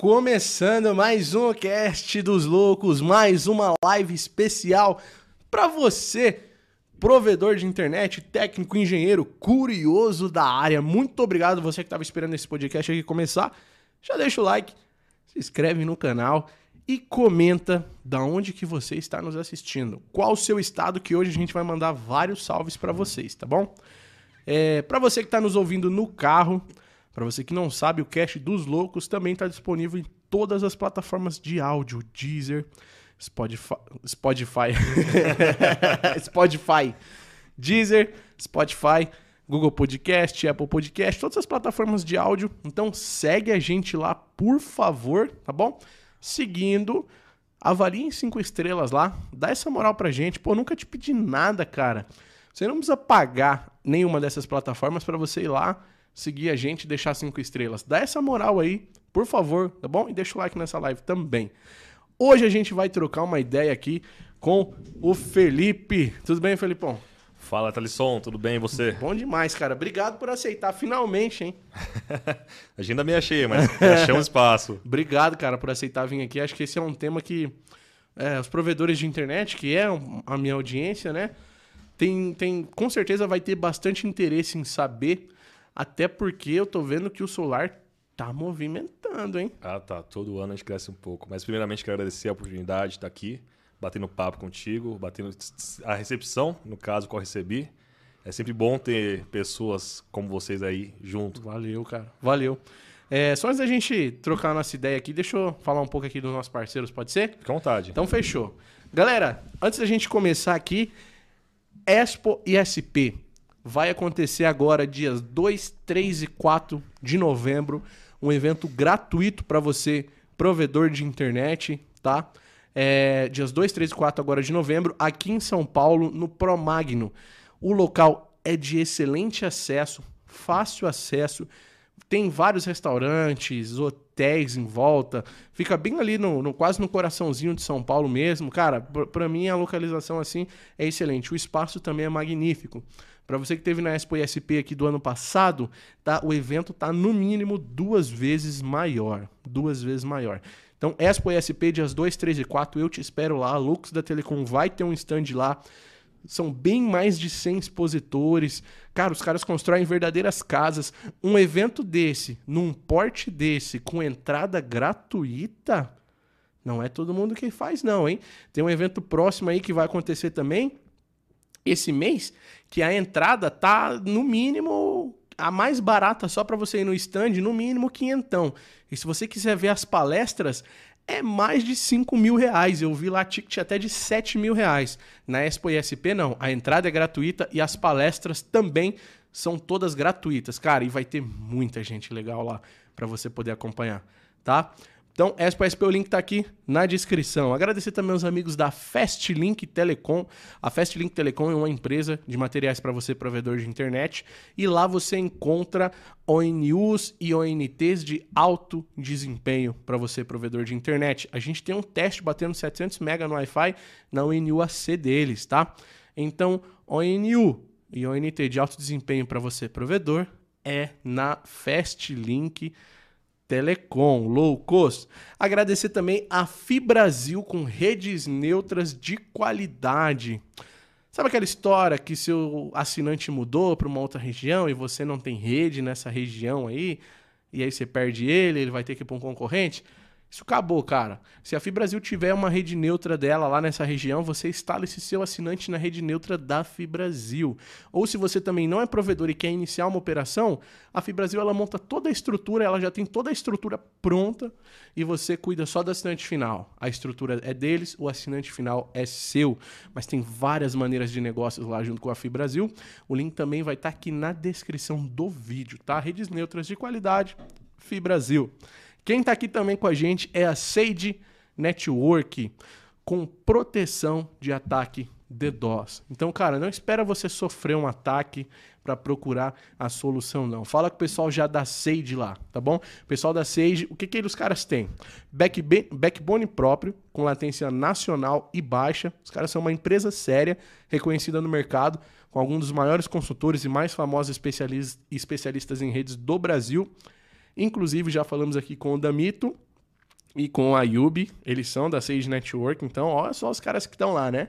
Começando mais um cast dos loucos, mais uma live especial para você, provedor de internet, técnico, engenheiro, curioso da área. Muito obrigado você que estava esperando esse podcast aqui começar. Já deixa o like, se inscreve no canal e comenta da onde que você está nos assistindo. Qual o seu estado que hoje a gente vai mandar vários salves para vocês, tá bom? É, para você que está nos ouvindo no carro, para você que não sabe, o Cast dos Loucos também está disponível em todas as plataformas de áudio, Deezer, Spotify, Spotify, Spotify, Deezer, Spotify, Google Podcast, Apple Podcast, todas as plataformas de áudio. Então segue a gente lá, por favor, tá bom? Seguindo, avalie em cinco estrelas lá, dá essa moral pra gente. Pô, nunca te pedi nada, cara. Você não precisa pagar nenhuma dessas plataformas para você ir lá, seguir a gente, deixar cinco estrelas. Dá essa moral aí, por favor, tá bom? E deixa o like nessa live também. Hoje a gente vai trocar uma ideia aqui com o Felipe. Tudo bem, Felipão? Fala, Thalisson, tudo bem e você? Bom demais, cara. Obrigado por aceitar finalmente, hein? Agenda meia cheia, mas achamos espaço. Obrigado, cara, por aceitar vir aqui. Acho que esse é um tema que é, os provedores de internet, que é a minha audiência, né? Tem, tem, com certeza vai ter bastante interesse em saber, até porque eu tô vendo que o solar tá movimentando, hein? Ah, tá. Todo ano a gente cresce um pouco. Mas primeiramente quero agradecer a oportunidade de estar aqui batendo papo contigo, batendo a recepção, no caso, que eu recebi. É sempre bom ter pessoas como vocês aí junto. Valeu, cara. Valeu. É, só antes da gente trocar a nossa ideia aqui, deixa eu falar um pouco aqui dos nossos parceiros, pode ser? Fica à vontade. Então fechou. Galera, antes da gente começar aqui, Expo ISP vai acontecer agora dias 2, 3 e 4 de novembro, um evento gratuito para você, provedor de internet, tá? é, dias 2, 3 e 4 agora de novembro, aqui em São Paulo, no Promagno. O local é de excelente acesso, fácil acesso, tem vários restaurantes, hotéis em volta, fica bem ali no, no quase no coraçãozinho de São Paulo mesmo. Cara, para mim a localização assim é excelente. O espaço também é magnífico. Para você que teve na Expo ISP aqui do ano passado, tá? O evento tá no mínimo duas vezes maior, duas vezes maior. Então, Expo ESP, dias 2, 3 e 4, eu te espero lá. A Lux da Telecom vai ter um stand lá. São bem mais de 100 expositores. Cara, os caras constroem verdadeiras casas. Um evento desse, num porte desse, com entrada gratuita, não é todo mundo que faz, não, hein? Tem um evento próximo aí que vai acontecer também esse mês, que a entrada tá no mínimo a mais barata só para você ir no stand, no mínimo quinhentão. E se você quiser ver as palestras, é mais de 5 mil reais. Eu vi lá ticket até de 7 mil reais. Na Expo ISP, não. A entrada é gratuita e as palestras também são todas gratuitas. Cara, e vai ter muita gente legal lá para você poder acompanhar, tá? Então, Expo SP, o link está aqui na descrição. Agradecer também aos amigos da Fastlink Telecom. A Fastlink Telecom é uma empresa de materiais para você, provedor de internet. E lá você encontra ONUs e ONTs de alto desempenho para você, provedor de internet. A gente tem um teste batendo 700 MB no Wi-Fi na ONU AC deles, tá? Então, ONU e ONT de alto desempenho para você, provedor, é na Fastlink Telecom. Telecom, low cost. Agradecer também a Fibrasil com redes neutras de qualidade. Sabe aquela história que seu assinante mudou para uma outra região e você não tem rede nessa região aí, e aí você perde ele, ele vai ter que ir para um concorrente? Isso acabou, cara. Se a Fibrasil tiver uma rede neutra dela lá nessa região, você instala esse seu assinante na rede neutra da Fibrasil. Ou se você também não é provedor e quer iniciar uma operação, a Fibrasil ela monta toda a estrutura, ela já tem toda a estrutura pronta e você cuida só do assinante final. A estrutura é deles, o assinante final é seu. Mas tem várias maneiras de negócios lá junto com a Fibrasil. O link também vai estar tá aqui na descrição do vídeo, tá? Redes neutras de qualidade, Fibrasil. Quem está aqui também com a gente é a Sage Network, com proteção de ataque DDoS. Então, cara, não espera você sofrer um ataque para procurar a solução, não. Fala com o pessoal já da Sage lá, tá bom? Pessoal da Sage, o que, que os caras têm? backbone próprio, com latência nacional e baixa. Os caras são uma empresa séria, reconhecida no mercado, com alguns dos maiores consultores e mais famosos especialistas em redes do Brasil. Inclusive, já falamos aqui com o Damito. e com a Yubi, eles são da Sage Network, então olha só os caras que estão lá, né?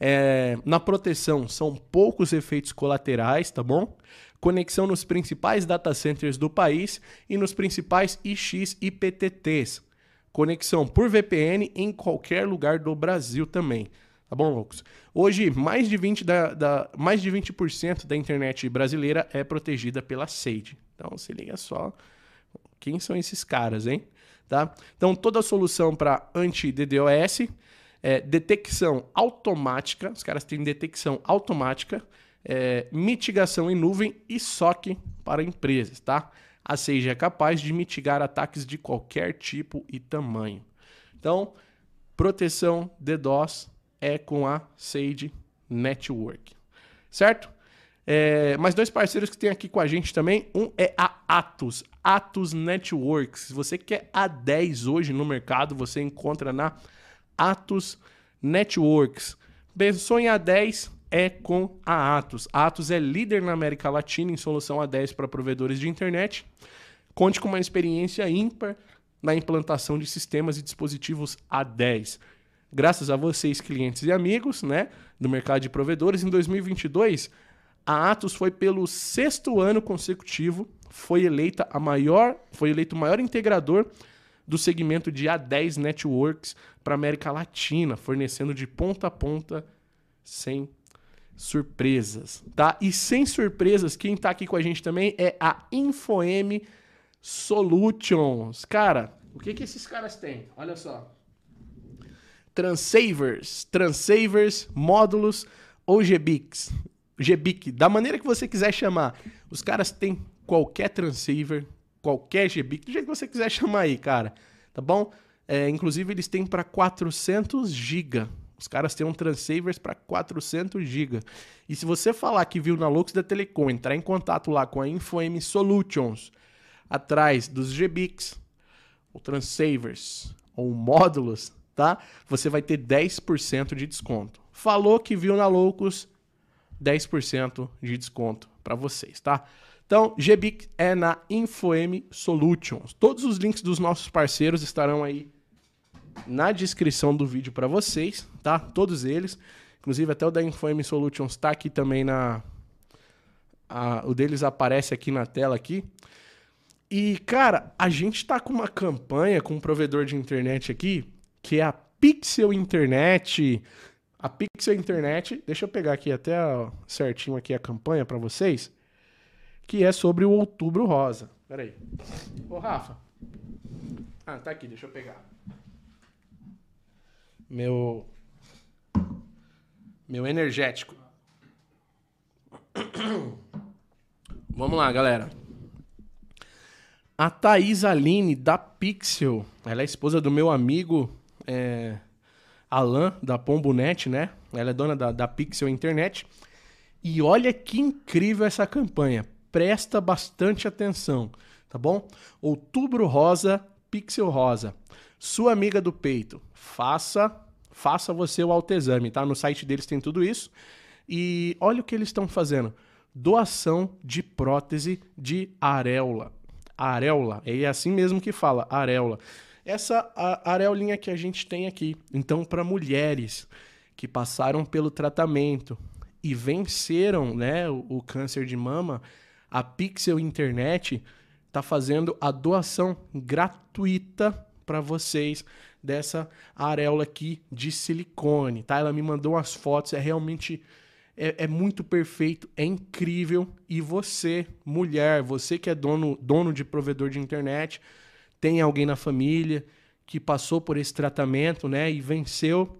É, na proteção são poucos efeitos colaterais, tá bom? Conexão nos principais data centers do país e nos principais IX e PTTs. Conexão por VPN em qualquer lugar do Brasil também. Tá bom, loucos? Hoje, mais de 20%, da, da, mais de 20 da internet brasileira é protegida pela Sage. Então, se liga só quem são esses caras, hein? Tá? Então, toda a solução para anti-DDoS, é, detecção automática, os caras têm detecção automática, é, mitigação em nuvem e SOC para empresas, tá? A Sage é capaz de mitigar ataques de qualquer tipo e tamanho. Então, proteção DDoS é com a Sage Network, certo? É, mais dois parceiros que tem aqui com a gente também. Um é a Atos, Atos Networks. Se você quer A10 hoje no mercado, você encontra na Atos Networks. Pensou em A10? É com a Atos. A Atos é líder na América Latina em solução A10 para provedores de internet. Conte com uma experiência ímpar na implantação de sistemas e dispositivos A10. Graças a vocês, clientes e amigos, né, do mercado de provedores, em 2022 a Atos foi pelo sexto ano consecutivo, foi eleita a maior, foi eleito o maior integrador do segmento de A10 Networks para América Latina, fornecendo de ponta a ponta sem surpresas, tá? E sem surpresas, quem está aqui com a gente também é a InfoM Solutions. Cara, o que que esses caras têm? Olha só. Transavers, Transavers, módulos ou GBICs. GBIC, da maneira que você quiser chamar. Os caras têm qualquer transceiver, qualquer GBIC, do jeito que você quiser chamar aí, cara. Tá bom? É, inclusive, eles têm para 400 GB. Os caras têm um transceivers para 400 GB. E se você falar que viu na Lux da Telecom, entrar em contato lá com a InfoM Solutions, atrás dos GBICs, ou transceivers, ou módulos, tá? Você vai ter 10% de desconto. Falou que viu na Loucos, 10% de desconto para vocês, tá? Então, GBIC é na InfoM Solutions. Todos os links dos nossos parceiros estarão aí na descrição do vídeo para vocês, tá? Todos eles. Inclusive, até o da InfoM Solutions está aqui também na... A... o deles aparece aqui na tela aqui. E, cara, a gente tá com uma campanha com um provedor de internet aqui, que é a Pixel Internet. A Pixel Internet, deixa eu pegar aqui até certinho aqui a campanha para vocês, que é sobre o Outubro Rosa. Pera aí. Ô, Rafa. Ah, tá aqui, deixa eu pegar. Meu meu energético. Vamos lá, galera. A Thaís Aline, da Pixel, ela é esposa do meu amigo é, Alan, da Pombonet, né? Ela é dona da, da Pixel Internet. E olha que incrível essa campanha. Presta bastante atenção, tá bom? Outubro Rosa, Pixel Rosa. Sua amiga do peito. Faça, faça você o autoexame, tá? No site deles tem tudo isso. E olha o que eles estão fazendo. Doação de prótese de areola. Areola, é assim mesmo que fala, areola essa areolinha que a gente tem aqui. Então, para mulheres que passaram pelo tratamento e venceram né, o, o câncer de mama, a Pixel Internet está fazendo a doação gratuita para vocês dessa areola aqui de silicone, tá? Ela me mandou umas fotos, é realmente é, é, muito perfeito, é incrível. E você, mulher, você que é dono, dono de provedor de internet, tem alguém na família que passou por esse tratamento, né, e venceu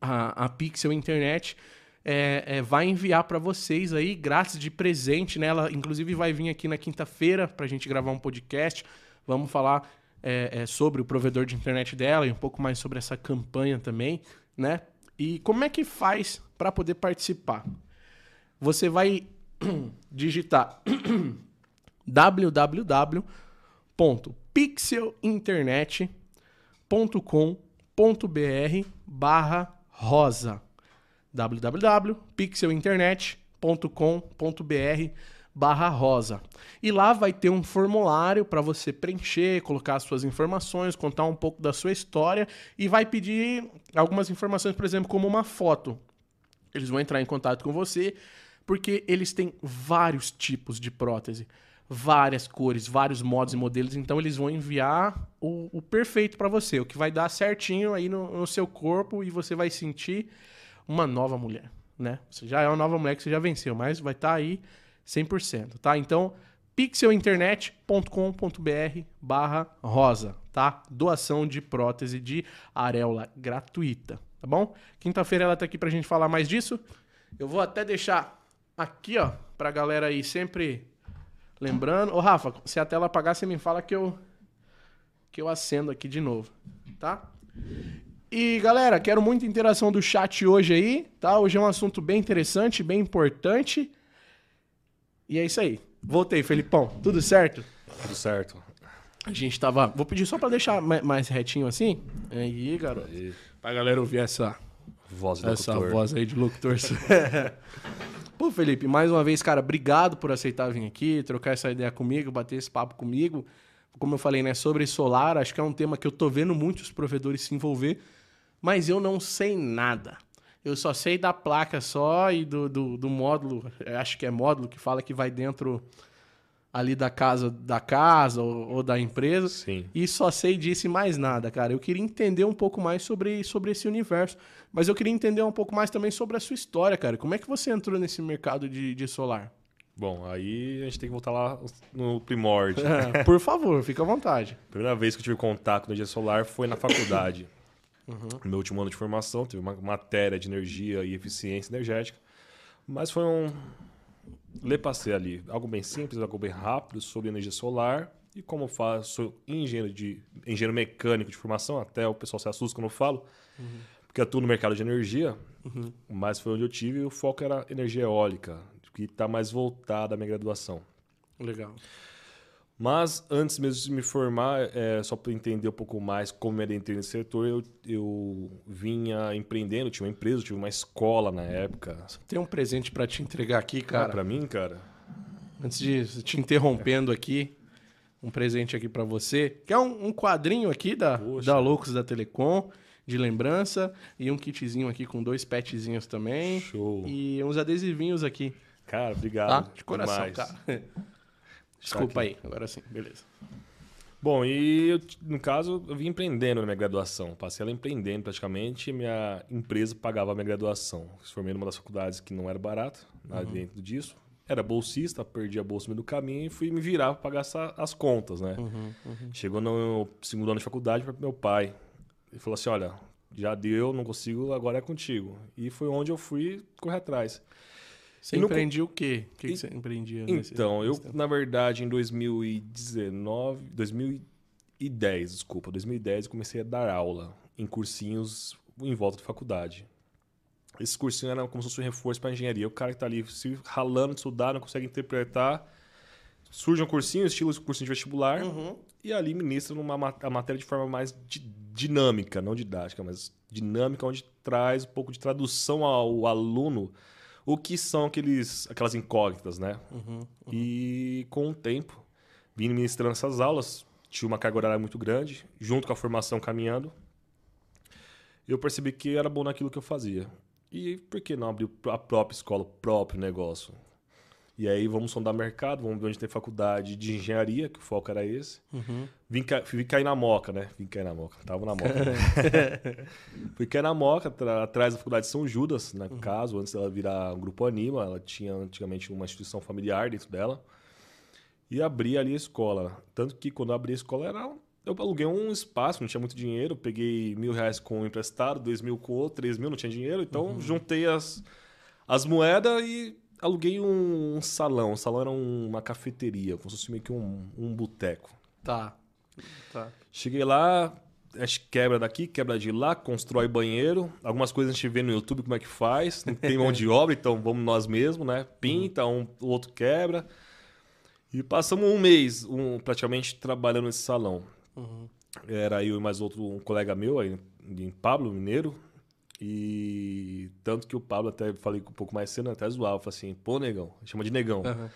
a, a Pixel Internet, é, é, vai enviar para vocês aí, grátis de presente, né? Ela, inclusive, vai vir aqui na quinta-feira para a gente gravar um podcast. Vamos falar é, é, sobre o provedor de internet dela e um pouco mais sobre essa campanha também, né? E como é que faz para poder participar? Você vai digitar www www.pixelinternet.com.br barra rosa www.pixelinternet.com.br barra rosa. E lá vai ter um formulário para você preencher, colocar as suas informações, contar um pouco da sua história e vai pedir algumas informações, por exemplo, como uma foto. Eles vão entrar em contato com você porque eles têm vários tipos de prótese, várias cores, vários modos e modelos, então eles vão enviar o, o perfeito para você, o que vai dar certinho aí no, no seu corpo e você vai sentir uma nova mulher, né? Você já é uma nova mulher que você já venceu, mas vai estar tá aí 100%, tá? Então, pixelinternet.com.br barra rosa, tá? Doação de prótese de areola gratuita, tá bom? Quinta-feira ela tá aqui pra gente falar mais disso. Eu vou até deixar aqui, ó, pra galera aí sempre lembrando. Ô, Rafa, se a tela apagar, você me fala que eu que eu acendo aqui de novo, tá? E galera, quero muita interação do chat hoje aí, tá? Hoje é um assunto bem interessante, bem importante. E é isso aí. Voltei, Felipão. Tudo certo? Tudo certo. A gente tava. Vou pedir só pra deixar mais retinho assim. Aí, garoto. Aí. Pra galera ouvir essa. Voz essa locutor. voz aí de locutor. Pô, Felipe, mais uma vez, cara, obrigado por aceitar vir aqui, trocar essa ideia comigo, bater esse papo comigo. Como eu falei, né, sobre solar, acho que é um tema que eu tô vendo muitos provedores se envolver, mas eu não sei nada. Eu só sei da placa só e do, do, do módulo, acho que é módulo que fala que vai dentro ali da casa da casa ou, ou, da empresa. Sim. E só sei disso e mais nada, cara. Eu queria entender um pouco mais sobre, sobre esse universo. Mas eu queria entender um pouco mais também sobre a sua história, cara. Como é que você entrou nesse mercado de, de solar? Bom, aí a gente tem que voltar lá no primórdio. É, por favor, fica à vontade. Primeira vez que eu tive contato com energia solar foi na faculdade. Uhum. No meu último ano de formação, teve uma matéria de energia e eficiência energética. Mas foi um lê passei ali, algo bem simples, algo bem rápido sobre energia solar. E como eu faço, sou engenheiro, de, engenheiro mecânico de formação, até o pessoal se assusta quando eu falo, uhum. porque atuo no mercado de energia, uhum. mas foi onde eu tive o foco era energia eólica, que está mais voltada à minha graduação. Legal. Mas antes mesmo de me formar, é, só para entender um pouco mais como era entrei nesse setor, eu, eu vinha empreendendo, tinha uma empresa, tinha uma escola na época. Tem um presente para te entregar aqui, cara. Ah, para mim, cara? Antes de te interrompendo aqui, um presente aqui para você. Que é um, um, quadrinho aqui da, da Loucos da Telecom, de lembrança. E um kitzinho aqui com dois petzinhos também. Show. E uns adesivinhos aqui. Cara, obrigado. Tá? De coração, demais. cara. Desculpa aí, agora sim, beleza. Bom, e eu, no caso, eu vim empreendendo na minha graduação. Passei ela empreendendo praticamente minha empresa pagava a minha graduação. Formei numa das faculdades que não era barato, uhum. dentro disso. Era bolsista, perdi a bolsa no meio do caminho e fui me virar para pagar essa, as contas, né? Uhum, uhum. Chegou no segundo ano de faculdade para meu pai. Ele falou assim: olha, já deu, não consigo, agora é contigo. E foi onde eu fui correr atrás. Você empreendia o quê? O que, e... que você empreendia? Então, nesse... eu, na verdade, em 2019, 2010, desculpa, 2010, eu comecei a dar aula em cursinhos em volta da faculdade. Esses cursinhos eram como se fosse um reforço para engenharia. O cara que está ali se ralando de estudar, não consegue interpretar. Surge um cursinho, estilo cursinho de vestibular, uhum. e ali ministra uma, a matéria de forma mais di dinâmica, não didática, mas dinâmica, onde traz um pouco de tradução ao aluno o que são aqueles, aquelas incógnitas, né? Uhum, uhum. E com o tempo, vim ministrando essas aulas, tinha uma carga horária muito grande, junto com a formação caminhando, eu percebi que era bom naquilo que eu fazia. E por que não abrir a própria escola, o próprio negócio? E aí vamos sondar mercado, vamos ver onde tem faculdade de engenharia, que o foco era esse. Uhum. Vim, ca... vim cair na moca, né? Vim cair na moca. Tava na moca. Né? Fui cair na moca, atrás da faculdade de São Judas, no uhum. caso, antes dela virar um grupo Anima. Ela tinha antigamente uma instituição familiar dentro dela. E abri ali a escola. Tanto que quando eu abri a escola era eu aluguei um espaço, não tinha muito dinheiro, peguei mil reais com um emprestado, dois mil com outro, três mil, não tinha dinheiro, então uhum. juntei as, as moedas e aluguei um, um, salão. O salão era um, uma cafeteria, como se fosse meio que um, um boteco. Tá. tá. Cheguei lá, a gente quebra daqui, quebra de lá, constrói banheiro. Algumas coisas a gente vê no YouTube como é que faz. Não tem mão de obra, então vamos nós mesmos, né? Pinta, um, o outro quebra. E passamos um mês um, praticamente trabalhando nesse salão. Uhum. Era eu e mais outro, um colega meu aí, em Pablo, mineiro. E tanto que o Pablo, até falei um pouco mais cedo, até zoava, falei assim, pô, negão, chama de negão. Uhum.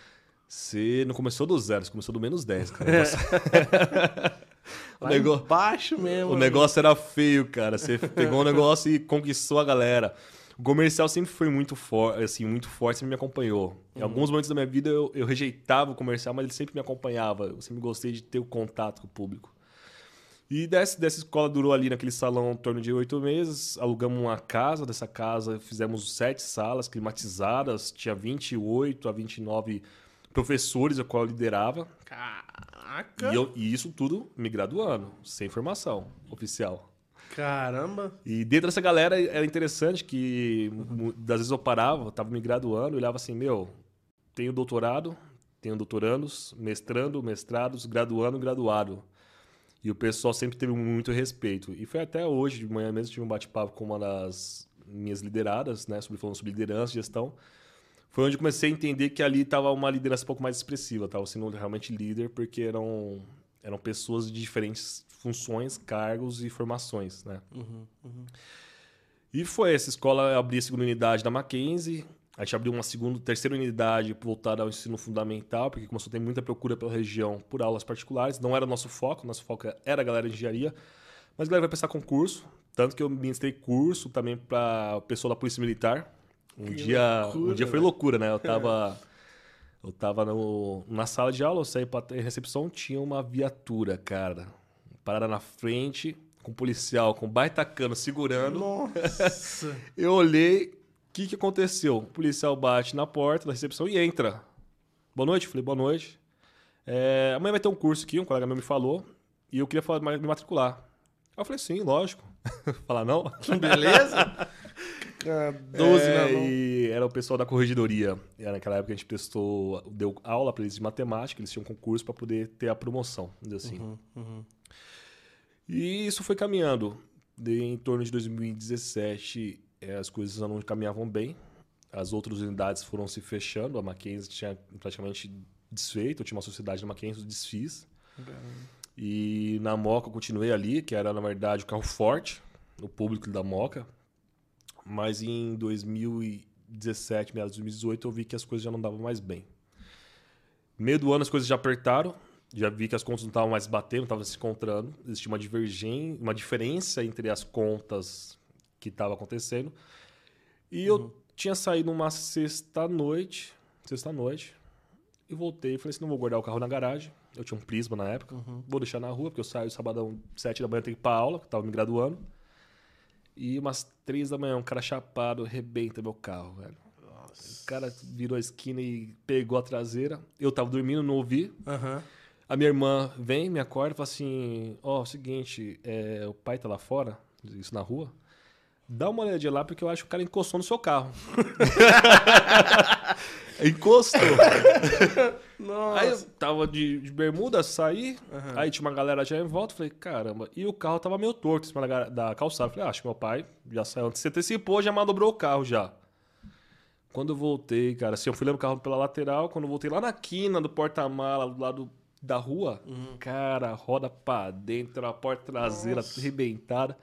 Você não começou do zero, você começou do menos 10, cara. o, Lá negócio, embaixo mesmo. o negócio era feio, cara. Você pegou um negócio e conquistou a galera. O comercial sempre foi muito forte, assim, muito forte, sempre me acompanhou. Em alguns momentos da minha vida eu, eu rejeitava o comercial, mas ele sempre me acompanhava. Eu sempre gostei de ter o contato com o público. E dessa, dessa escola durou ali naquele salão em torno de oito meses. Alugamos uma casa. Dessa casa fizemos sete salas climatizadas. Tinha 28 a 29 professores, a qual eu liderava. Caraca. E, eu- e isso tudo me graduando, sem formação oficial. Caramba. E dentro dessa galera era interessante que das vezes eu parava, eu tava me graduando, olhava assim, meu, tenho doutorado, tenho doutorandos, mestrando, mestrados, graduando, graduado. E o pessoal sempre teve muito respeito. E foi até hoje, de manhã mesmo, tive um bate-papo com uma das minhas lideradas, né, sobre falando sobre liderança, gestão. Foi onde eu comecei a entender que ali estava uma liderança um pouco mais expressiva, estava sendo realmente líder, porque eram, eram pessoas de diferentes funções, cargos e formações, né? E foi essa escola, eu abri a segunda unidade da Mackenzie, a gente abriu uma segunda, terceira unidade voltada ao ensino fundamental, porque começou a ter muita procura pela região por aulas particulares, não era o nosso foco, nosso foco era a galera de engenharia, mas a galera vai prestar concurso, tanto que eu ministrei curso também para o pessoal da Polícia Militar. Um Que dia, loucura, um dia foi velho. loucura, né? Eu tava eu tava no- na sala de aula, eu saí ter recepção, tinha uma viatura, cara, parada na frente, com um policial, com baita cano segurando. Nossa. Eu olhei, que, que aconteceu? O policial bate na porta da recepção e entra. Boa noite, falei, boa noite. É, amanhã vai ter um curso aqui, um colega meu me falou, e eu queria falar- me matricular. Aí eu falei, sim, lógico. Falar não? Beleza? Ah, 12 é, mão. e era o pessoal da corregedoria. Era naquela época a gente prestou, deu aula para eles de matemática, eles tinham um concurso para poder ter a promoção, assim. Uhum, uhum. E isso foi caminhando. De, em torno de 2017, eh, as coisas não caminhavam bem. As outras unidades foram se fechando. A Mackenzie tinha praticamente desfeito. Eu tinha uma sociedade na Mackenzie, desfiz. E na Moca eu continuei ali, que era, na verdade, o carro forte, o público da Moca. Mas em 2017, meados de 2018, eu vi que as coisas já não davam mais bem. Meio do ano as coisas já apertaram, já vi que as contas não estavam mais batendo, não estavam se encontrando. Existia uma divergência, uma diferença entre as contas que estava acontecendo. E eu tinha saído uma sexta-noite, sexta-noite, e voltei. Falei assim, não vou guardar o carro na garagem. Eu tinha um Prisma na época. Vou deixar na rua, porque eu saio sabadão, sete da manhã, tenho que ir pra aula, que tava me graduando. E umas três da manhã, um cara chapado arrebenta meu carro, velho. O cara virou a esquina e pegou a traseira. Eu tava dormindo, não ouvi. Aham. A minha irmã vem, me acorda e fala assim: Ó, o seguinte, é, o pai tá lá fora, isso na rua. Dá uma olhadinha lá, porque eu acho que o cara encostou no seu carro. Encostou. Nossa. Aí eu tava de, de bermuda, saí, aí tinha uma galera já em volta, falei, caramba, e o carro tava meio torto em cima da, calçada. Falei, ah, acho que meu pai já saiu antes, se antecipou, já manobrou o carro já. Quando eu voltei, cara, assim, eu fui lendo o carro pela lateral, quando eu voltei lá na quina do porta-mala, do lado da rua, cara, roda pra dentro, a porta traseira arrebentada.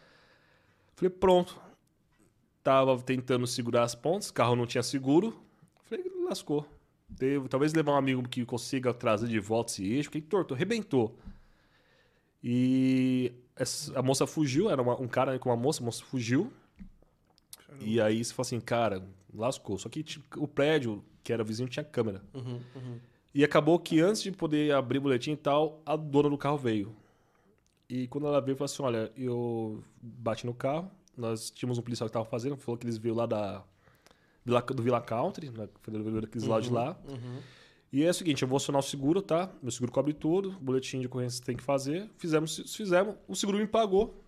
Falei, pronto. Tava tentando segurar as pontas, o carro não tinha seguro. Falei, lascou. Teve- talvez levar um amigo que consiga trazer de volta esse eixo, porque torto, arrebentou. E essa- a moça fugiu, era uma- um cara com uma moça, a moça fugiu. E aí você falou assim, cara, lascou. Só que ti- o prédio, que era vizinho, tinha câmera. Uhum, uhum. E acabou que antes de poder abrir o boletim e tal, a dona do carro veio. E quando ela veio, falou assim: Olha, eu bati no carro. Nós tínhamos um policial que estava fazendo, falou que eles veio lá da, Vila- do Villa Country, né, foi daqueles lados de lá. Uhum. E é o seguinte: eu vou acionar o seguro, tá? Meu seguro cobre tudo, o boletim de ocorrência tem que fazer. Fizemos, fizemos, o seguro me pagou.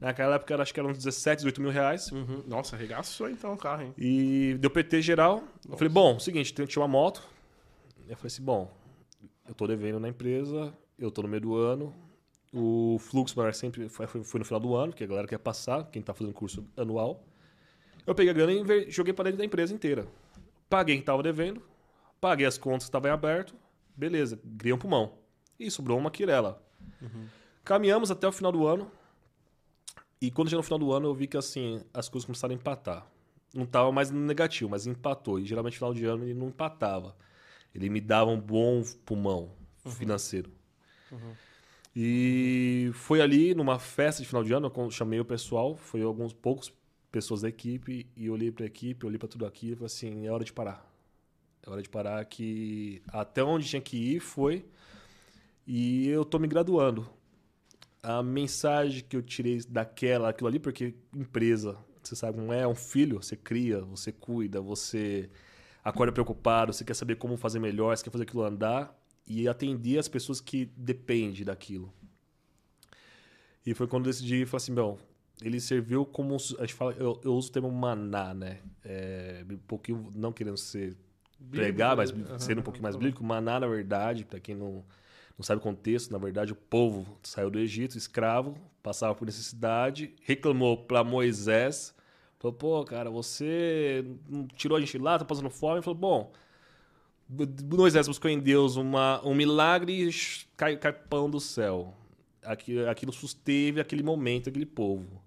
Naquela época, acho que eram uns 17, 18 mil reais. Uhum. Nossa, arregaçou então o carro, hein? E deu PT geral. Eu falei, bom, seguinte, tinha uma moto. Eu falei assim, bom, eu tô devendo na empresa, eu tô no meio do ano. O fluxo maior sempre foi, foi- no final do ano, que a galera quer passar, quem tá fazendo curso anual. Eu peguei a grana e joguei para dentro da empresa inteira. Paguei quem tava devendo, paguei as contas que estavam em aberto, beleza, criei um pulmão. E sobrou uma quirela. Caminhamos até o final do ano. E quando chegou no final do ano, eu vi que assim, as coisas começaram a empatar. Não tava mais no negativo, mas empatou. E geralmente no final de ano ele não empatava. Ele me dava um bom pulmão financeiro. E foi ali numa festa de final de ano, eu chamei o pessoal, foi alguns poucos pessoas da equipe e olhei para a equipe, olhei para tudo aquilo e falei assim, é hora de parar. É hora de parar que até onde tinha que ir foi e eu tô me graduando. A mensagem que eu tirei daquela, aquilo ali, porque empresa, você sabe, não é um filho, você cria, você cuida, você acorda preocupado, você quer saber como fazer melhor, você quer fazer aquilo andar e atender as pessoas que dependem daquilo. E foi quando eu decidi, falei assim, bom, ele serviu como, a gente fala, eu, eu uso o termo maná, né? É, um pouquinho, não querendo ser pregar, mas uhum. sendo um pouquinho mais bíblico, maná, na verdade, para quem não, não sabe o contexto, na verdade, o povo saiu do Egito, escravo, passava por necessidade, reclamou para Moisés, falou, pô, cara, você tirou a gente lá, tá passando fome, ele falou, bom, Moisés buscou em Deus uma, um milagre e cai, cai pão do céu. Aquilo, aquilo susteve aquele momento, aquele povo.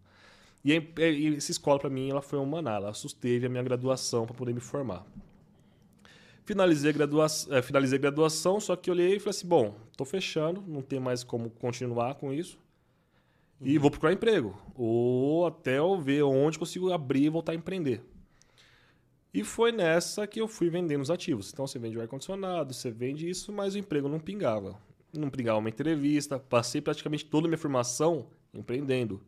E, e essa escola, para mim, ela foi um maná. Ela susteve a minha graduação para poder me formar. Finalizei a, graduação, é, finalizei a graduação, só que olhei e falei assim: bom, estou fechando, não tem mais como continuar com isso. E uhum. vou procurar emprego. Ou até eu ver onde consigo abrir e voltar a empreender. E foi nessa que eu fui vendendo os ativos. Então você vende o ar-condicionado, você vende isso, mas o emprego não pingava. Não pingava uma entrevista. Passei praticamente toda a minha formação empreendendo.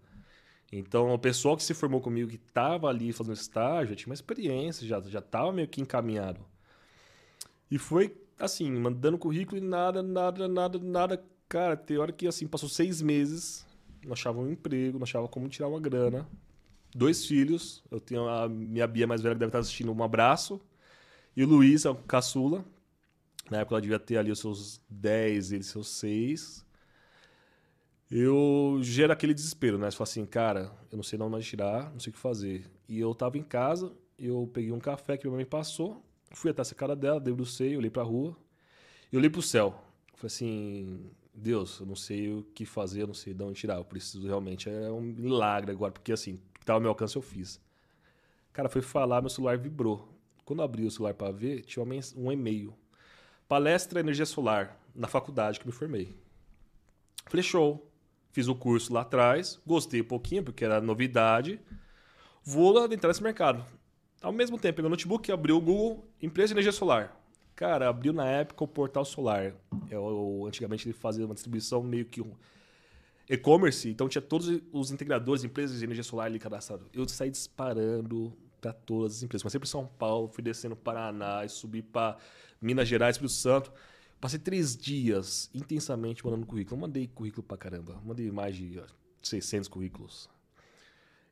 Então o pessoal que se formou comigo, que estava ali fazendo estágio, tinha uma experiência, já estava meio que encaminhado. E foi assim, mandando currículo e nada, nada, nada, nada. Cara, tem hora que assim, passou seis meses, não achava um emprego, não achava como tirar uma grana dois filhos. Eu tenho a minha Bia mais velha que deve estar assistindo, um abraço. E o Luiz, o caçula. Na época ela devia ter ali os seus 10, ele seus 6. Eu gero aquele desespero, né? Você fala assim, cara, eu não sei não mais tirar, não sei o que fazer. E eu tava em casa, eu peguei um café que minha mãe passou, fui até essa cara dela, debrucei, olhei pra rua, e olhei pro céu. Falei assim, Deus, eu não sei o que fazer, eu não sei de onde tirar, eu preciso realmente, é um milagre agora, porque assim, que estava ao meu alcance, eu fiz. Cara, foi falar, meu celular vibrou. Quando eu abri o celular para ver, tinha um e-mail. Palestra Energia Solar, na faculdade que me formei. Falei, show. Fiz o curso lá atrás, gostei um pouquinho, porque era novidade. Vou adentrar nesse mercado. Ao mesmo tempo, peguei o notebook, abriu o Google, empresa de energia solar. Cara, abriu na época o portal solar. Eu, antigamente ele fazia uma distribuição meio que e-commerce, então tinha todos os integradores, empresas de energia solar ali cadastrados. Eu saí disparando para todas as empresas. Comecei para São Paulo, fui descendo Paraná, subi para Minas Gerais, Espírito Santo. Passei três dias intensamente mandando currículo. Eu mandei currículo para caramba. Mandei mais de 600 currículos.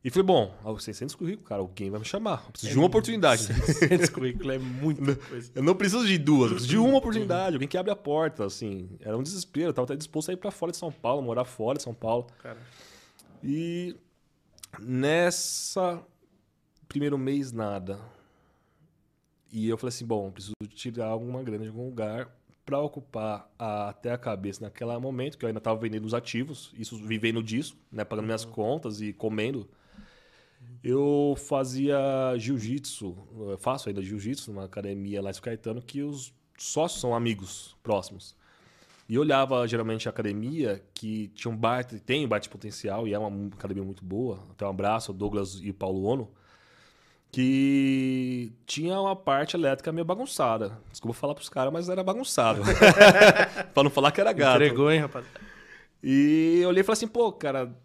E falei, bom, aos 600 currículos, cara, alguém vai me chamar. Eu preciso é de uma oportunidade. 600 currículos é muita coisa. Eu não preciso de duas, eu preciso de uma oportunidade. Alguém que abre a porta, assim. Era um desespero. Eu tava até disposto a ir para fora de São Paulo, morar fora de São Paulo. Cara. E nessa primeiro mês, nada. E eu falei assim, bom, preciso tirar alguma grana de algum lugar para ocupar a, até a cabeça naquele momento, que eu ainda estava vendendo os ativos, isso vivendo disso, né, pagando minhas uhum. contas e comendo eu fazia jiu-jitsu, faço ainda jiu-jitsu numa academia lá em Caetano, que os sócios são amigos próximos. E eu olhava geralmente a academia, que tinha um tem um baita potencial, e é uma academia muito boa. Até um abraço Douglas e Paulo Ono, que tinha uma parte elétrica meio bagunçada. Desculpa falar pros caras, mas era bagunçado. pra não falar que era gato. Entregou, hein, rapaz? E eu olhei e falei assim, pô, cara,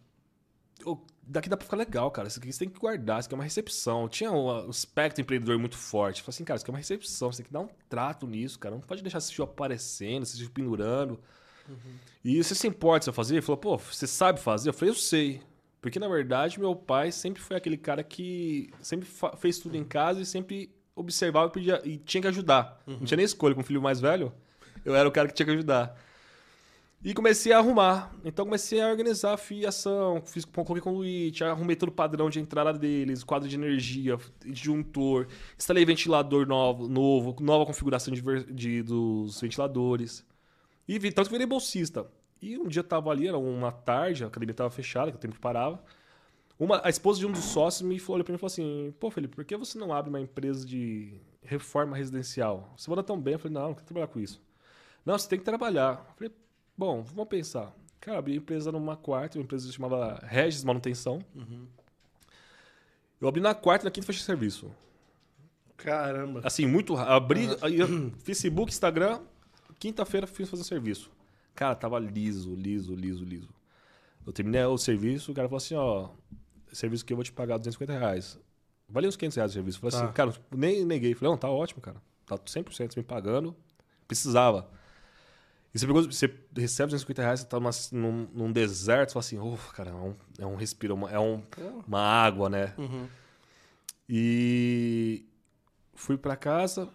daqui dá pra ficar legal, cara. Isso aqui você tem que guardar, isso aqui é uma recepção. Tinha um, espectro empreendedor muito forte. Falei assim, cara, isso aqui é uma recepção, você tem que dar um trato nisso, cara. Não pode deixar esse fio aparecendo, esse fio pendurando. Uhum. E você se importa se eu fazer? Ele falou, pô, você sabe fazer? Eu falei, eu sei. Porque, na verdade, meu pai sempre foi aquele cara que sempre fez tudo em casa e sempre observava e, pedia, e tinha que ajudar. Uhum. Não tinha nem escolha com o filho mais velho. Eu era o cara que tinha que ajudar. E comecei a arrumar. Então comecei a organizar a fiação, fiz coloquei conduíte, arrumei todo o padrão de entrada deles, quadro de energia, disjuntor, instalei ventilador novo, novo nova configuração de, de, dos ventiladores. E vi, tanto que virei bolsista. E um dia tava ali, era uma tarde, a academia tava fechada, que o tempo que parava. Uma, a esposa de um dos sócios me falou, olhou pra mim e falou assim: Pô, Felipe, por que você não abre uma empresa de reforma residencial. Você manda tão bem. Eu falei, não, não quero trabalhar com isso. Não, você tem que trabalhar. Eu falei, bom, vamos pensar. Cara, abri a empresa numa quarta, uma empresa chamava Regis Manutenção. Uhum. Eu abri na quarta e na quinta fechei serviço. Caramba. Assim, muito rápido. Abri aí Facebook, Instagram, quinta-feira fiz fazer serviço. Cara, tava liso, liso, liso, liso. Eu terminei o serviço, o cara falou assim, ó, serviço que eu vou te pagar 250 reais. Valia uns 500 reais o serviço. Eu Falei Tá. assim, cara, nem neguei. Falei, não, tá ótimo, cara. Tá 100% você me pagando. Precisava. E você, pegou, você recebe 250 reais, você tá numa- num, num deserto, você fala assim, ufa, cara, é um, é um respiro, é uma- é um, uma água, né? Uhum. E fui pra casa.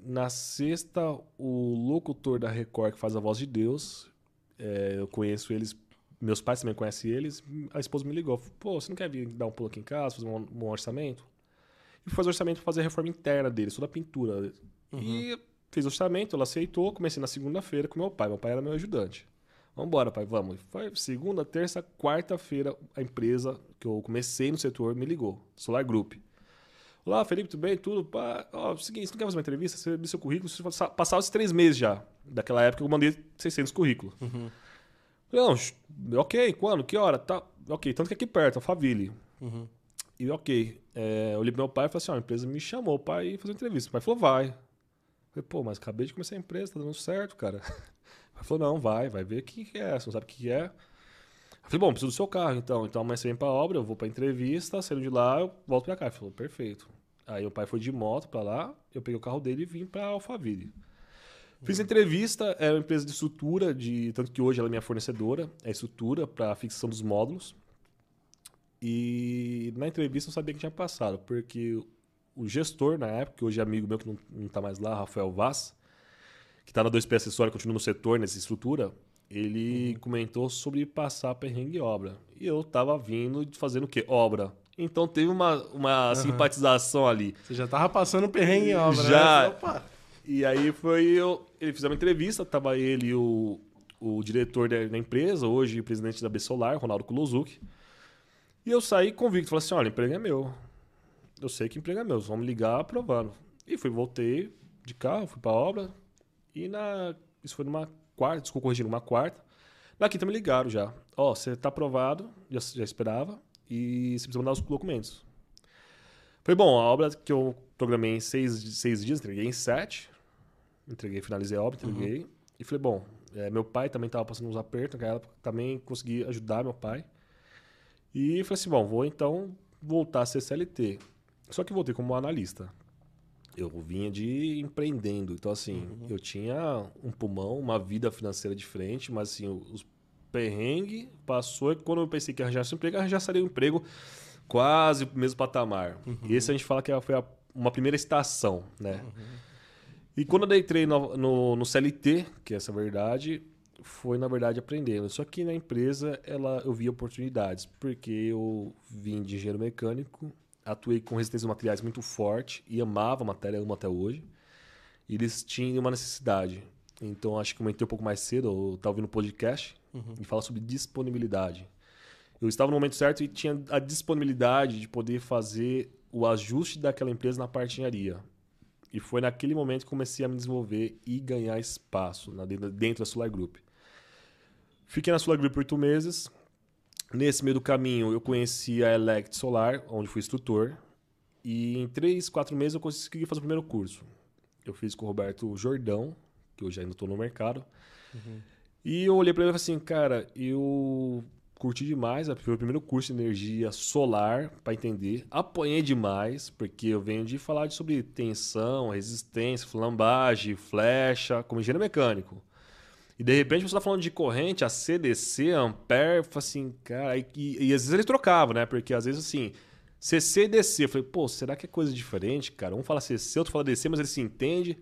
Na sexta, o locutor da Record que faz a voz de Deus, é, eu conheço eles, meus pais também conhecem eles. A esposa me ligou: pô, você não quer vir dar um pulo aqui em casa, fazer um, um orçamento? E fui fazer orçamento pra fazer a reforma interna deles, toda a pintura. E fez o orçamento, ela aceitou. Comecei na segunda-feira com meu pai. Meu pai era meu ajudante. Vambora, pai, vamos. Foi segunda, terça, quarta-feira, a empresa que eu comecei no setor me ligou, Solar Group. Olá, Felipe, tudo bem? Tudo? Pá, ó, seguinte, você não quer fazer uma entrevista? Você viu seu currículo? Você passa- passava os três meses já. Daquela época eu mandei 600 currículos. Uhum. Não, ok, quando? Que hora? Tá, ok, tanto que aqui perto, Alphaville. Uhum. E ok, é, eu olhei pro meu pai e falei assim, ó, a empresa me chamou pra ir fazer uma entrevista. O pai falou, vai. Falei, pô, mas acabei de começar a empresa, tá dando certo, cara. Pai falou, não, vai, vai ver o que que é, você não sabe o que que é. Eu falei, bom, preciso do seu carro, então. Então amanhã você vem pra obra, eu vou pra entrevista, saindo de lá, eu volto pra cá. Ele falou, perfeito. Aí o pai foi de moto pra lá, eu peguei o carro dele e vim pra Alphaville. Fiz a entrevista, era uma empresa de estrutura, de, tanto que hoje ela é minha fornecedora, é estrutura para fixação dos módulos. E na entrevista eu sabia que tinha passado, porque o gestor na época, que hoje é amigo meu que não, não tá mais lá, Rafael Vaz, que tá na 2P Acessório, continua no setor, nessa estrutura, ele comentou sobre passar perrengue em obra. E eu tava vindo fazendo o quê? Obra. Então teve uma, uma simpatização ali. Você já tava passando perrengue em obra, Já. né? Opa. E aí foi eu. Ele fez uma entrevista, tava ele e o, o diretor da, da empresa, hoje presidente da B Solar, Ronaldo Kulozuki. E eu saí convicto, falei assim: olha, emprego é meu. Eu sei que emprego é meu, vamos ligar aprovando. E fui, voltei de carro, fui pra obra. E na. Isso foi numa quarta, desculpa corrigir, numa quarta. Na quinta me ligaram já. Ó, você tá aprovado, já, já esperava, e você precisa mandar os documentos. Foi bom, a obra que eu programei em seis, seis dias, entreguei em sete. Entreguei, finalizei a obra, entreguei. E falei, bom, é, meu pai também estava passando uns apertos naquela época, também consegui ajudar meu pai. E falei assim, bom, vou então voltar a ser CLT. Só que voltei como analista. Eu vinha de empreendendo, então assim, eu tinha um pulmão, uma vida financeira diferente, mas assim, os perrengue passou e quando eu pensei que arranjasse um emprego, arranjaria um emprego quase o mesmo patamar. E esse a gente fala que foi a- uma primeira estação, né? E quando eu entrei no, no, no CLT, que é essa verdade, foi na verdade aprendendo. Só que na empresa ela, eu vi oportunidades, porque eu vim de engenheiro mecânico, atuei com resistência de materiais muito forte e amava a matéria, amo até hoje. E eles tinham uma necessidade. Então acho que comentei um pouco mais cedo, eu estava ouvindo o podcast e fala sobre disponibilidade. Eu estava no momento certo e tinha a disponibilidade de poder fazer o ajuste daquela empresa na parte de engenharia. E foi naquele momento que comecei a me desenvolver e ganhar espaço na- dentro, dentro da Solar Group. Fiquei na Solar Group por oito meses. Nesse meio do caminho, eu conheci a Elect Solar, onde fui instrutor. E em três, quatro meses, eu consegui fazer o primeiro curso. Eu fiz com o Roberto Jordão, que hoje ainda estou no mercado. E eu olhei para ele e falei assim, cara, eu curti demais, foi o primeiro curso de energia solar para entender. Apanhei demais, porque eu venho de falar de- sobre tensão, resistência, flambagem, flecha, como engenheiro mecânico. E de repente você está falando de corrente, a CDC, Ampere, assim, cara, e, e- às vezes ele trocava, né? Porque às vezes assim, CC e DC, eu falei, pô, será que é coisa diferente, cara? Um fala CC, outro fala DC, mas ele se entende.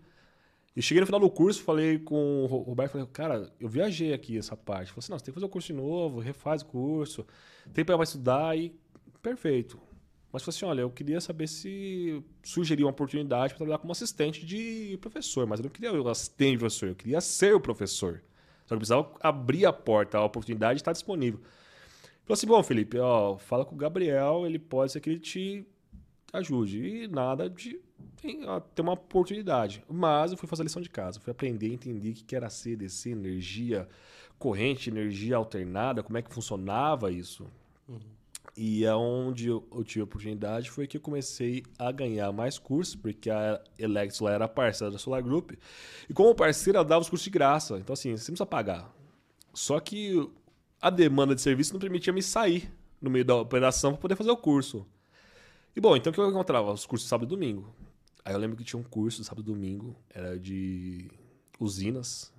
E cheguei no final do curso, falei com o Ro- Roberto, falei, cara, eu viajei aqui essa parte. Falei assim, não, você tem que fazer o curso de novo, refaz o curso, tem para estudar e perfeito. Mas falei assim, olha, eu queria saber se sugeria uma oportunidade para trabalhar como assistente de professor, mas eu não queria o assistente de professor, eu queria ser o professor. Só que eu precisava abrir a porta, a oportunidade está disponível. Falei assim, bom, Felipe, ó, fala com o Gabriel, ele pode ser que ele te ajude. E nada de ter uma oportunidade. Mas eu fui fazer a lição de casa, fui aprender, entender o que era CDC, energia corrente, energia alternada, como é que funcionava isso. Uhum. E é onde eu, tive a oportunidade foi que eu comecei a ganhar mais cursos, porque a lá era parceira da Solar Group. E como parceira, ela dava os cursos de graça. Então, assim, você não precisa pagar. Só que a demanda de serviço não permitia me sair no meio da operação para poder fazer o curso. E bom, então o que eu encontrava? Os cursos sábado e domingo. Aí eu lembro que tinha um curso sábado e domingo, era de usinas,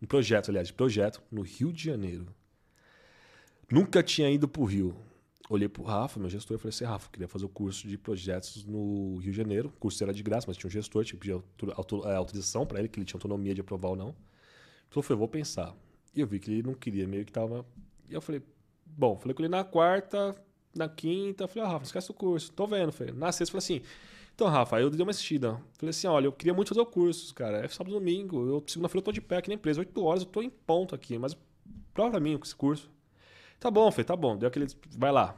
um projeto, aliás, de projeto, no Rio de Janeiro. Nunca tinha ido para o Rio. Olhei para o Rafa, meu gestor, e falei assim: Rafa, queria fazer o curso de projetos no Rio de Janeiro. O curso era de graça, mas tinha um gestor, tinha que pedir autorização para ele, que ele tinha autonomia de aprovar ou não. Ele falou: foi, vou pensar. E eu vi que ele não queria, meio que tava. E eu falei: bom, falei com ele na quarta, na quinta. Falei: ah, Rafa, esquece o curso. Tô vendo. Falei, na sexta, falei assim. Então, Rafa, aí eu dei uma assistida. Falei assim, olha, eu queria muito fazer o curso, cara. É sábado domingo. Eu, segunda-feira eu tô de pé aqui na empresa, 8 horas, eu tô em ponto aqui, mas prova pra mim com esse curso. Tá bom, falei, tá bom. Deu aquele. Vai lá.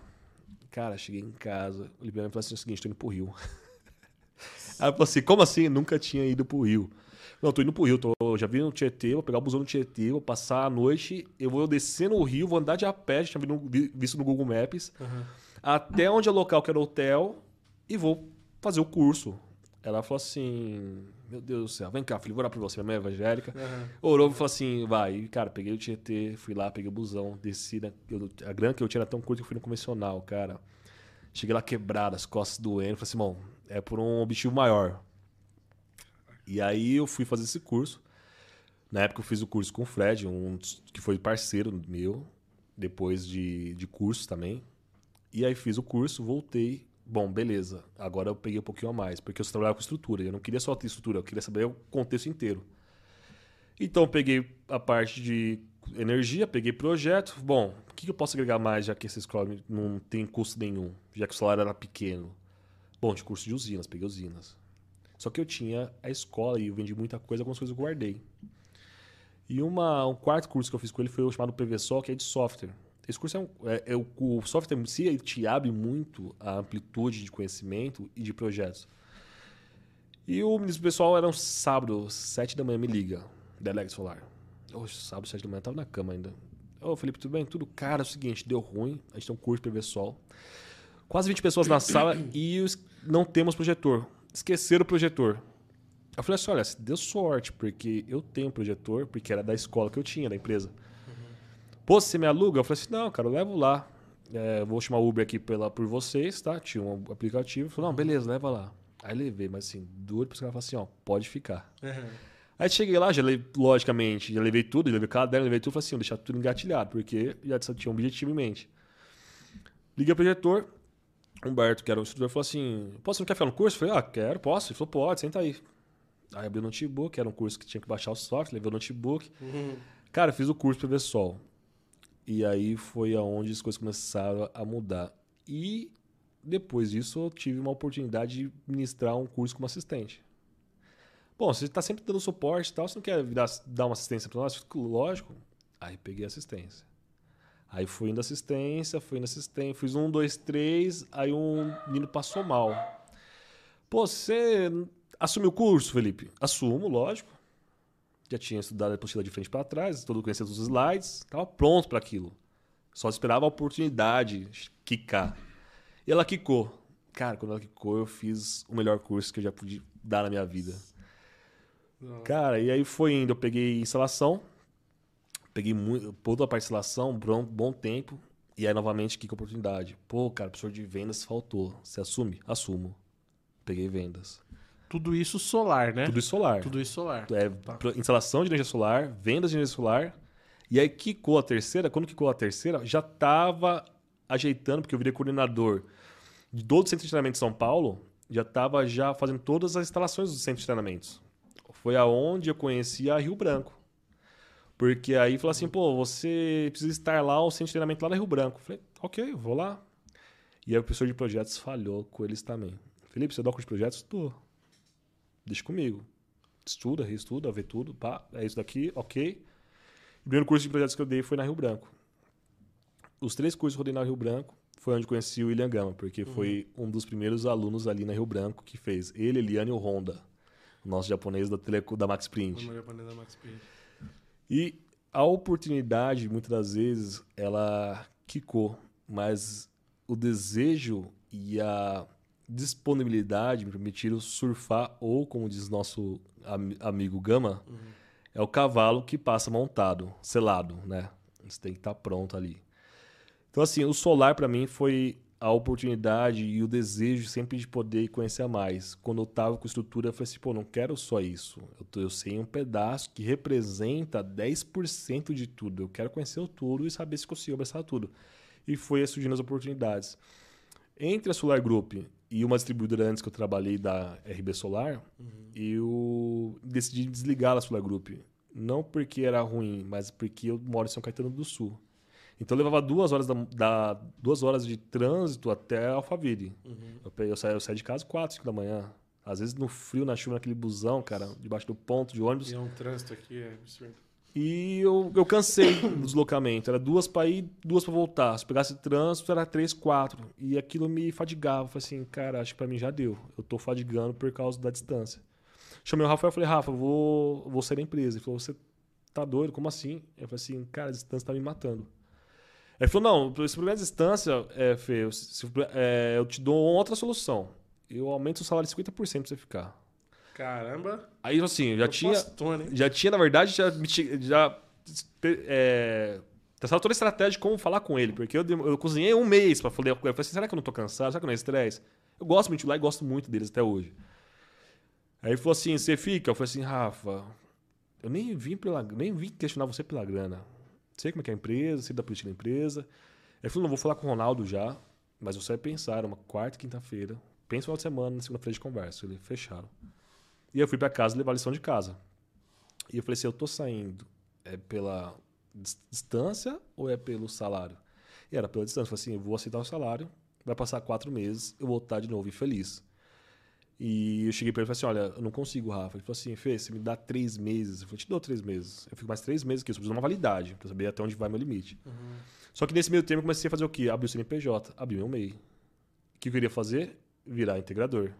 Cara, cheguei em casa. O Libiano falou assim: é o seguinte, tô indo pro Rio. Aí eu falei assim: como assim? Nunca tinha ido pro Rio. Não, tô indo pro Rio, tô, já vim no Tietê, vou pegar o busão no Tietê, vou passar a noite, eu vou descer no Rio, vou andar de a pé, já tinha visto no Google Maps, uhum. até onde é o local que era o hotel, e vou fazer o curso. Ela falou assim: Meu Deus do céu, vem cá, filho, vou orar pra você, minha mãe é evangélica. Uhum. Orou e falou assim: Vai. E, cara, peguei o Tietê, fui lá, peguei o busão, desci. Eu, a grana que eu tinha era tão curta que eu fui no convencional, cara. Cheguei lá quebrado, as costas doendo. Falei assim: Bom, é por um objetivo maior. E aí eu fui fazer esse curso. Na época eu fiz o curso com o Fred, um que foi parceiro meu, depois de, de curso também. E aí fiz o curso, voltei bom, beleza, agora eu peguei um pouquinho a mais, porque eu trabalhava com estrutura. Eu não queria só ter estrutura, eu queria saber o contexto inteiro. Então, peguei a parte de energia, peguei projeto. Bom, o que eu posso agregar mais, já que essa escola não tem custo nenhum, já que o salário era pequeno? Bom, de curso de usinas, peguei usinas. Só que eu tinha a escola e eu vendi muita coisa, algumas coisas eu guardei. E uma, um quarto curso que eu fiz com ele foi o chamado PVSol, que é de software. Esse curso é, um, é, é o, o, software em si te abre muito a amplitude de conhecimento e de projetos. E o ministro pessoal era um sábado, sete da manhã, me liga, Delegue Solar. Hoje, sábado, sete da manhã, tava na cama ainda. Ô, Felipe, tudo bem? Tudo. Cara, é o seguinte, deu ruim, a gente tem um curso PV Sol. Quase 20 pessoas na sala e não temos projetor. Esqueceram o projetor. Eu falei assim, olha, deu sorte, porque eu tenho projetor, porque era da escola que eu tinha, da empresa. Pô, você me aluga? Eu falei assim, não, cara, eu levo lá. É, vou chamar o Uber aqui pela, por vocês, tá? Tinha um aplicativo. Falei, não, beleza, leva lá. Aí levei, mas assim, duro para os caras assim, ó, pode ficar. Uhum. Aí cheguei lá, já levei, logicamente, já levei tudo, levei caderno, levei tudo, falei assim, deixar tudo engatilhado, porque já tinha um objetivo em mente. Liguei pro diretor, Humberto, que era o instrutor, falou assim: Pô, você não quer ficar no curso? Eu falei, ah, quero, posso. Ele falou, pode, senta aí. Aí abri o notebook, era um curso que tinha que baixar o software, levei o notebook. Uhum. Cara, fiz o curso para ver sol. E aí foi aonde as coisas começaram a mudar. E depois disso eu tive uma oportunidade de ministrar um curso como assistente. Bom, você está sempre dando suporte e tal, você não quer dar uma assistência para nós? Lógico. Aí peguei assistência. Aí fui indo assistência, fui indo assistência, fiz um, dois, três, aí um menino passou mal. Pô, você assumiu o curso, Felipe? Assumo, lógico já tinha estudado a apostila de frente para trás, todo conhecendo os slides, estava pronto para aquilo. Só esperava a oportunidade quicar. E ela quicou. Cara, quando ela quicou, eu fiz o melhor curso que eu já pude dar na minha vida. Não. Cara, e aí foi indo. Eu peguei instalação, peguei muito, toda a parte de instalação, bom, bom tempo. E aí, novamente, que oportunidade. Pô, cara, professor de vendas faltou. Você assume? Assumo. Peguei vendas. Tudo isso solar, né? Tudo isso solar. Tudo isso solar. É, tá. instalação de energia solar, vendas de energia solar. E aí quicou a terceira, quando quicou a terceira, já estava ajeitando, porque eu virei coordenador de todo o centro de treinamento de São Paulo, já estava já fazendo todas as instalações do centro de treinamentos. Foi aonde eu conheci a Rio Branco. Porque aí falou assim, pô, você precisa estar lá, o centro de treinamento lá na Rio Branco. Eu falei, ok, vou lá. E aí o professor de projetos falhou com eles também. Felipe, você dá curso de projetos? Tô deixa comigo. Estuda, reestuda, vê tudo, pá, é isso daqui, ok. O primeiro curso de projetos que eu dei foi na Rio Branco. Os três cursos que eu dei na Rio Branco foi onde conheci o William Gama, porque Uhum. foi um dos primeiros alunos ali na Rio Branco que fez. Ele, Eliane e o Honda, o nosso japonês da, Teleco, da Max Print. Número japonês da Max Print. E a oportunidade, muitas das vezes, ela quicou, mas o desejo e a disponibilidade me permitiram surfar, ou como diz nosso am- amigo Gama, é o cavalo que passa montado, selado, né? Você tem que estar pronto ali. Então, assim, o solar para mim foi a oportunidade e o desejo sempre de poder conhecer mais. Quando eu tava com estrutura, eu falei assim, pô, não quero só isso. Eu, tô, eu sei um pedaço que representa 10% de tudo. Eu quero conhecer o tudo e saber se consigo abraçar tudo. E foi surgindo as oportunidades. Entre a Solar Group e uma distribuidora antes que eu trabalhei da RB Solar, eu decidi desligar a Solar Group. Não porque era ruim, mas porque eu moro em São Caetano do Sul. Então eu levava duas horas, da, da- duas horas de trânsito até Alphaville. Eu, pe- eu, saía, eu saía de casa quatro, cinco da manhã. Às vezes no frio, na chuva, naquele busão, cara, debaixo do ponto de ônibus. E é um trânsito aqui, é absurdo. E eu, eu cansei do deslocamento. Era duas para ir, duas para voltar. Se pegasse trânsito, era três, quatro. E aquilo me fadigava. Eu falei assim, cara, acho que para mim já deu. Eu tô fadigando por causa da distância. Chamei o Rafael e falei, Rafa, vou, vou sair da empresa. Ele falou, você tá doido? Como assim? Eu falei assim, cara, a distância tá me matando. Ele falou, não, esse problema de distância, é, Fê, eu- se- é, eu te dou outra solução. Eu aumento o salário de 50% pra você ficar. Caramba. Aí, assim, já tinha... Propostou, né? Já tinha, na verdade, já, já é, testava toda a estratégia de como falar com ele. Porque eu, eu cozinhei um mês pra falar com ele. Eu falei assim, será que eu não tô cansado? Será que eu não é estresse? Eu gosto muito de lá e gosto muito deles até hoje. Aí ele falou assim, você fica? Eu falei assim, Rafa, eu nem vim, pela, nem vim questionar você pela grana. Sei como é que é a empresa, sei da política da empresa. Aí ele falou, não, vou falar com o Ronaldo já, mas você vai pensar, uma quarta, quinta-feira. Pensa no final de semana, na segunda-feira de conversa. Ele, fecharam. E eu fui pra casa levar a lição de casa. E eu falei assim, eu tô saindo é pela dis- distância ou é pelo salário? E era pela distância. Eu falei assim, eu vou aceitar o salário, vai passar quatro meses, eu vou estar de novo infeliz. E eu cheguei pra ele e falei assim, olha, eu não consigo, Rafa. Ele falou assim, Fê, você me dá três meses. Eu falei, te dou três meses. Eu fico mais três meses aqui, eu preciso de uma validade, pra saber até onde vai meu limite. Só que nesse meio tempo eu comecei a fazer o quê? Abrir o CNPJ, abrir meu MEI. O que eu queria fazer? Virar integrador.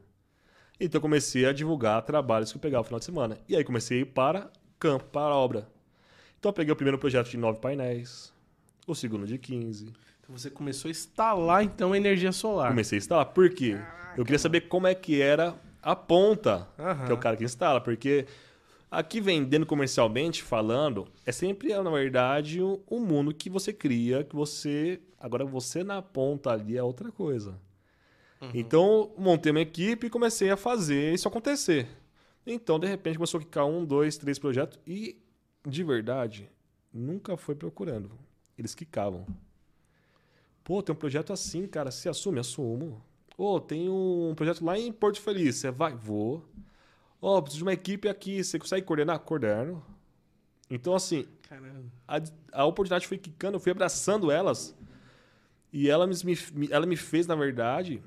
Então eu comecei a divulgar trabalhos que eu pegava no final de semana. E aí comecei a ir para campo, para a obra. Então eu peguei o primeiro projeto de nove painéis, o segundo de 15. Então você começou a instalar, então, a energia solar. Comecei a instalar. Por quê? Eu queria saber como é que era a ponta, Aham. que é o cara que instala. Porque aqui vendendo comercialmente, falando, é sempre, na verdade, um mundo que você cria, que você... Agora, você na ponta ali é outra coisa. Então, montei uma equipe e comecei a fazer isso acontecer. Então, de repente, começou a ficar um, dois, três projetos e, de verdade, nunca foi procurando. Eles quicavam. Pô, tem um projeto assim, cara, você assume? Assumo. Ô, tem um projeto lá em Porto Feliz, você vai? Vou. Ó, preciso de uma equipe aqui, você consegue coordenar? Coordeno. Então, assim, a, a oportunidade foi quicando, eu fui abraçando elas. E ela me, me- ela me fez, na verdade,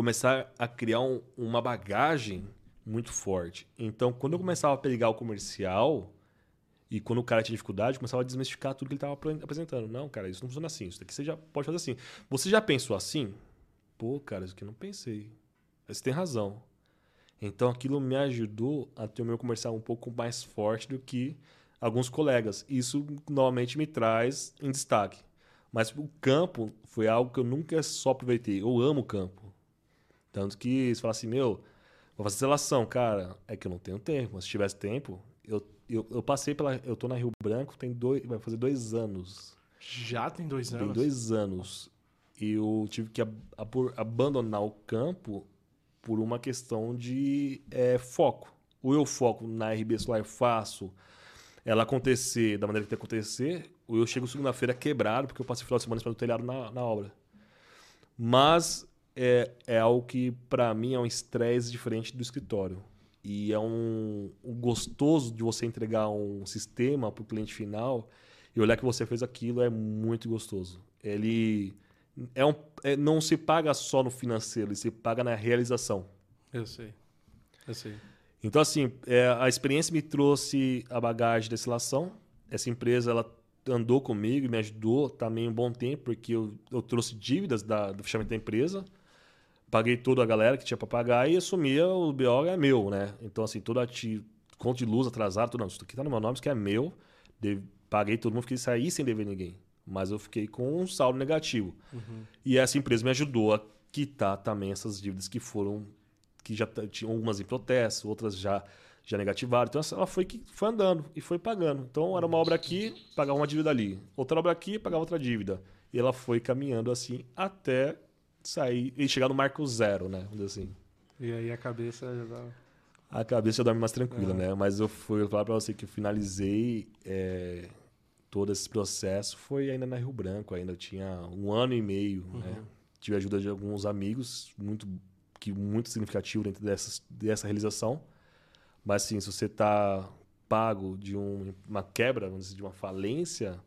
começar a criar um- uma bagagem muito forte. Então, quando eu começava a pegar o comercial, e quando o cara tinha dificuldade, eu começava a desmistificar tudo que ele estava apresentando. Não, cara, isso não funciona assim. Isso daqui você já pode fazer assim. Você já pensou assim? Pô, cara, isso aqui eu não pensei. Você tem razão. Então aquilo me ajudou a ter o meu comercial um pouco mais forte do que alguns colegas. Isso novamente me traz em destaque. Mas o campo foi algo que eu nunca só aproveitei. Eu amo o campo. Tanto que você fala assim, meu, vou fazer relação, cara. É que eu não tenho tempo, mas se tivesse tempo, eu, eu, eu passei pela. Eu tô na Rio Branco, tem dois. Vai fazer dois anos. Já tem dois anos? Tem dois anos. E eu tive que ab- abor- abandonar o campo por uma questão de é, foco. Ou eu foco na RB Solar, faço ela acontecer da maneira que tem que acontecer, ou eu chego segunda-feira quebrado, porque eu passei o final de semana esperando o telhado na, na obra. Mas é, é algo que, para mim, é um estresse diferente do escritório. E é um, um gostoso de você entregar um sistema para o cliente final e olhar que você fez aquilo é muito gostoso. Ele é um, é- não se paga só no financeiro, ele se paga na realização. Eu sei. Eu sei. Então, assim, é, a experiência me trouxe a bagagem da destilação. Essa empresa, ela andou comigo e me ajudou também um bom tempo, porque eu, eu trouxe dívidas da, do fechamento da empresa, paguei toda a galera que tinha para pagar e assumia o BO é meu, né? Então, assim, toda a ti, conta de luz atrasado, tudo, não, isso aqui tá no meu nome, isso aqui é meu, paguei todo mundo, fiquei sair sem dever ninguém. Mas eu fiquei com um saldo negativo. Uhum. E essa empresa me ajudou a quitar também essas dívidas que foram, que já tinham algumas em protesto, outras já já negativaram. Então ela foi que foi andando e foi pagando. Então era uma obra aqui, pagava uma dívida ali. Outra obra aqui, pagava outra dívida. E ela foi caminhando assim até sair e chegar no marco zero, né? Assim. E aí a cabeça já dá... A cabeça já dorme mais tranquila, é. né? Mas eu fui falar para você que eu finalizei é, todo esse processo foi ainda na Rio Branco, ainda tinha um ano e meio, né? uhum. né? Tive a ajuda de alguns amigos, muito que muito significativo dentro dessas, dessa realização. Mas assim, se você está pago de um, uma quebra, vamos dizer, de uma falência,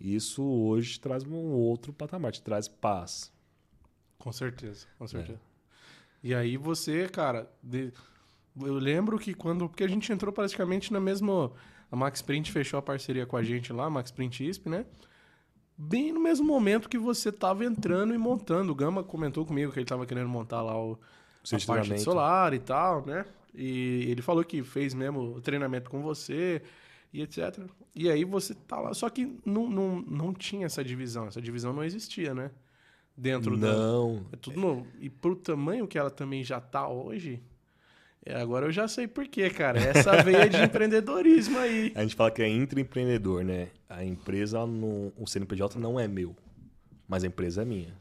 isso hoje traz um outro patamar, te traz paz. Com certeza, com é. certeza. É. E aí você, cara, de... eu lembro que quando. Porque a gente entrou praticamente na mesma. A Max Print fechou a parceria com a gente lá, Max Print ISP, né? Bem no mesmo momento que você estava entrando e montando. O Gama comentou comigo que ele estava querendo montar lá o, a parte solar e tal, né? E ele falou que fez mesmo o treinamento com você e etc. E aí você tá lá. Só que não, não, não tinha essa divisão. Essa divisão não existia, né? Dentro não. da. É tudo novo. E pro tamanho que ela também já tá hoje. É, agora eu já sei por quê, cara. Essa veia de empreendedorismo aí. A gente fala que é intraempreendedor, né? A empresa, no, o CNPJ não é meu, mas a empresa é minha.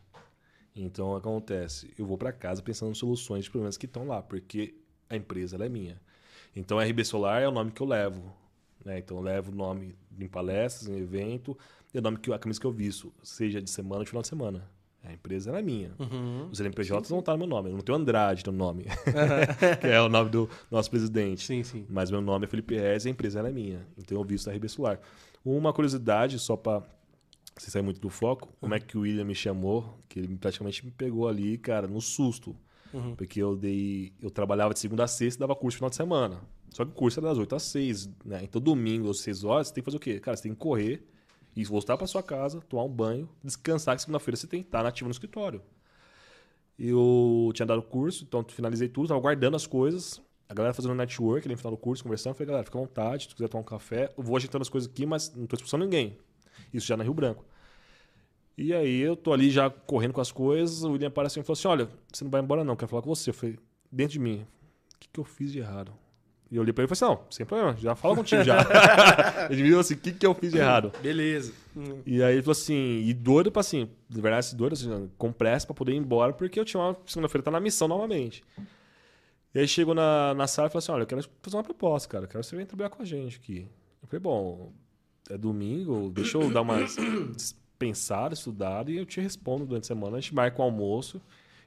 Então acontece, eu vou para casa pensando em soluções de problemas que estão lá, porque a empresa é minha. Então, RB Solar é o nome que eu levo. Né? Então, eu levo o nome em palestras, em evento, e o nome que a camisa que eu visto, seja de semana ou de final de semana. A empresa é minha. Uhum. Os sim, não estão tá no meu nome. Eu não tenho Andrade no nome, que é o nome do nosso presidente. Sim, sim. Mas meu nome é Felipe Reis e a empresa é minha. Então eu visto a RB Solar. Uma curiosidade, só para você sair muito do foco, como é que o William me chamou, que ele praticamente me pegou ali, cara, no susto. Uhum. Porque eu dei. Eu trabalhava de segunda a sexta e dava curso no final de semana. Só que o curso era das 8 às 6, né? Então, domingo, às 6 horas, você tem que fazer o quê? Cara, você tem que correr e voltar para sua casa, tomar um banho, descansar, que segunda-feira você tem que estar nativo no escritório. Eu tinha dado o curso, então finalizei tudo, tava guardando as coisas. A galera fazendo network ali no final do curso, conversando. Falei, galera, fica à vontade, se quiser tomar um café. Eu vou ajeitando as coisas aqui, mas não tô expulsando ninguém. Isso já na Rio Branco. E aí eu tô ali já correndo com as coisas, o William apareceu e falou assim: olha, você não vai embora não, quero falar com você. Eu falei, dentro de mim, o que, que eu fiz de errado? E eu olhei pra ele e falei assim: não, sem problema, já fala contigo já. ele me falou assim: o que, que eu fiz de errado? Beleza. E aí ele falou assim: e doido pra assim, de verdade, doido, assim, com pressa pra poder ir embora, porque eu tinha uma segunda-feira, tá na missão novamente. E aí chegou na, na sala e falou assim: olha, eu quero fazer uma proposta, cara, eu quero que você venha trabalhar com a gente aqui. Eu falei: bom, é domingo, deixa eu dar umas pensado, estudado, e eu te respondo durante a semana. A gente marca o almoço.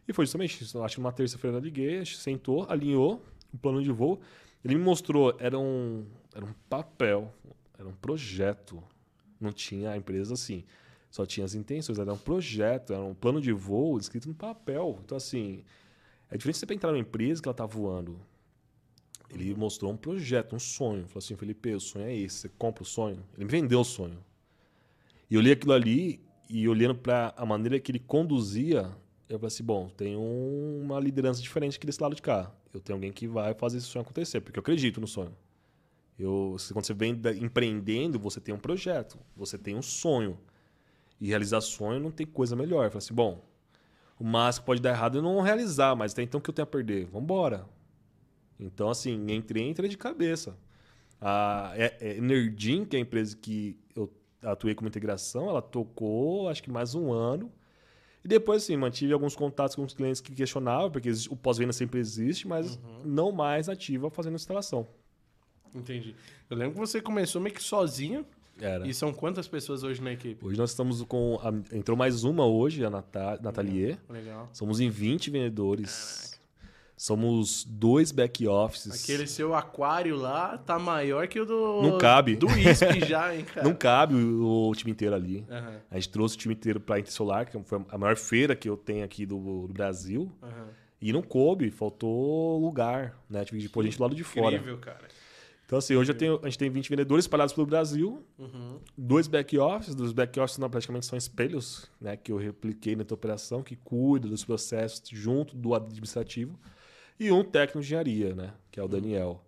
E foi justamente isso. Acho que numa terça-feira eu liguei, a gente sentou, alinhou o um plano de voo. Ele me mostrou, era um, era um papel, era um projeto. Não tinha a empresa assim. Só tinha as intenções, era um projeto, era um plano de voo escrito no papel. Então, assim, é diferente você entrar numa empresa que ela está voando. Ele mostrou um projeto, um sonho. Falou assim, Felipe, o sonho é esse, você compra o sonho. Ele me vendeu o sonho. E eu li aquilo ali e olhando para a maneira que ele conduzia, eu falei assim, bom, tem uma liderança diferente aqui desse lado de cá. Eu tenho alguém que vai fazer esse sonho acontecer, porque eu acredito no sonho. Eu, quando você vem empreendendo, você tem um projeto, você tem um sonho. E realizar sonho não tem coisa melhor. Falei assim, bom, o máximo pode dar errado e não realizar, mas até então o que eu tenho a perder? Vamos embora. Então, assim, entrei, entrei de cabeça. A Enerdim, que é a empresa que eu atuei como integração, ela tocou acho que mais um ano. E depois, assim, mantive alguns contatos com os clientes que questionavam, porque o pós-venda sempre existe, mas uhum. não mais ativa fazendo instalação. Entendi. Eu lembro que você começou meio que sozinho. Era. E são quantas pessoas hoje na equipe? Hoje nós estamos com. A, entrou mais uma hoje, a Nathalie. Legal. Somos em 20 vendedores. Somos dois back offices. Aquele seu aquário lá tá maior que o do. Não cabe. Do ISP já, hein, cara? Não cabe o, o time inteiro ali. Uhum. A gente trouxe o time inteiro pra Intersolar, que foi a maior feira que eu tenho aqui do, do Brasil. Uhum. E não coube, faltou lugar, né? Tive que pôr a gente do lado de fora. Incrível, cara. Então, assim, hoje tenho, a gente tem 20 vendedores espalhados pelo Brasil, Uhum. dois back-offices, dos back-offices não, praticamente são espelhos, né, que eu repliquei na tua operação, que cuida dos processos junto do administrativo, e um técnico de engenharia, né, que é o Daniel.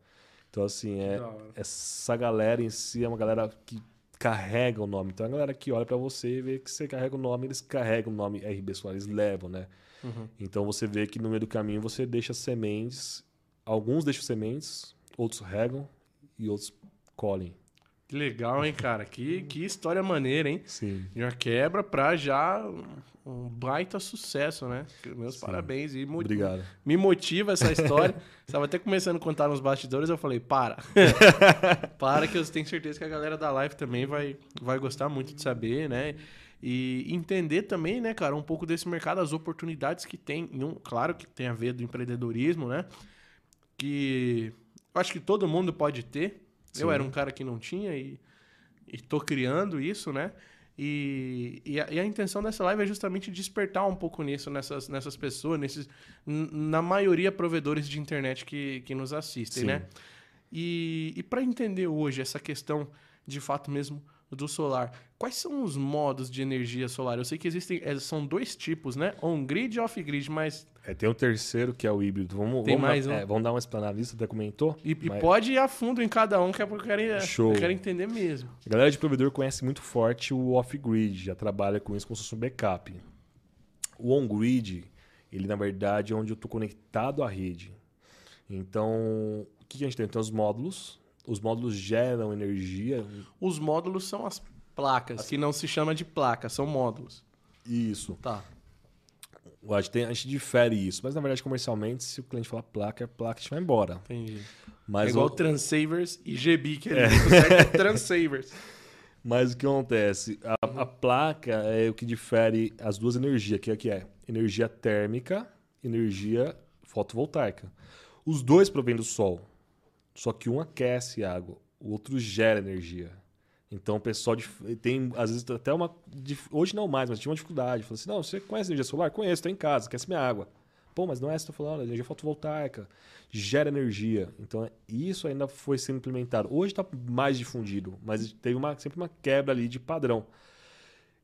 Então, assim, é, essa galera em si é uma galera que carrega o nome. Então, é a galera que olha pra você e vê que você carrega o nome, eles carregam o nome RB Soares, eles levam, né? Uhum. Então, você vê que no meio do caminho você deixa sementes, alguns deixam sementes, outros regam e outros colhem. Que legal, hein, cara? Que, que história maneira, hein? Sim. Já quebra pra já um- baita sucesso, né? Meus parabéns. E Obrigado. me motiva essa história. Estava até começando a contar nos bastidores, eu falei, para. para que eu tenho certeza que a galera da live também vai, vai gostar muito de saber, né? E entender também, né, cara, um pouco desse mercado, as oportunidades que tem. em um- claro que tem a ver do empreendedorismo, né? Que eu acho que todo mundo pode ter. Eu Sim. era um cara que não tinha e, e tô criando isso, né? E, e, a, e a intenção dessa live é justamente despertar um pouco nisso, nessas, nessas pessoas, nesses, na maioria, provedores de internet que, que nos assistem, Sim. né? E, e para entender hoje essa questão, de fato mesmo, do solar, quais são os modos de energia solar? Eu sei que existem, é, são dois tipos, né? On-grid e off-grid, mas... É, tem um terceiro que é o híbrido. Vamos, Tem vamos mais um? é, vamos dar uma explanada nisso, até comentou. E, e mas pode ir a fundo em cada um, que é porque eu quero, Show. eu quero entender mesmo. A galera de provedor conhece muito forte o off-grid, já trabalha com isso como se fosse um backup. O on-grid, ele na verdade é onde eu estou conectado à rede. Então, o que que a gente tem? Tem os módulos. Os módulos geram energia. Os módulos são as placas, que não se chama de placa, são módulos. Isso. Tá. A gente, tem- a gente difere isso. Mas na verdade, comercialmente, se o cliente falar placa, é placa, a gente vai embora. Entendi. Mas é igual o- Transavers e GB, que é. é Transavers. Mas o que acontece? A, a placa é o que difere as duas energias, que é que é energia térmica, energia fotovoltaica. Os dois provêm do sol. Só que um aquece a água, o outro gera energia. Então o pessoal tem, às vezes, até uma. Hoje não mais, mas tinha uma dificuldade. Falou assim: não, você conhece energia solar? Conheço, estou em casa, aquece minha água. Pô, mas não é essa que eu tô falando, é energia fotovoltaica, gera energia. Então, isso ainda foi sendo implementado. Hoje está mais difundido, mas teve uma, sempre uma quebra ali de padrão.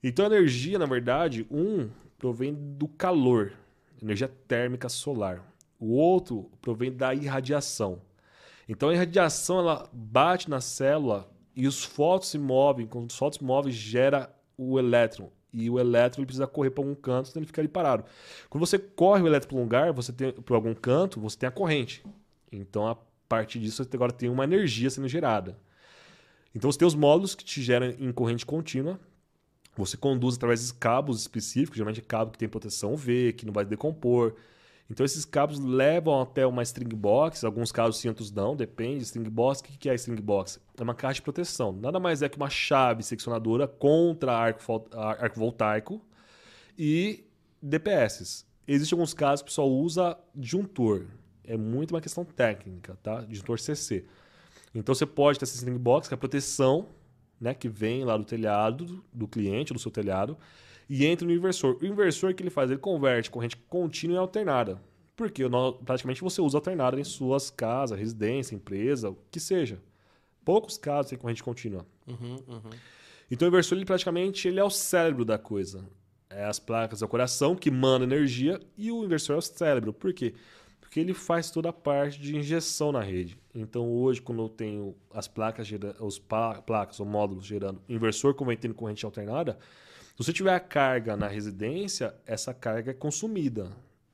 Então, a energia, na verdade, um provém do calor, energia térmica solar. O outro provém da irradiação. Então, a irradiação ela bate na célula e os fótons se movem. Quando os fótons se movem, gera o elétron. E o elétron ele precisa correr para algum canto, senão ele fica ali parado. Quando você corre o elétron para um lugar, você tem para algum canto, você tem a corrente. Então, a partir disso, você agora tem uma energia sendo gerada. Então, você tem os módulos que te geram em corrente contínua. Você conduz através de cabos específicos, geralmente é cabo que tem proteção UV, que não vai decompor. Então, esses cabos levam até uma string box, alguns casos sim, outros não, depende. String box, o que é string box? É uma caixa de proteção. Nada mais é que uma chave seccionadora contra arco, arco voltaico e DPS. Existem alguns casos que o pessoal usa disjuntor. É muito uma questão técnica, tá? Disjuntor CC. Então você pode ter essa string box, que é a proteção, né, que vem lá do telhado do- do cliente, do seu telhado, e entra no inversor. O inversor o que ele faz? Ele converte corrente contínua em alternada. Porque praticamente você usa alternada em suas casas, residência, empresa, o que seja. Poucos casos tem corrente contínua. Uhum, uhum. Então o inversor ele praticamente ele é o cérebro da coisa. É as placas do coração que mandam energia e o inversor é o cérebro. Por quê? Porque ele faz toda a parte de injeção na rede. Então hoje quando eu tenho as placas os placas ou módulos gerando inversor convertendo corrente alternada, se você tiver a carga na residência, essa carga é consumida.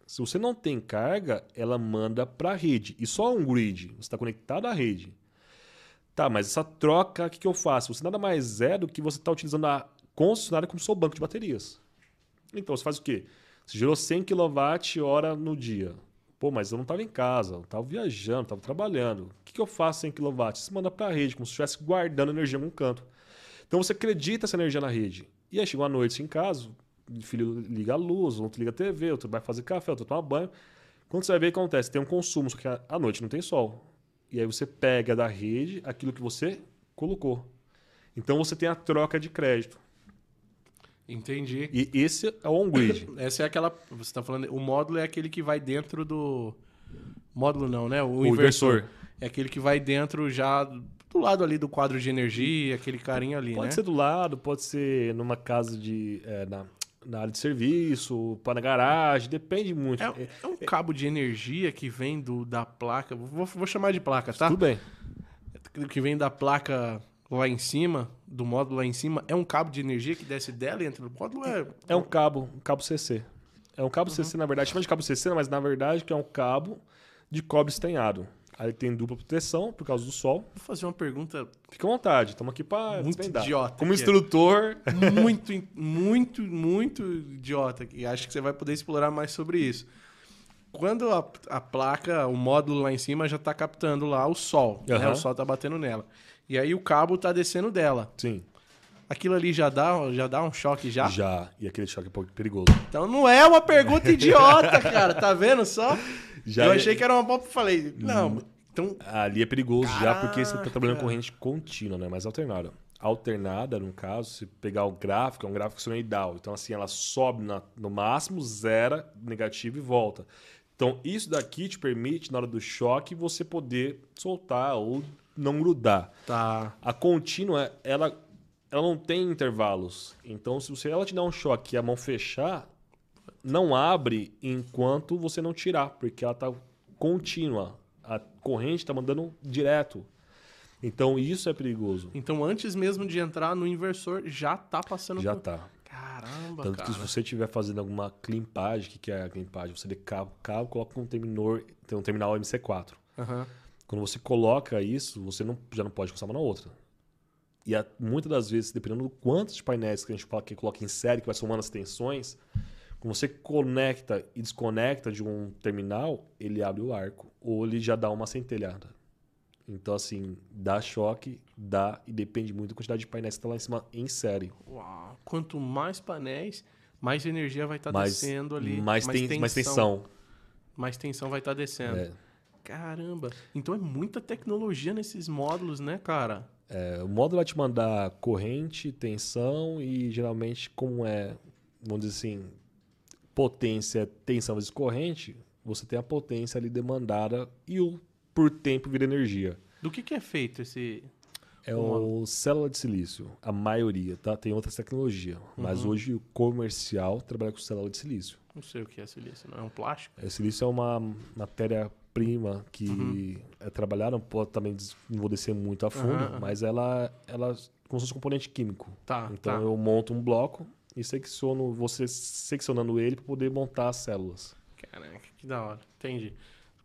Se você não tem carga, ela manda para a rede. E só um grid, você está conectado à rede. Tá, mas essa troca, o que, que eu faço? Você nada mais é do que você está utilizando a concessionária como seu banco de baterias. Então, você faz o quê? Você gerou 100 kWh no dia. Pô, mas eu não estava em casa, eu estava viajando, estava trabalhando. O que, que eu faço 100 kW? Você manda para a rede, como se estivesse guardando energia em algum canto. Então, você acredita essa energia na rede. E aí, chegou a noite em casa, o filho liga a luz, outro liga a TV, outro vai fazer café, outro toma banho. Quando você vai ver o que acontece, tem um consumo, só que à- noite não tem sol. E aí você pega da rede aquilo que você colocou. Então você tem a troca de crédito. Entendi. E esse é o on-grid. Essa é aquela. Você tá falando. O módulo é aquele que vai dentro do. Módulo não, né? O, O inversor. é aquele que vai dentro já do lado ali do quadro de energia, aquele carinho ali, Pode né? ser do lado, pode ser numa casa de. é, na, na área de serviço, para na garagem, depende muito. É, é um cabo de energia que vem do, da placa. Vou, vou chamar de placa, tá? Tudo bem. Que vem da placa lá em cima, do módulo lá em cima. É um cabo de energia que desce dela e entra no módulo? É, É um cabo, um cabo CC. É um cabo CC, na verdade, chama de cabo CC, mas na verdade que é um cabo de cobre estanhado. Aí tem dupla proteção por causa do sol. Vou fazer uma pergunta Fica à vontade, estamos aqui para Muito idiota Como instrutor, muito, muito, muito idiota. E acho que você vai poder explorar mais sobre isso. Quando a, a placa, o módulo lá em cima já está captando lá o sol, né? Aham. O sol está batendo nela. E aí o cabo está descendo dela. sim, Aquilo ali já dá, já dá um choque já? já. E aquele choque é um pouco perigoso. Então não é uma pergunta idiota, cara. Tá vendo só? Já Eu é- achei que era uma boa. Falei, não. Então, Ali é perigoso já porque você está Caraca. trabalhando com corrente contínua, né? Mas alternada. Alternada, no caso, se pegar o gráfico, é um gráfico senoidal. Então, assim, ela sobe na- no máximo, zera, negativo e volta. Então, isso daqui te permite, na hora do choque, você poder soltar ou não grudar. tá. A contínua, ela, ela não tem intervalos. Então, se você, ela te dá um choque e a mão fechar, não abre enquanto você não tirar, porque ela está contínua. A corrente está mandando direto. Então, isso é perigoso. Então antes mesmo de entrar no inversor, já tá passando Já por- tá. Caramba, Tanto cara. que se você estiver fazendo alguma climpagem, o que que é a climpagem? Você de cabo, cabo, coloca um terminal, tem um terminal MC4. Aham. Quando você coloca isso, você não, já não pode encostar uma na outra. E a- muitas das vezes, dependendo do quantos painéis que a gente fala que coloca em série, que vai somando as tensões, quando você conecta e desconecta de um terminal, ele abre o arco. Ou ele já dá uma centelhada. Então, assim, dá choque, dá, e depende muito da quantidade de painéis que está lá em cima em série. Uau. Quanto mais painéis, mais energia vai estar mais, descendo ali. mais, tem, mais tensão. Mais tensão vai estar descendo. É. Caramba. Então é muita tecnologia nesses módulos, né, cara? É, o módulo vai te mandar corrente, tensão e geralmente, como é, vamos dizer assim, potência, tensão vezes corrente, você tem a potência ali demandada e o por tempo vira energia. Do que, que é feito esse. É O célula de silício, a maioria, tá? Tem outras tecnologias, mas hoje o comercial trabalha com célula de silício. Não sei o que é silício, não é um plástico? O silício é uma matéria-prima que é trabalhada, pode também não vou descer muito a fundo, aham. mas ela, ela como se fosse um componente químico. Tá, Então tá. eu monto um bloco e secciono, você seccionando ele para poder montar as células. Caraca, que da hora. Entendi.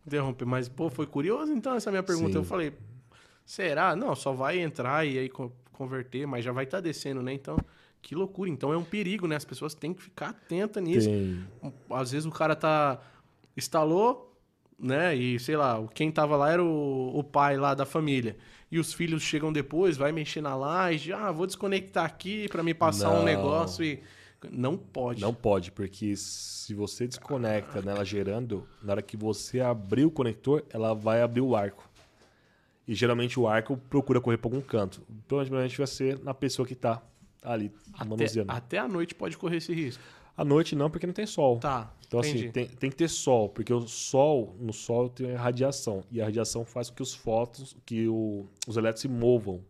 Interromper, mas, pô, foi curioso então essa minha pergunta. Sim. Eu falei, será? Não, só vai entrar e aí co- converter, mas já vai estar descendo, né? Então, que loucura. Então é um perigo, né? As pessoas têm que ficar atentas nisso. Tem, Às vezes o cara tá. instalou, né? E sei lá, quem tava lá era o, o pai lá da família. E os filhos chegam depois, vai mexer na laje, ah, vou desconectar aqui para me passar um Não. negócio e. Não pode. não pode, porque se você desconecta nela gerando, na hora que você abrir o conector, ela vai abrir o arco. E geralmente o arco procura correr para algum canto. Provavelmente vai ser na pessoa que tá ali Até, manuseando. até a noite pode correr esse risco. À noite não, porque não tem sol. Tá. Então, entendi. assim, tem, tem que ter sol, porque o sol, no sol tem radiação. E a radiação faz com que os fótons, que o- os elétrons se movam.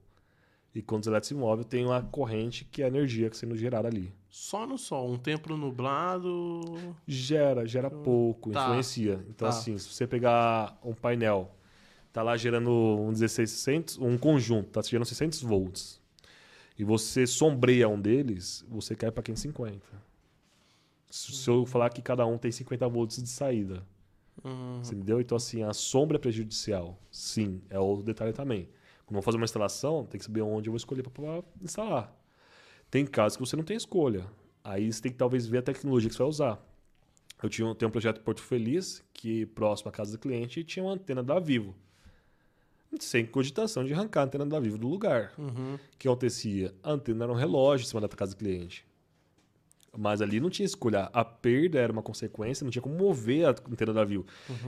E quando os elétrons se movem, tem uma corrente que é a energia que sendo gerada ali. Só no sol, um tempo nublado. Gera, gera pouco, Tá. influencia. Então, Tá. assim, se você pegar um painel, tá lá gerando um 1600, um conjunto, tá gerando 600 volts. E você sombreia um deles, você cai para 550. Se eu falar que cada um tem 50 volts de saída. Hum, Você entendeu? Então, assim, a sombra é prejudicial. Sim, é outro detalhe também. Quando eu vou fazer uma instalação, tem que saber onde eu vou escolher para instalar. Tem casos que você não tem escolha. Aí você tem que talvez ver a tecnologia que você vai usar. Eu tinha, um- tenho um projeto Porto Feliz, que próximo à casa do cliente tinha uma antena da Vivo. Sem cogitação de arrancar a antena da Vivo do lugar. uhum. O que acontecia? A antena era um relógio em cima da casa do cliente. Mas ali não tinha escolha. A perda era uma consequência, não tinha como mover a antena da Vivo.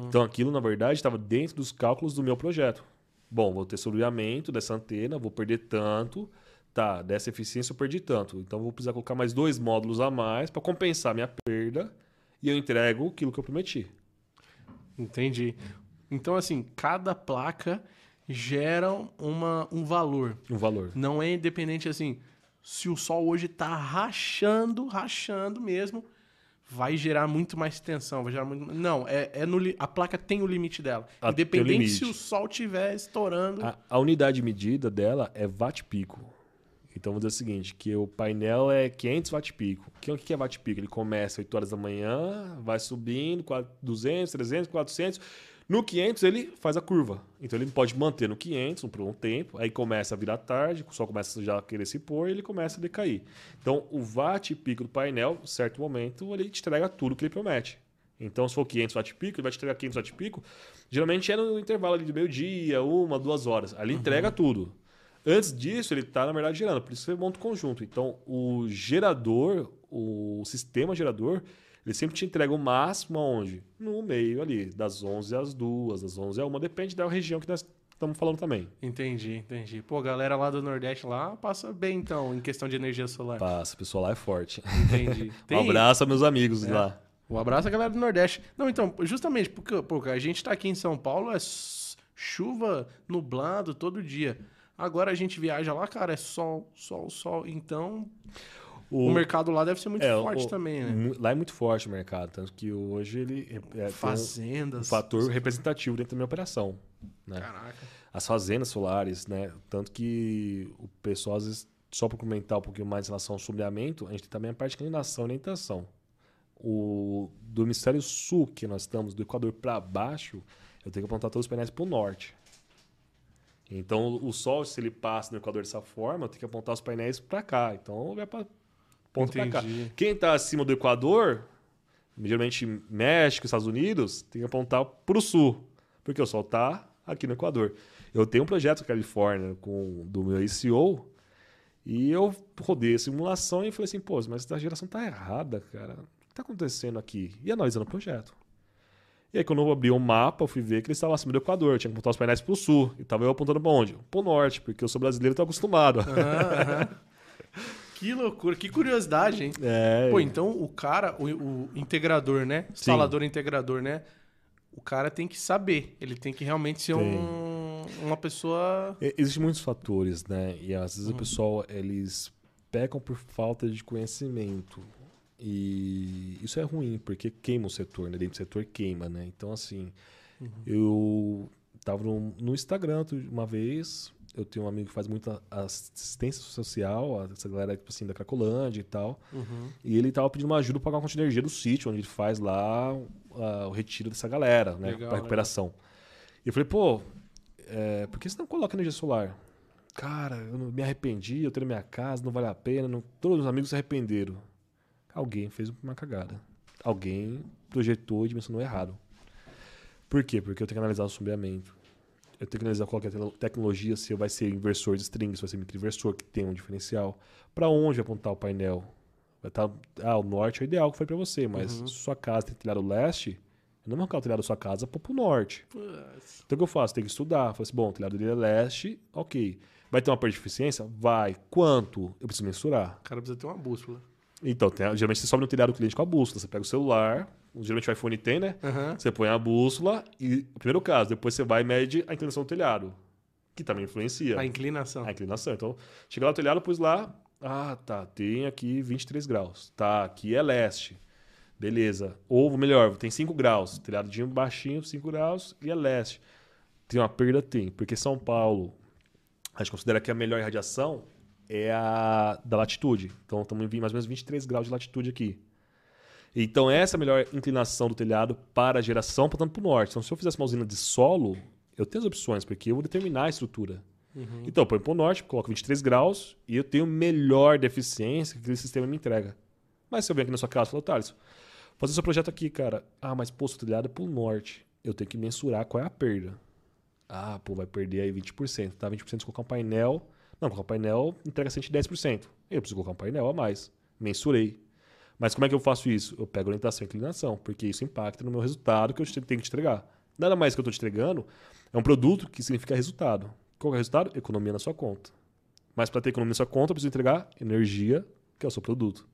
Então aquilo, na verdade, estava dentro dos cálculos do meu projeto. Bom, vou ter sobrevivimento dessa antena, vou perder tanto. Tá, dessa eficiência eu perdi tanto. Então vou precisar colocar mais dois módulos a mais para compensar minha perda e eu entrego aquilo que eu prometi. Entendi. Então, assim, cada placa gera uma, um valor. Um valor. Não é independente assim, se o sol hoje tá rachando, rachando mesmo, vai gerar muito mais tensão, vai gerar muito... Não, é, é no a placa tem o limite dela. Ah, tem o Independente limite. se o sol estiver estourando. A, a unidade de medida dela é watt-pico. Então, vamos dizer o seguinte, que o painel é 500 watt-pico. O que, que é watt-pico? Ele começa às 8 horas da manhã, vai subindo, 400, 200, 300, 400. No 500, ele faz a curva. Então, ele pode manter no 500 por um tempo. Aí começa a virar tarde, o sol começa já a querer se pôr e ele começa a decair. Então, o watt-pico do painel, em certo momento, ele te entrega tudo que ele promete. Então, se for 500 watt-pico, ele vai te entregar 500 watt-pico. Geralmente é no intervalo ali de meio-dia, uma, duas horas. Ali entrega tudo. Antes disso, ele está, na verdade, gerando. Por isso você monta o conjunto. Então, o gerador, o sistema gerador, ele sempre te entrega o máximo aonde? No meio ali, das 11 às 2, das 11 às 1. Depende da região que nós estamos falando também. Entendi, entendi. Pô, a galera lá do Nordeste lá passa bem, então, em questão de energia solar. Passa, o pessoal lá é forte. Entendi. Um abraço a meus amigos lá. Um abraço à galera do Nordeste. Não, então, justamente porque, porque a gente tá aqui em São Paulo, é chuva, nublado todo dia. Agora a gente viaja lá, cara, é sol, sol, sol. Então, o, mercado lá deve ser muito é, forte o- também, né? Lá é muito forte o mercado, tanto que hoje ele é, tem um- um Fazendas. fator representativo dentro da minha operação. Né? Caraca. as fazendas solares, né? Tanto que o pessoal, às vezes, só para comentar um pouquinho mais em relação ao sombreamento, a gente tem também a parte de inclinação e orientação. O, do hemisfério sul, que nós estamos, do Equador para baixo, eu tenho que apontar todos os painéis para o norte. Então, o sol, se ele passa no Equador dessa forma, eu tenho que apontar os painéis para cá. Então, vai para ponto para cá. Quem está acima do Equador, geralmente México, Estados Unidos, tem que apontar para o sul, porque o sol está aqui no Equador. Eu tenho um projeto na Califórnia com do meu ICO e eu rodei a simulação e falei assim, pô, mas essa geração tá errada, cara. O que tá acontecendo aqui? E analisando o projeto. E aí, quando eu abri o mapa, eu fui ver que eles estavam acima do Equador. Eu tinha que apontar os painéis pro sul. E tava eu apontando pra onde? Pro norte, porque eu sou brasileiro e tô acostumado. Aham, aham. que loucura, que curiosidade, hein? É. Pô, então o cara, o, o integrador, né? Instalador integrador, né? O cara tem que saber. Ele tem que realmente ser Tem. um, uma pessoa. Existem muitos fatores, né? E às vezes o pessoal, eles pecam por falta de conhecimento. E isso é ruim, porque queima o setor, né? Dentro do setor queima, né? Então, assim, eu tava no, no Instagram uma vez, eu tenho um amigo que faz muita assistência social, essa galera, tipo assim, da Cracolândia e tal. Uhum. E ele tava pedindo uma ajuda para pagar uma conta de energia do sítio, onde ele faz lá ah, o retiro dessa galera, né? Legal, Para recuperação. E eu falei, pô, é, por que você não coloca energia solar? Cara, eu não- me arrependi, eu tenho minha casa, não vale a pena. não- Todos os amigos se arrependeram. Alguém fez uma cagada. Alguém projetou e dimensionou errado. Por quê? Porque eu tenho que analisar o sombreamento. Eu tenho que analisar qual é a te- tecnologia, se vai ser inversor de string, se vai ser microinversor, que tem um diferencial. Para onde vai apontar o painel? Vai estar, ah, o norte é o ideal que foi para você, mas Uhum. se sua casa tem telhado leste, eu não vou arrancar o telhado da sua casa para o norte. Então o que eu faço? Tem que estudar. Falei assim, bom, o telhado dele é leste, ok. Vai ter uma parte de eficiência? Vai. Quanto? Eu preciso mensurar. O cara precisa ter uma bússola. Então, tem- geralmente você sobe no telhado do cliente com a bússola. Você pega o celular, geralmente o iPhone tem, né? Aham. Você põe a bússola e, primeiro caso, depois você vai e mede a inclinação do telhado, que também influencia A inclinação. a inclinação. Então, cheguei lá no telhado, pus lá, ah, tá, tem aqui 23 graus. Tá, aqui é leste. Beleza. Ou melhor, tem 5 graus. Telhadinho baixinho, 5 graus e é leste. Tem uma perda? Tem. Porque São Paulo, a gente considera que a melhor irradiação é a da latitude. Então, estamos em mais ou menos 23 graus de latitude aqui. Então, essa é a melhor inclinação do telhado para a geração, portanto, para o norte. Então, se eu fizesse uma usina de solo, eu tenho as opções, porque eu vou determinar a estrutura. Uhum. Então, eu ponho para o norte, coloco 23 graus e eu tenho melhor deficiência que aquele sistema me entrega. Mas se eu venho aqui na sua casa e falo, Thales, vou fazer seu projeto aqui, cara. Ah, mas pô, seu telhado é para o norte. Eu tenho que mensurar qual é a perda. Ah, pô, vai perder aí 20%. Tá, 20% se colocar um painel. Não, colocar um painel entrega 110%. Eu preciso colocar um painel a mais. Mensurei. Mas como é que eu faço isso? Eu pego orientação e inclinação, porque isso impacta no meu resultado que eu te- tenho que te entregar. Nada mais que eu estou te entregando é um produto que significa resultado. Qual é o resultado? Economia na sua conta. Mas para ter economia na sua conta, eu preciso entregar energia, que é o seu produto.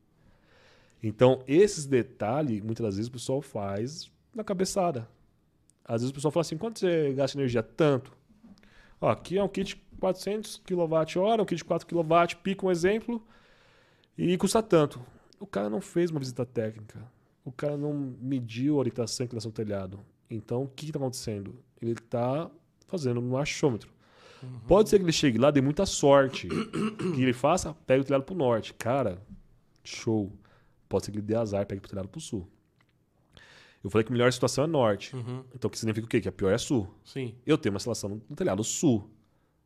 Então, esses detalhes, muitas das vezes, o pessoal faz na cabeçada. Às vezes o pessoal fala assim, quanto você gasta energia? Tanto. Ó, aqui é um kit 400 kWh, um kit de 4 kW, pica um exemplo, e custa tanto. O cara não fez uma visita técnica. O cara não mediu a orientação e inclinação do telhado. Então, o que está acontecendo? Ele está fazendo um achômetro. Uhum. Pode ser que ele chegue lá, dê muita sorte. que ele faça, pega o telhado para o norte. Cara, show. Pode ser que ele dê azar, pegue o telhado para o sul. Eu falei que a melhor situação é norte. Uhum. Então, o que significa o quê? Que a pior é sul. Sim. Eu tenho uma instalação no telhado sul.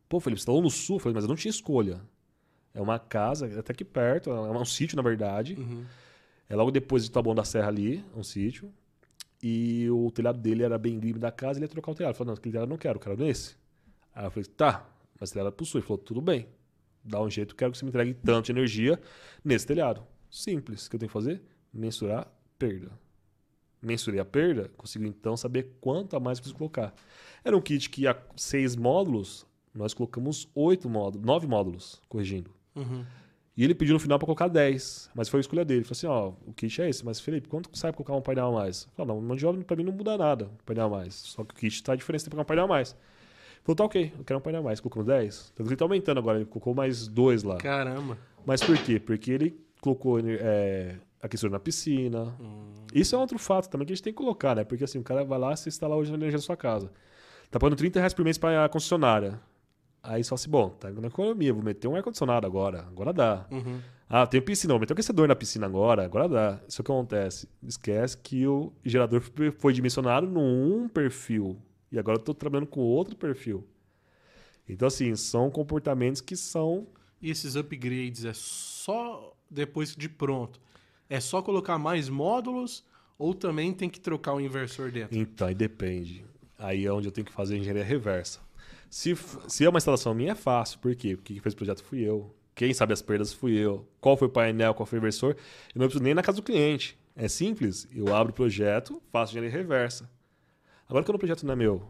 Pô, Felipe, você instalou no sul? Eu falei, mas eu não tinha escolha. É uma casa, até aqui perto, é um sítio, na verdade. Uhum. É logo depois de Taboão da Serra ali, um sítio. E o telhado dele era bem grime da casa, ele ia trocar o telhado. Eu falei, não, aquele telhado eu não quero, eu quero nesse. Aí eu falei, tá, mas o telhado é pro sul. Ele falou, tudo bem, dá um jeito, quero que você me entregue tanto de energia nesse telhado. Simples, o que eu tenho que fazer? Mensurar perda. Mensurei a perda, consigo então saber quanto a mais preciso colocar. Era um kit que ia seis módulos, nós colocamos oito módulos, nove módulos, corrigindo. Uhum. E ele pediu no final para colocar 10, mas foi a escolha dele. Ele falou assim: ó, o kit é esse, mas Felipe, quanto sai para colocar um painel a mais? Falei, não, mão de obra para mim não muda nada, um painel a mais. Só que o kit tá diferente, tem que colocar um painel a mais. Ele falou, tá ok, eu quero um painel a mais. Colocou 10. Então ele tá aumentando agora, ele colocou mais dois lá. Caramba. Mas por quê? Porque ele colocou é, aquecedor na piscina. Hum. Isso é outro fato também que a gente tem que colocar, né? Porque assim, o cara vai lá se instalar hoje na energia da sua casa. Tá pagando 30 reais por mês para a concessionária. Aí só assim, bom, tá na economia, vou meter um ar-condicionado agora, agora dá. Uhum. Ah, tenho piscina, vou meter um aquecedor na piscina agora, agora dá. Isso que acontece. Esquece que o gerador foi dimensionado num perfil. E agora eu estou trabalhando com outro perfil. Então, assim, são comportamentos que são. E esses upgrades é só depois de pronto? É só colocar mais módulos ou também tem que trocar o inversor dentro? Então, aí depende. Aí é onde eu tenho que fazer a engenharia reversa. Se, se é uma instalação minha, é fácil. Por quê? Porque quem fez o projeto fui eu. Quem sabe as perdas fui eu. Qual foi o painel, qual foi o inversor. Eu não preciso nem na casa do cliente. É simples. Eu abro o projeto, faço engenharia reversa. Agora, quando o projeto não é meu,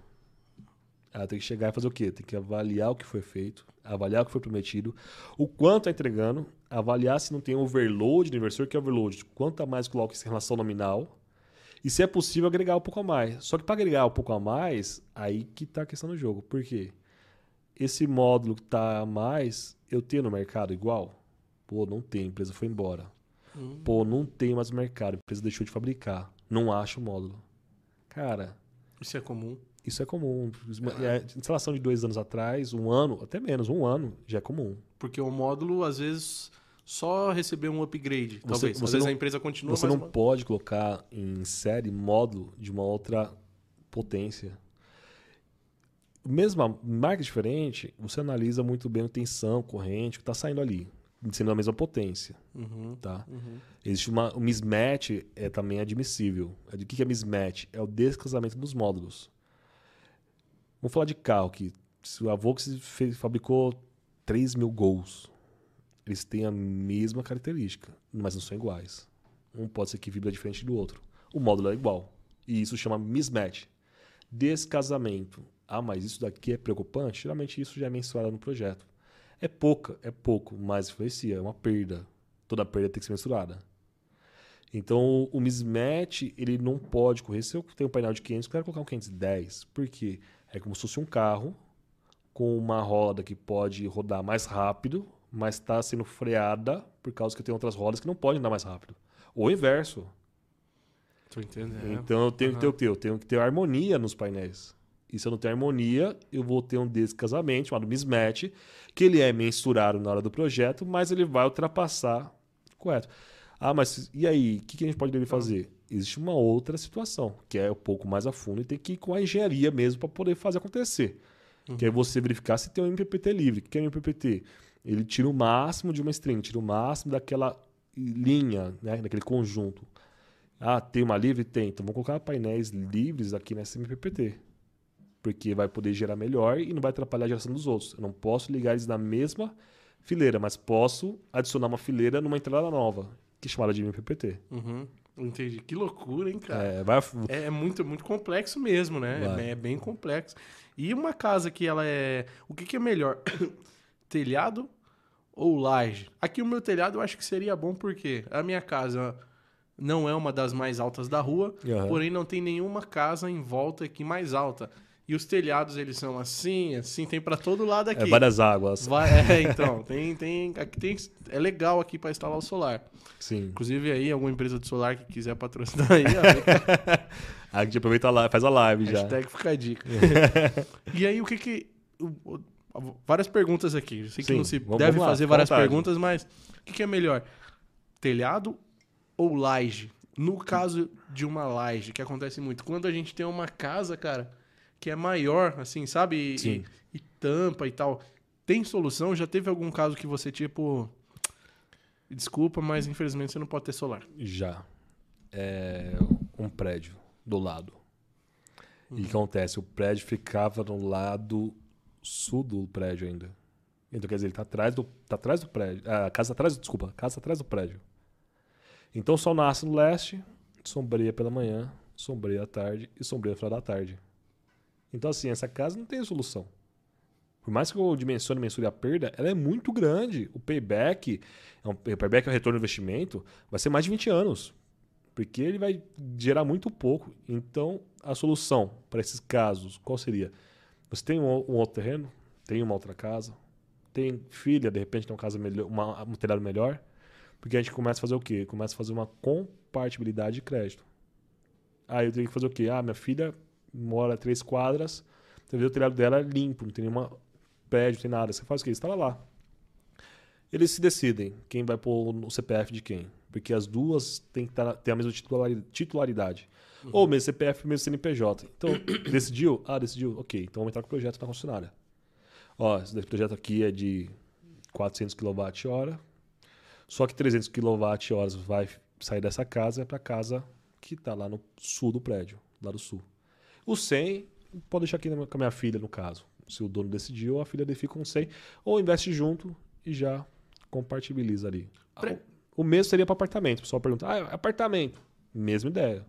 ela tem que chegar e fazer o quê? Tem que avaliar o que foi feito, avaliar o que foi prometido, o quanto está entregando, avaliar se não tem overload no inversor, que é overload, quanto a mais coloca em relação nominal, e se é possível agregar um pouco a mais. Só que para agregar um pouco a mais, aí que está a questão do jogo. Por quê? Esse módulo que está a mais, eu tenho no mercado igual? Pô, não tem, a empresa foi embora. Hum. Pô, não tem mais mercado, a empresa deixou de fabricar. Não acha o módulo. Cara. Isso é comum. Isso é comum. É, instalação de dois anos atrás, um ano, até menos, um ano, já é comum. Porque o módulo, às vezes, só receber um upgrade. Você, talvez. Você vezes a empresa continua. Você não uma... pode colocar em série módulo de uma outra potência. Mesma marca diferente, você analisa muito bem a tensão, corrente, o que está saindo ali, sendo a mesma potência. Uhum, tá? Uhum. Existe uma, o mismatch é também admissível. O que é mismatch? É o descasamento dos módulos. Vamos falar de carro que se a Volkswagen fabricou 3 mil gols eles têm a mesma característica, mas não são iguais. Um pode ser que vibra diferente do outro. O módulo é igual. E isso chama mismatch. Descasamento. Ah, mas isso daqui é preocupante? Geralmente isso já é mensurado no projeto. É pouca, é pouco, mas influencia, é uma perda. Toda perda tem que ser mensurada. Então, o mismatch, ele não pode correr. Se eu tenho um painel de 500, eu quero colocar um 510. Por quê? É como se fosse um carro com uma roda que pode rodar mais rápido, mas está sendo freada por causa que tem outras rodas que não podem andar mais rápido. Ou o inverso. Tô entendendo. Então eu tenho uhum. que ter o quê? Eu tenho que ter harmonia nos painéis. E se eu não tenho harmonia, eu vou ter um descasamento chamado mismatch, que ele é mensurado na hora do projeto, mas ele vai ultrapassar. Correto. Ah, mas e aí? O que, que a gente pode dele fazer? Existe uma outra situação, que é um pouco mais a fundo e tem que ir com a engenharia mesmo para poder fazer acontecer. Uhum. Que é você verificar se tem um MPPT livre. O que é um MPPT? Ele tira o máximo de uma string, tira o máximo daquela linha, né, daquele conjunto. Ah, tem uma livre? Tem. Então vamos colocar painéis livres aqui nessa MPPT. Porque vai poder gerar melhor e não vai atrapalhar a geração dos outros. Eu não posso ligar eles na mesma fileira, mas posso adicionar uma fileira numa entrada nova, que é chamada de MPPT. Uhum. Entendi. Que loucura, hein, cara? É, vai... é, é muito, muito complexo mesmo, né? É, é, bem complexo. E uma casa que ela é. O que, que é melhor? telhado ou laje? Aqui o meu telhado eu acho que seria bom porque a minha casa não é uma das mais altas da rua, Aham. porém não tem nenhuma casa em volta aqui mais alta. E os telhados, eles são assim, assim, tem pra todo lado aqui. É várias águas. Vai- é, então, tem, tem, aqui tem, é legal aqui pra instalar o solar. Sim. Inclusive aí, alguma empresa de solar que quiser patrocinar aí, ó, Aí a gente aproveita lá, faz a live já. hashtag fica a dica. e aí, o que que... Várias perguntas aqui. Eu sei que Sim, não se deve lá, fazer várias vontade. perguntas, mas o que, que é melhor? Telhado ou laje? No caso de uma laje, que acontece muito, quando a gente tem uma casa, cara, que é maior, assim, sabe? E, Sim. e- e tampa e tal. Tem solução? Já teve algum caso que você, tipo. Desculpa, mas infelizmente você não pode ter solar. Já. É um prédio do lado. E o que acontece? O prédio ficava no lado sul do prédio ainda. Então, quer dizer, ele tá atrás do, tá atrás do prédio. A casa tá atrás, desculpa, casa tá atrás do prédio. Então o sol nasce no leste, sombreia pela manhã, sombreia à tarde e sombreia no final da tarde. Então, assim, essa casa não tem solução. Por mais que eu dimensione mensure a perda, ela é muito grande. O payback, é um, o payback é o retorno do investimento, vai ser mais de 20 anos. Porque ele vai gerar muito pouco. Então, a solução para esses casos, qual seria? Você tem um, um outro terreno, tem uma outra casa, tem filha, de repente tem uma casa melhor, uma, um telhado melhor. Porque a gente começa a fazer o quê? Começa a fazer uma compartibilidade de crédito. Aí eu tenho que fazer o quê? Ah, minha filha mora a três quadras, vê o telhado dela é limpo, não tem nenhuma prédio, não tem nada. Você faz o quê? Instala lá. Eles se decidem quem vai pôr no CPF de quem. Porque as duas têm que ter a mesma titulari- titularidade. Ou mesmo CPF, mesmo CNPJ. Então, decidiu? Ah, decidiu. Ok, então vamos entrar com o projeto na concessionária. Ó, esse projeto aqui é de 400 kWh. Só que 300 kWh vai sair dessa casa para a casa que está lá no sul do prédio, lá do sul. O 100 pode deixar aqui com a minha filha, no caso. Se o dono decidiu, a filha dele fica com 100. Ou investe junto e já compartilha ali. Pre- O mesmo seria para apartamento. O pessoal pergunta, ah, é apartamento. Mesma ideia.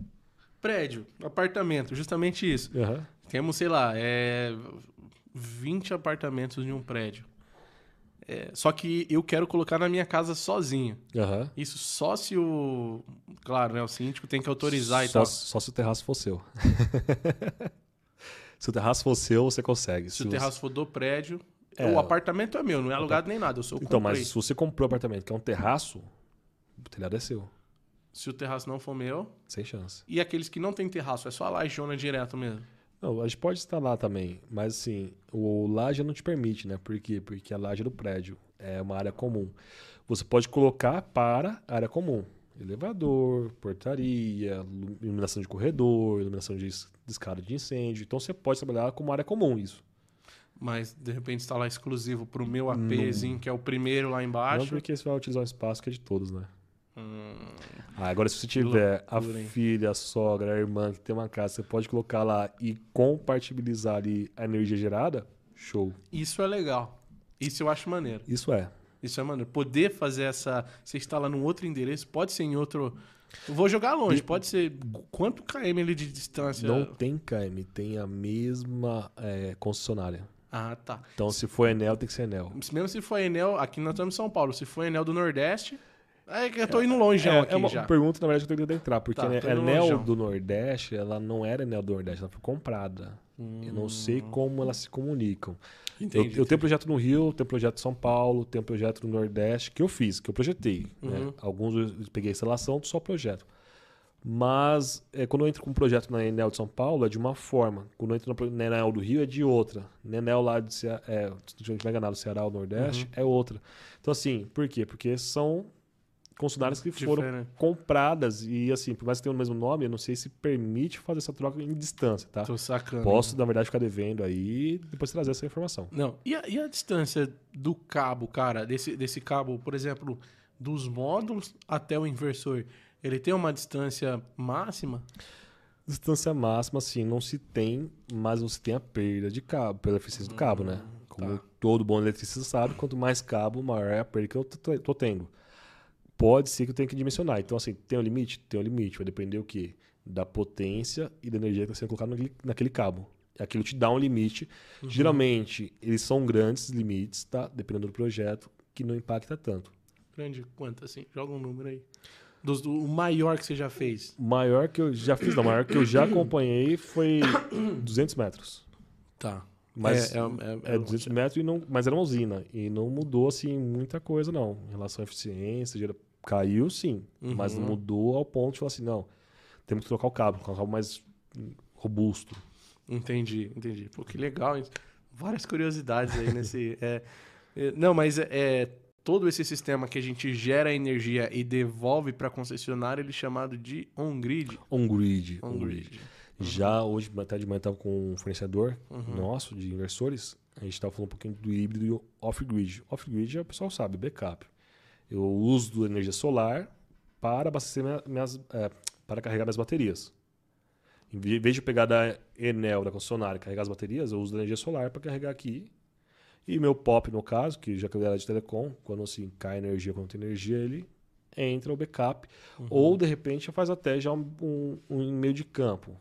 Prédio, apartamento, justamente isso. Aham. Temos, sei lá, é, 20 apartamentos em um prédio. É, só que eu quero colocar na minha casa sozinho. Aham. Isso só se o. Claro, né? O síndico tem que autorizar e só, tal. Só se o terraço for seu. se o terraço for seu, você consegue. Se o você- terraço for do prédio. É. O apartamento é meu, não é alugado nem nada. Eu sou Então, mas se você comprou o apartamento que é um terraço, o telhado é seu. Se o terraço não for meu. Sem chance. E aqueles que não tem terraço, é só a lajona direto mesmo. Não, a gente pode instalar também, mas assim, o laje não te permite, né? Por quê? Porque a laje do prédio é uma área comum. Você pode colocar para área comum. Elevador, portaria, lu- iluminação de corredor, iluminação de es- de escada de incêndio. Então você pode trabalhar como área comum isso. Mas de repente instalar exclusivo pro meu APzinho, que é o primeiro lá Não embaixo. porque você vai utilizar um espaço que é de todos, né? Ah, agora, se você tiver a filha, a sogra, a irmã que tem uma casa, você pode colocar lá e compartilhar ali a energia gerada, show. isso é legal. Isso eu acho maneiro. Isso é. Isso é maneiro. Poder fazer essa. Você instalar num outro endereço, pode ser em outro. Eu vou jogar longe, pode ser. Quanto KM ali de distância? Não tem KM, tem a mesma é, concessionária. Ah, tá. Então, se for Enel, tem que ser Enel. Mesmo se for Enel, aqui nós estamos em São Paulo, se for Enel do Nordeste, é que eu tô indo longe É, aqui é uma já. pergunta, na verdade, que eu tenho que entrar, porque Tá, a tô indo Enel do Nordeste, ela não era Enel do Nordeste, ela foi comprada. Eu não sei como elas se comunicam. Eu, Entendi. eu tenho projeto no Rio, tenho projeto em São Paulo, tenho projeto no Nordeste, que eu fiz, que eu projetei. né? Uhum. Alguns eu peguei instalação, só projeto. Mas é, quando eu entro com um projeto na Enel de São Paulo, é de uma forma. Quando eu entro na Enel do Rio, é de outra. Na Enel lá de Cea- é, se eu não me engano, do Ceará ou Nordeste, Uhum. é outra. Então, assim, por quê? Porque são concessionárias que foram Diferente. compradas. E, assim, por mais que tenham o mesmo nome, eu não sei se permite fazer essa troca em distância, tá? Tô sacando. Posso, na verdade, ficar devendo aí e depois trazer essa informação. Não. E a, e a distância do cabo, cara? Desse, desse cabo, por exemplo, dos módulos até o inversor, ele tem uma distância máxima? Distância máxima, assim, não se tem, mas não se tem a perda de cabo, pela eficiência do cabo, né? Como tá. todo bom eletricista sabe, quanto mais cabo, maior é a perda que eu tô tendo. Pode ser que eu tenha que dimensionar. Então, assim, tem um limite? Tem um limite. Vai depender o quê? Da potência e da energia que está sendo colocada naquele, naquele cabo. Aquilo te dá um limite. Geralmente, eles são grandes limites, tá? Dependendo do projeto, que não impacta tanto. Grande quanto, assim? Joga um número aí. Dos- do- o maior que você já fez. O maior que eu já fiz, não, o maior que eu já acompanhei foi 200 metros. Tá. Mas é, é, é, É 200 metros, e não, mas era uma usina. E não mudou, assim, muita coisa, não. Em relação à eficiência, caiu, sim. Mas Uhum. mudou ao ponto de falar assim, não, temos que trocar o cabo, colocar um cabo mais robusto. Entendi, entendi. Pô, que legal. hein? Várias curiosidades aí nesse. é, é, não, mas é, é, todo esse sistema que a gente gera energia e devolve para a concessionária, ele é chamado de on-grid. On-grid. On-grid. Já hoje, até de manhã, estava com um fornecedor nosso de inversores. A gente estava falando um pouquinho do híbrido e off-grid. Off-grid, o pessoal sabe, backup. Eu uso energia solar para abastecer minha- minhas, é, para carregar minhas baterias. Em ve- vez de pegar da Enel, da concessionária, e carregar as baterias, eu uso da energia solar para carregar aqui. E meu POP, no caso, que já que eu era de telecom, quando assim cai energia, quando tem energia, ele entra o backup. Ou, de repente, faz até já um, um, um meio de campo.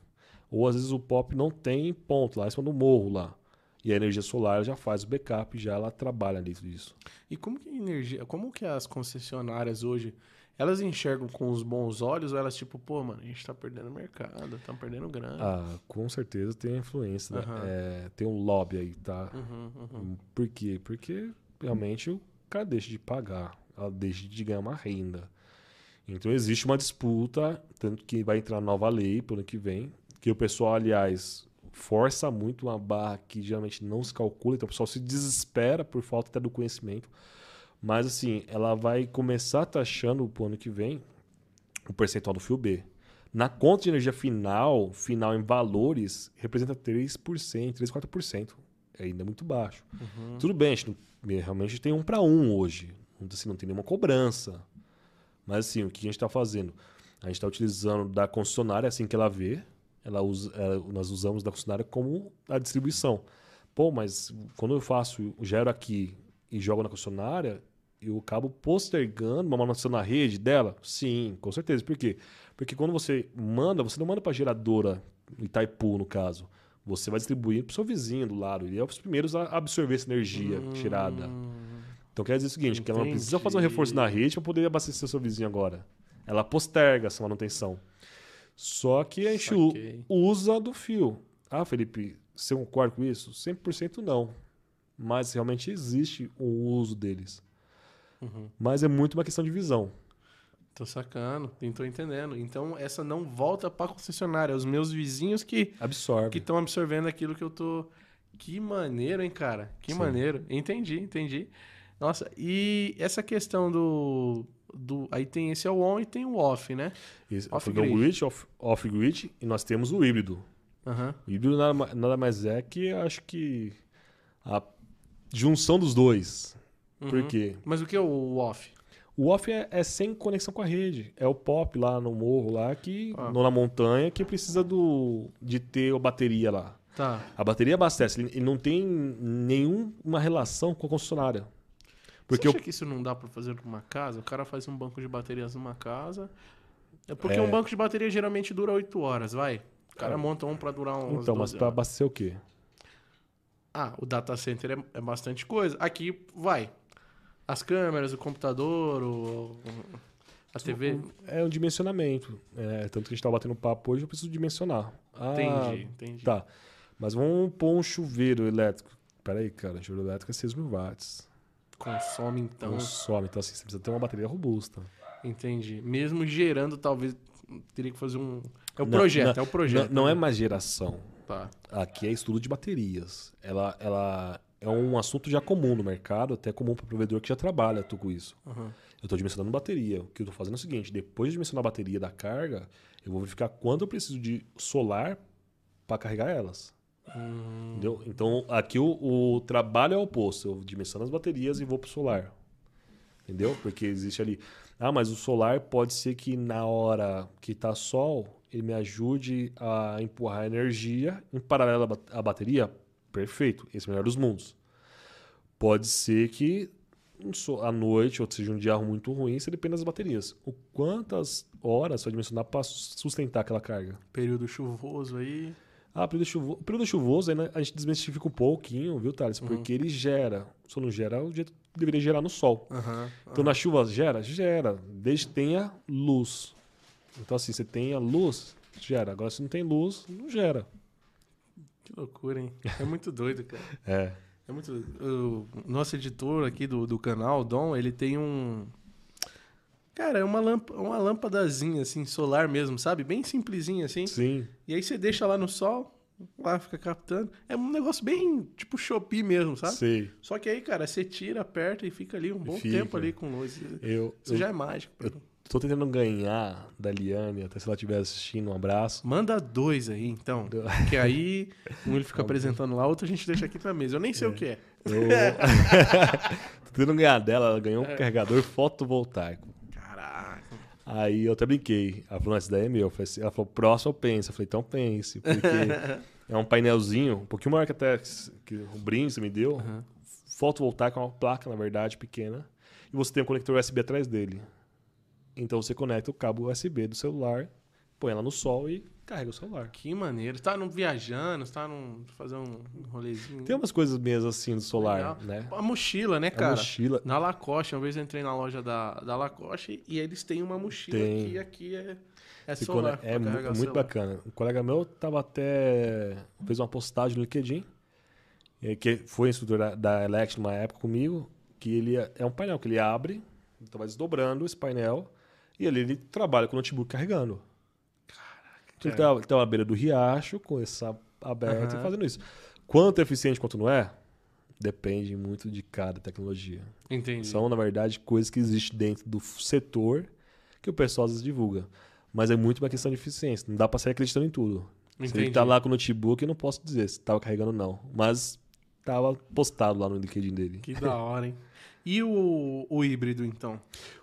Ou, às vezes, o POP não tem ponto lá, em cima do morro lá. E a energia solar já faz o backup, já ela trabalha dentro disso. E como que a energia, como que as concessionárias hoje, elas enxergam com os bons olhos ou elas tipo, pô, mano, a gente tá perdendo mercado, tá perdendo grana. Ah, com certeza tem influência. né? É, tem um lobby aí, tá? Uhum, uhum. Por quê? Porque realmente o cara deixa de pagar, ela deixa de ganhar uma renda. Então existe uma disputa, tanto que vai entrar nova lei pro ano que vem, que o pessoal, aliás, força muito uma barra que geralmente não se calcula, então o pessoal se desespera por falta até do conhecimento. Mas assim, ela vai começar taxando pro ano que vem o percentual do fio B. Na conta de energia final, final em valores, representa 3%, 3, 4%. É ainda muito baixo. Tudo bem, a gente não- realmente tem um para um hoje. Assim, não tem nenhuma cobrança. Mas assim, o que a gente está fazendo? A gente está utilizando da concessionária assim que ela vê. Ela usa, ela- nós usamos da concessionária como a distribuição. Pô, mas quando eu faço, gero aqui e jogo na concessionária, eu acabo postergando uma manutenção na rede dela? Sim, com certeza. Por quê? Porque quando você manda, você não manda para a geradora Itaipu, no caso. Você vai distribuir para o seu vizinho do lado. E é os primeiros a absorver essa energia gerada. Então quer dizer o seguinte, que ela não precisa fazer um reforço na rede para poder abastecer seu vizinho agora. Ela posterga essa manutenção. Só que a gente Saquei. usa do fio. Ah, Felipe, você concorda com isso? 100% não. Mas realmente existe o uso deles. Uhum. Mas é muito uma questão de visão. Tô sacando, tô entendendo. Então essa não volta pra concessionária, é os meus vizinhos que Absorve. que estão absorvendo aquilo que eu tô. Que maneiro, hein, cara? Que Sim. maneiro. Entendi, entendi. Nossa, e essa questão do. Do aí tem esse é o on e tem o off, né? Isso, Off-grid. Off-grid, off- off-grid, e nós temos o híbrido. Aham. O híbrido nada, nada mais é que acho que a junção dos dois. Por Uhum. quê? Mas o que é o off? O off é, é sem conexão com a rede. É o pop lá no morro, lá que. Ah. na montanha, que precisa do, de ter a bateria lá. Tá. A bateria abastece, ele, ele não tem nenhuma relação com a concessionária. Porque Você acha que isso não dá pra fazer numa casa? O cara faz um banco de baterias numa casa. É porque É. um banco de bateria geralmente dura 8 horas, vai. O cara É. monta um pra durar uns Então, mas 12 para abastecer o quê? Ah, o data center é, é bastante coisa. Aqui, vai. As câmeras, o computador, o, a TV. É um dimensionamento. É, tanto que a gente tá batendo papo hoje, eu preciso dimensionar. Ah, Entendi, entendi. Tá. Mas vamos pôr um chuveiro elétrico. Pera aí, cara. Chuveiro elétrico é 6 mil watts. Consome, então. Consome. Então, assim, você precisa ter uma bateria robusta. Entendi. Mesmo gerando, talvez teria que fazer um. É o Não, projeto, não, é o projeto. Não, não é né? mais geração. Tá. Aqui é estudo de baterias. Ela, ela é um assunto já comum no mercado, até comum para o provedor que já trabalha com isso. Uhum. Eu estou dimensionando bateria. O que eu estou fazendo é o seguinte: depois de dimensionar a bateria da carga, eu vou verificar quanto eu preciso de solar para carregar elas. Então, aqui o, o trabalho é o oposto. Eu dimensiono as baterias e vou pro solar. Entendeu? Porque existe ali. Ah, mas o solar pode ser que na hora que tá sol, ele me ajude a empurrar a energia em paralelo à ba- à bateria. Perfeito. Esse é o melhor dos mundos. Pode ser que à noite, ou seja, um dia muito ruim, você depende das baterias. O quantas horas você vai dimensionar para sustentar aquela carga? período chuvoso aí. Ah, período chuvoso, o período chuvoso né, a gente desmistifica um pouquinho, viu, Thales? Uhum. Porque ele gera. Só não gera o jeito que deveria gerar no sol. Aham. Então na chuva gera? Gera. Desde que tenha luz. Então assim, você tem a luz, gera. Agora se não tem luz, não gera. Que loucura, hein? É muito doido, cara. É. É muito. O nosso editor aqui do, do canal, o Dom, ele tem um. Cara, é uma, lâmp uma lâmpadazinha, assim, solar mesmo, sabe? Bem simplesinha, assim. Sim. E aí você deixa lá no sol, lá fica captando. É um negócio bem tipo Shopee mesmo, sabe? Sei. Só que aí, cara, você tira, aperta e fica ali um bom Fica. tempo ali com luz. Eu, Isso eu já é mágico. pra mim. tô tentando ganhar da Liane, até se ela estiver assistindo, um abraço. Manda dois aí, então. Do- Que aí um ele fica apresentando lá, outro a gente deixa aqui na mesa. Eu nem sei o que é. Eu... tô tentando ganhar dela, ela ganhou um carregador fotovoltaico. Aí eu até brinquei. Ela falou, essa daí é meu. Assim- Ela falou, próximo eu penso. Eu falei, então pense. Porque é um painelzinho, um pouquinho maior que até que o brinde você me deu. Aham. Fotovoltaico é uma placa, na verdade, pequena. E você tem um conector USB atrás dele. Então você conecta o cabo USB do celular, põe ela no sol e carrega o celular. Que maneiro. Você tá num viajando, você tá num. fazer um rolezinho. Tem umas coisas mesmo assim do solar, Legal. né? A mochila, né, A cara? mochila. Na Lacoste, uma vez eu entrei na loja da, da Lacoste e eles têm uma mochila Tem. que aqui é, é Ficou, solar. né? É carregar muito celular. bacana. Um colega meu tava até. fez uma postagem no LinkedIn, eh, que foi instrutor da, da Elect numa época comigo, que ele é é um painel que ele abre, então vai desdobrando esse painel, e ali ele trabalha com o notebook carregando. Então ele cara. tá, à beira do riacho, com essa aberta Aham. e fazendo isso. Quanto é eficiente quanto não é? Depende muito de cada tecnologia. Entendi. São, na verdade, coisas que existem dentro do setor que o pessoal às vezes divulga. Mas é muito uma questão de eficiência. Não dá pra sair acreditando em tudo. Se Entendi. ele tá lá com o notebook, eu não posso dizer se tava carregando ou não. Mas tava postado lá no LinkedIn dele. Que da hora, hein? E o, o híbrido, então?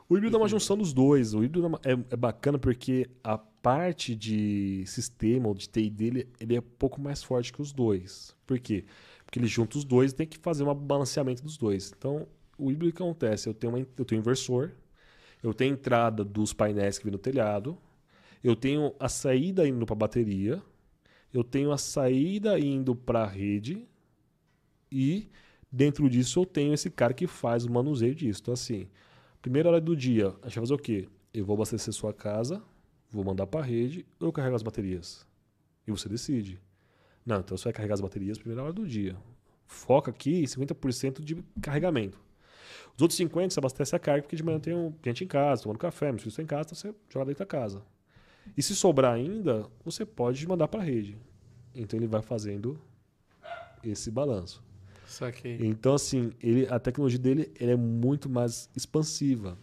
O híbrido é uma junção dos dois. O híbrido é é, é bacana porque a parte de sistema ou de TI dele ele é um pouco mais forte que os dois. Por quê? Porque ele junta os dois tem que fazer um balanceamento dos dois. Então, o híbrido que acontece? Eu tenho, uma, eu tenho um inversor, eu tenho a entrada dos painéis que vem no telhado, eu tenho a saída indo para a bateria, eu tenho a saída indo para a rede e dentro disso eu tenho esse cara que faz o manuseio disso. Então, assim, primeira hora do dia, a gente vai fazer o quê? Eu vou abastecer sua casa, vou mandar para a rede ou eu carrego as baterias? E você decide. Não, então você vai carregar as baterias na primeira hora do dia. Foca aqui em 50% de carregamento. Os outros 50% você abastece a carga, porque de manhã tem um cliente em casa, tomando café, meus filhos estão em casa, então você joga dentro da casa. E se sobrar ainda, você pode mandar para a rede. Então ele vai fazendo esse balanço. Saquei. Então, assim, ele, a tecnologia dele ele é muito mais expansiva.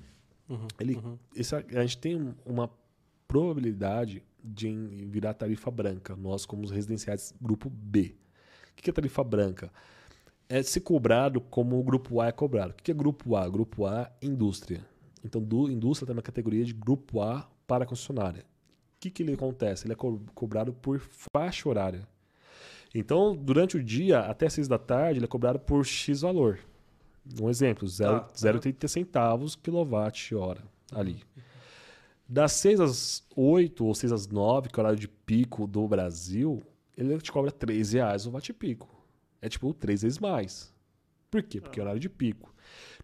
Uhum, Ele, uhum. esse- a gente tem um- uma probabilidade de virar tarifa branca, nós como os residenciais grupo B. O que é tarifa branca? É ser cobrado como o grupo A é cobrado. O que é grupo A? Grupo A, indústria. Então, do, indústria tem uma categoria de grupo A para concessionária. O que, que ele acontece? Ele é co- cobrado por faixa horária. Então, durante o dia, até 6 da tarde, ele é cobrado por X valor. Um exemplo, zero- Tá. 0,80 centavos quilowatt-hora ali. Das 6 às 8 ou 6 às 9, que é o horário de pico do Brasil, ele te cobra 3 reais o watt-pico. É tipo 3 vezes mais. Por quê? Porque é horário de pico.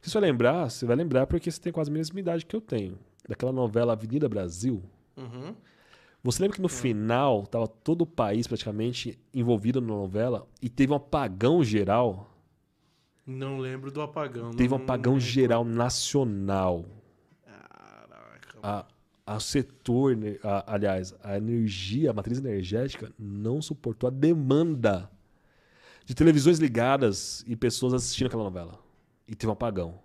Se você vai lembrar, você vai lembrar porque você tem quase a mesma idade que eu tenho. Daquela novela Avenida Brasil. Uhum. Você lembra que no final tava todo o país praticamente envolvido na novela e teve um apagão geral? Não lembro do apagão. Teve um apagão geral nacional. Caraca. A, a setor, né, a- aliás, a energia, a matriz energética não suportou a demanda de televisões ligadas e pessoas assistindo aquela novela. E teve um apagão.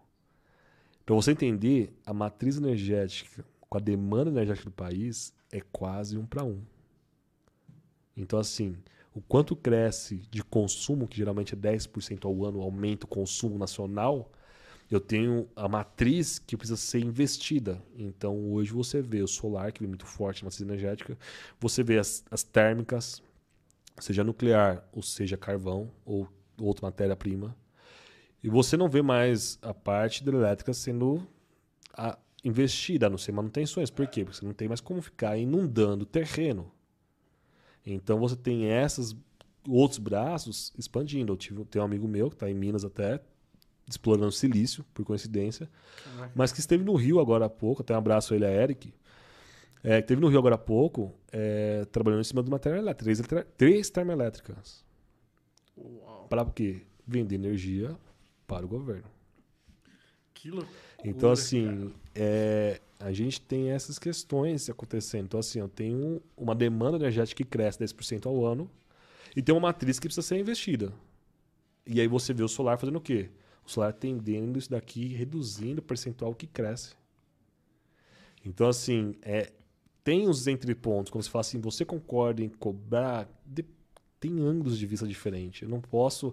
Para você entender, a matriz energética com a demanda energética do país é quase um para um. Então, assim, o quanto cresce de consumo, que geralmente é 10% ao ano, aumenta o consumo nacional, eu tenho a matriz que precisa ser investida. Então, hoje você vê o solar, que vem muito forte na matriz energética, você vê as, as térmicas, seja nuclear, ou seja carvão, ou outra matéria-prima. E você não vê mais a parte hidrelétrica sendo a- investida, a não ser manutenções. Por quê? Porque você não tem mais como ficar inundando o terreno. Então você tem esses outros braços expandindo. Eu tive, tenho um amigo meu que está em Minas até, explorando silício, por coincidência, mas que esteve no Rio agora há pouco, até um abraço a ele, a Eric, é, que esteve no Rio agora há pouco, é, trabalhando em cima de uma termoelétrica, três, três termoelétricas. Para o quê? Vender energia para o governo. Que loucura, Então, assim, é, a gente tem essas questões acontecendo. Então, assim, eu tenho uma demanda energética que cresce 10% ao ano e tem uma matriz que precisa ser investida. E aí você vê o solar fazendo o quê? O solar tendendo isso daqui, reduzindo o percentual que cresce. Então, assim, é, tem os entrepontos. Quando você fala assim, você concorda em cobrar, de- tem ângulos de vista diferentes. Eu não posso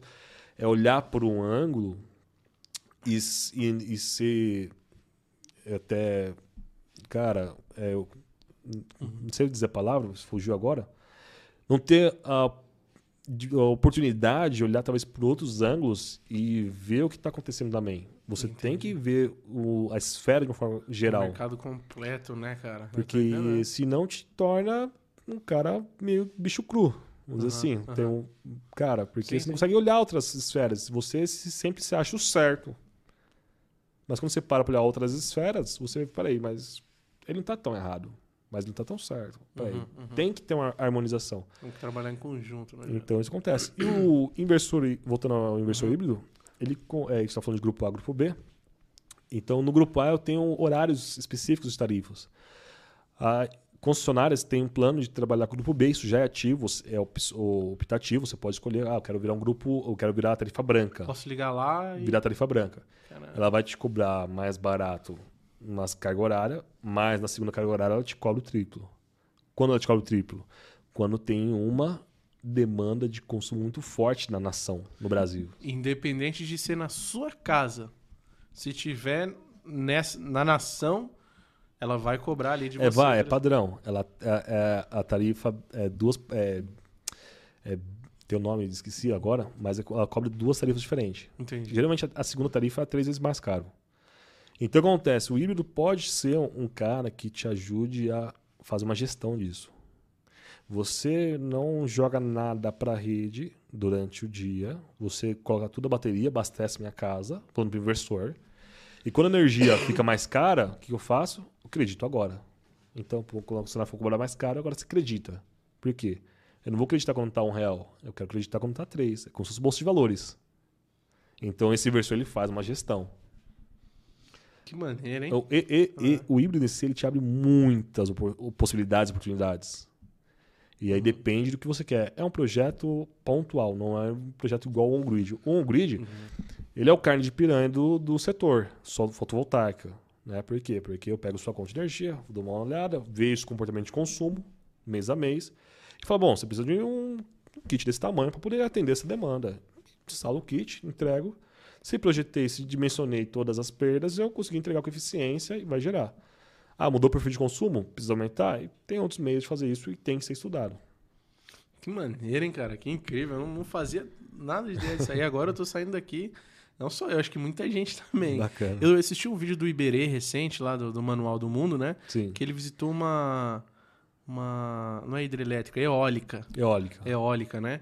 é, olhar por um ângulo e, e, e ser até. Cara, é, eu não sei dizer a palavra, fugiu agora. Não ter a, de- a oportunidade de olhar talvez por outros ângulos e ver o que está acontecendo também. Você tem que ver o- a esfera de uma forma O geral. mercado completo, né, cara? Porque entendendo. senão te torna um cara meio bicho cru. Vamos dizer Aham, assim. Tem um, cara, porque Sim, você sim. não consegue olhar outras esferas. Você se- sempre se acha o certo. Mas quando você para pra olhar outras esferas, você, peraí, mas ele não tá tão errado. Mas não tá tão certo. Uhum, uhum. Tem que ter uma harmonização. Tem que trabalhar em conjunto, né? Então isso acontece. E o inversor, voltando ao inversor Uhum. híbrido, ele é, está falando de grupo A, grupo B. Então no grupo A eu tenho horários específicos de tarifas. A concessionárias têm um plano de trabalhar com o grupo B, isso já é ativo, é optativo, você pode escolher, ah, eu quero virar um grupo, eu quero virar a tarifa branca. Posso ligar lá e. Virar a tarifa branca. Caramba. Ela vai te cobrar mais barato nas cargas horárias, mas na segunda carga horária ela te cobra o triplo. Quando ela te cobra o triplo? Quando tem uma demanda de consumo muito forte na nação, no Brasil. Independente de ser na sua casa, se tiver nessa, na nação, ela vai cobrar ali de você. É, vai, é padrão. Ela, é, é- a tarifa é duas. É, é, tem o nome, esqueci agora, mas é ela cobra duas tarifas diferentes. Entendi. Geralmente a, a segunda tarifa é três vezes mais caro. Então o que acontece? O híbrido pode ser um, cara que te ajude a fazer uma gestão disso. Você não joga nada para a rede durante o dia, você coloca tudo a bateria, abastece minha casa, plano pro inversor. E quando a energia fica mais cara, o que eu faço? Eu acredito agora. Então, quando você for cobrar mais caro, agora você acredita. Por quê? Eu não vou acreditar quando tá um real. Eu quero acreditar quando tá três. É como se fosse bolsa de valores. Então esse inversor ele faz uma gestão. Que maneira, hein? Então, e, e- e o híbrido em si ele te abre muitas possibilidades, oportunidades. E aí depende do que você quer. É um projeto pontual, não é um projeto igual ao on-grid. O on-grid, ele é o carne de piranha do, do setor, só fotovoltaica. Né? Por quê? Porque eu pego sua conta de energia, dou uma olhada, vejo o comportamento de consumo, mês a mês, e falo, bom, você precisa de um kit desse tamanho para poder atender essa demanda. Instalo o kit, entrego. Se projetei, se dimensionei todas as perdas, eu consegui entregar com eficiência e vai gerar. Ah, mudou o perfil de consumo? Precisa aumentar? E tem outros meios de fazer isso e tem que ser estudado. Que maneira, hein, cara? Que incrível. Eu não, não fazia nada de ideia disso aí. Agora eu tô saindo daqui. Não só eu, acho que muita gente também. Bacana. Eu assisti um vídeo do Iberê recente, lá do, do Manual do Mundo, né? Sim. Que ele visitou uma. Uma. Não é hidrelétrica, é eólica. Eólica. Eólica, né?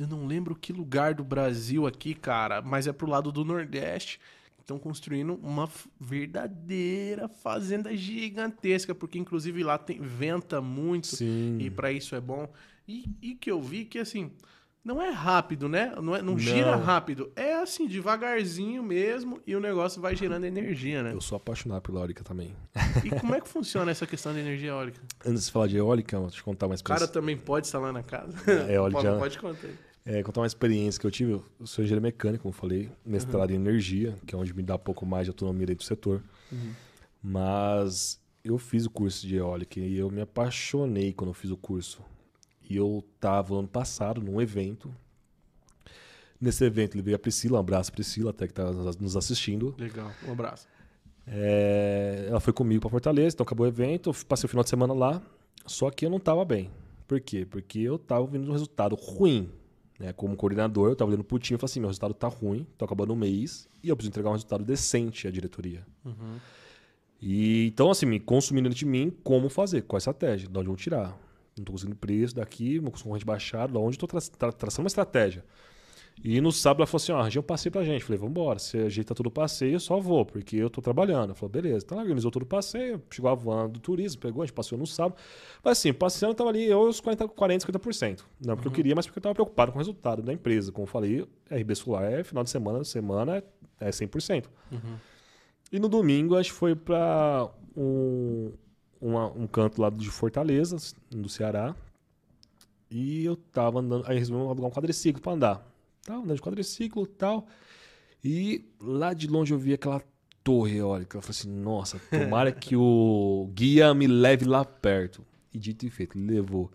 Eu não lembro que lugar do Brasil aqui, cara, mas é pro lado do Nordeste. Estão construindo uma verdadeira fazenda gigantesca, porque inclusive lá tem venta muito Sim. e pra isso é bom. E, e que eu vi que assim, não é rápido, né? Não, é, não, Não. gira rápido. É assim, devagarzinho mesmo e o negócio vai gerando energia, né? Eu sou apaixonado pela eólica também. E como é que funciona essa questão de energia eólica? Antes de falar de eólica, vou te contar uma O cara também pode instalar na casa? É, eólica pode, pode contar. É, contar uma experiência que eu tive. Eu sou engenheiro mecânico, como eu falei, mestrado em energia, que é onde me dá um pouco mais de autonomia dentro do setor. Mas eu fiz o curso de eólica e eu me apaixonei quando eu fiz o curso. E eu tava ano passado num evento. Nesse evento ele veio a Priscila, um abraço Priscila, até que tá nos assistindo. Legal, um abraço. É, ela foi comigo para Fortaleza, então acabou o evento, eu passei o final de semana lá, só que eu não estava bem. Por quê? Porque eu estava vendo um resultado ruim. Né? Como coordenador, eu estava olhando pro time e falei assim, meu resultado tá ruim, tô acabando o mês, e eu preciso entregar um resultado decente à diretoria. E então, assim, me consumindo de mim como fazer, qual a estratégia, de onde vão tirar. Não tô conseguindo preço daqui, meu concorrente baixado, da onde eu tô tra tra traçando uma estratégia. E no sábado ela falou assim: ó, arranjei um passeio pra gente. Falei, vambora, se ajeita todo o passeio, eu só vou, porque eu tô trabalhando. Falou, beleza. Então ela organizou todo o passeio, chegou a van do turismo, pegou, a gente passeou no sábado. Mas assim, passeando tava ali eu os 40, 40 50%. Não porque uhum. eu queria, mas porque eu tava preocupado com o resultado da empresa. Como eu falei, RB Solar é final de semana, semana é 100%. Uhum. E no domingo a gente foi pra um, uma, um canto lá de Fortaleza, do Ceará. E eu tava andando, aí resolvemos alugar um quadriciclo pra andar tal, andando de quadriciclo tal. E lá de longe eu vi aquela torre eólica. Eu falei assim, nossa, tomara que o guia me leve lá perto. E dito e feito, levou.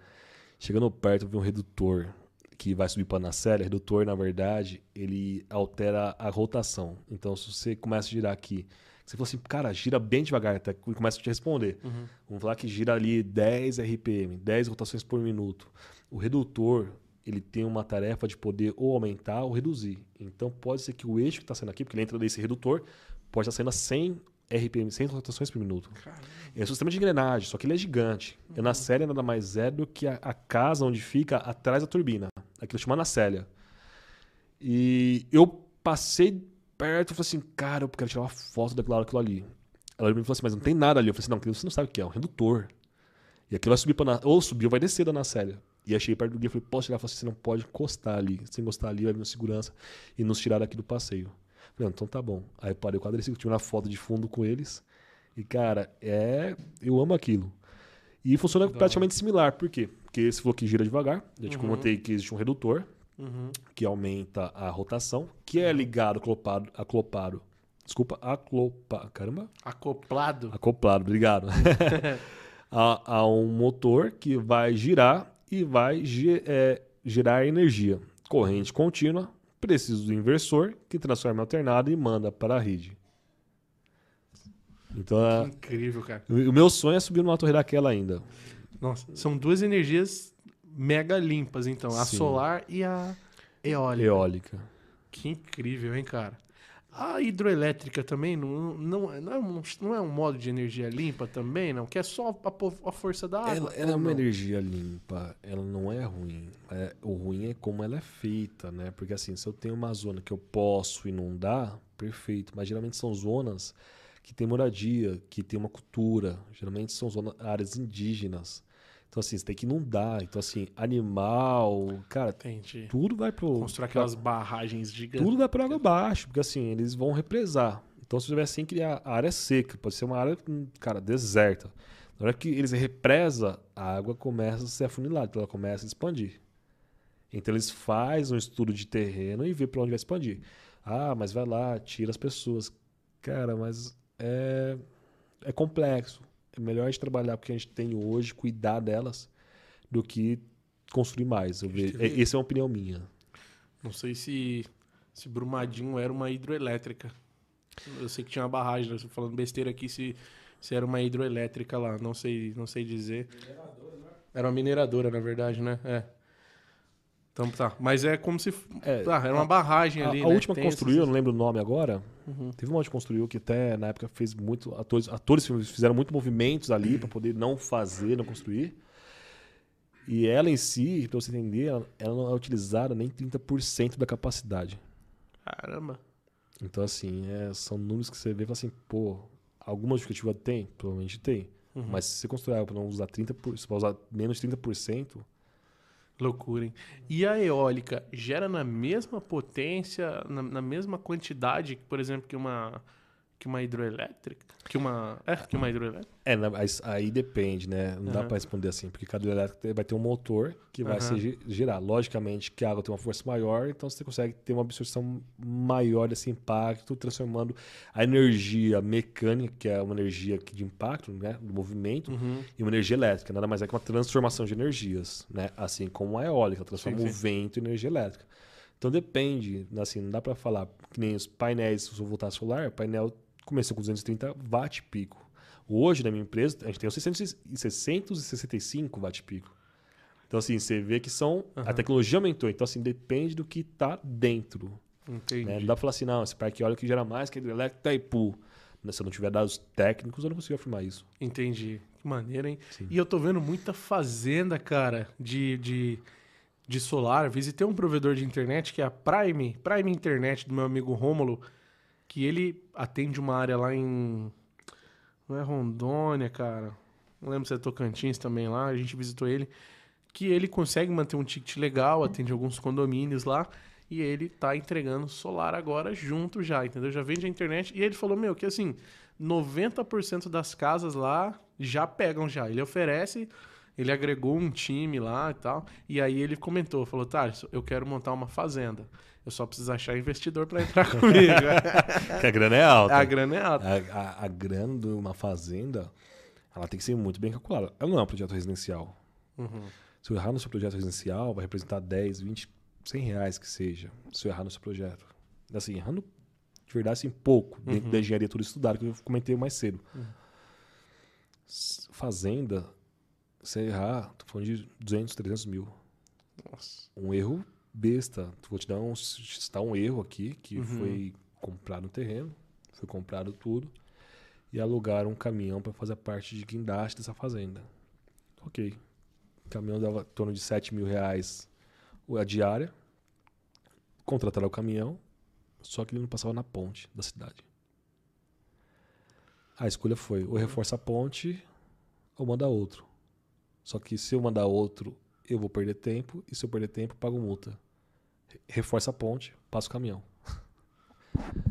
Chegando perto, eu vi um redutor que vai subir para a. O redutor, na verdade, ele altera a rotação. Então, se você começa a girar aqui, você falou assim, cara, gira bem devagar, até começa a te responder. Uhum. Vamos falar que gira ali 10 RPM, 10 rotações por minuto. O redutor, ele tem uma tarefa de poder ou aumentar ou reduzir. Então pode ser que o eixo que está saindo aqui, porque ele entra nesse redutor, pode estar saindo a 100 RPM, 100 rotações por minuto. Caramba. É um sistema de engrenagem, só que ele é gigante. Uhum. Na série nada mais é do que a, a, casa onde fica atrás da turbina. Aquilo chama nacélia. E eu passei perto e falei assim, cara, eu quero tirar uma foto daquilo, daquilo ali. Ela me falou assim, mas não tem nada ali. Eu falei assim, não, você não sabe o que é, é um redutor. E aquilo vai subir para ou subir ou vai descer da nacélia. E achei perto do guia, falei, posso chegar? Falei, você não pode encostar ali. Se encostar ali, vai vir segurança e nos tirar daqui do passeio. Falei, então tá bom. Aí parei o quadriciclo, tive uma foto de fundo com eles. E, cara, é. Eu amo aquilo. E funciona praticamente similar. Por quê? Porque você falou que gira devagar. Eu te uhum. comentei que existe um redutor uhum. que aumenta a rotação, que é ligado acopado. acopado desculpa, aclopa, caramba. Acoplado. Acoplado, obrigado. a, a um motor que vai girar e vai é, gerar energia. Corrente contínua, preciso do inversor, que transforma em alternado e manda para a rede. Então, que é, incrível, cara. O meu sonho é subir numa torre daquela ainda. Nossa, são duas energias mega limpas, então. A Sim. solar e a eólica. Eólica. Que incrível, hein, cara? A hidroelétrica também não, não, não, é um, não é um modo de energia limpa também, não? Que é só a, a força da água? Ela, ela é uma energia limpa, ela não é ruim. É, o ruim é como ela é feita, né? Porque assim, se eu tenho uma zona que eu posso inundar, perfeito. Mas geralmente são zonas que tem moradia, que tem uma cultura. Geralmente são zonas, áreas indígenas. Então, assim, você tem que inundar. Então, assim, animal, cara, Entendi. tudo vai pro. Construir aquelas pra, barragens gigantes. Tudo vai para água abaixo, porque assim, eles vão represar. Então, se tiver assim, criar a área seca, pode ser uma área, cara, deserta. Na hora que eles represa, a água começa a ser afunilada, então ela começa a expandir. Então eles fazem um estudo de terreno e vê para onde vai expandir. Ah, mas vai lá, tira as pessoas. Cara, mas é, é complexo. É melhor a gente trabalhar porque a gente tem hoje, cuidar delas, do que construir mais. Eu vejo. É, essa é uma opinião minha. Não sei se, se Brumadinho era uma hidroelétrica. Eu sei que tinha uma barragem, né? falando besteira aqui se, se era uma hidroelétrica lá. Não sei, não sei dizer. Mineradora, né? Era uma mineradora, na verdade, né? É. Então tá. Mas é como se. É, tá, era uma barragem a, ali. A, né? última que construiu, eu não lembro o nome agora. Uhum. Teve uma que construiu que até na época fez muito. Atores, atores fizeram muito movimentos ali uhum. para poder não fazer, não construir. E ela em si, para você entender, ela, ela, não é utilizada nem 30% da capacidade. Caramba. Então, assim, é, são números que você vê e fala assim, pô, alguma justificativa tem? Provavelmente tem. Uhum. Mas se você construir algo para não usar 30%, se usar menos de 30%, Loucura, hein? E a eólica gera na mesma potência, na, na mesma quantidade, por exemplo, que uma que uma hidroelétrica? Que uma. É, que uma hidroelétrica? É, aí depende, né? Não uhum. dá para responder assim, porque cada hidroelétrica vai ter um motor que vai uhum. se girar. Logicamente que a água tem uma força maior, então você consegue ter uma absorção maior desse impacto, transformando a energia mecânica, que é uma energia de impacto, né? Do movimento, uhum. em uma energia elétrica. Nada mais é que uma transformação de energias, né? Assim como a eólica, transforma sim, sim. o vento em energia elétrica. Então depende, assim, não dá para falar que nem os painéis, se voltar solar, o painel começou com 230 watt pico. Hoje, na minha empresa, a gente tem os 665 watt pico. Então, assim, você vê que são. Uhum. A tecnologia aumentou. Então, assim, depende do que está dentro. Entendi. Né? Não dá para falar assim, não, esse parque eólico gera mais que a hidrelétrica Itaipu. Tá Se eu não tiver dados técnicos, eu não consigo afirmar isso. Entendi. Que maneiro, hein? E eu tô vendo muita fazenda, cara, de, de, de solar. Visitei um provedor de internet que é a Prime, Prime Internet, do meu amigo Rômulo, que ele atende uma área lá em. Não é Rondônia, cara. Não lembro se é Tocantins também lá. A gente visitou ele. Que ele consegue manter um ticket legal, atende alguns condomínios lá. E ele tá entregando solar agora junto já, entendeu? Já vende a internet. E ele falou, meu, que assim, 90% das casas lá já pegam já. Ele oferece, ele agregou um time lá e tal. E aí ele comentou, falou, tá, eu quero montar uma fazenda. Eu só preciso achar investidor para entrar comigo. que a grana é alta. A grana é alta. A, a, a grana de uma fazenda, ela tem que ser muito bem calculada. Ela não é um projeto residencial. Uhum. Se eu errar no seu projeto residencial, vai representar 10, 20, 100 reais que seja, se eu errar no seu projeto. Assim, errando de verdade, assim, pouco, dentro Uhum. da engenharia tudo estudado, que eu comentei mais cedo. Uhum. Fazenda, se errar, tô falando de 200, 300 mil. Nossa. Um erro besta. Vou te dar um, citar um erro aqui, que Uhum. foi comprado um terreno, foi comprado tudo, e alugaram um caminhão para fazer parte de guindaste dessa fazenda. Ok. O caminhão dava em torno de 7 mil reais a diária. Contrataram o caminhão, só que ele não passava na ponte da cidade. A escolha foi ou reforça a ponte ou manda outro. Só que se eu mandar outro, eu vou perder tempo, e se eu perder tempo, pago multa. Re- Reforça a ponte, passa o caminhão.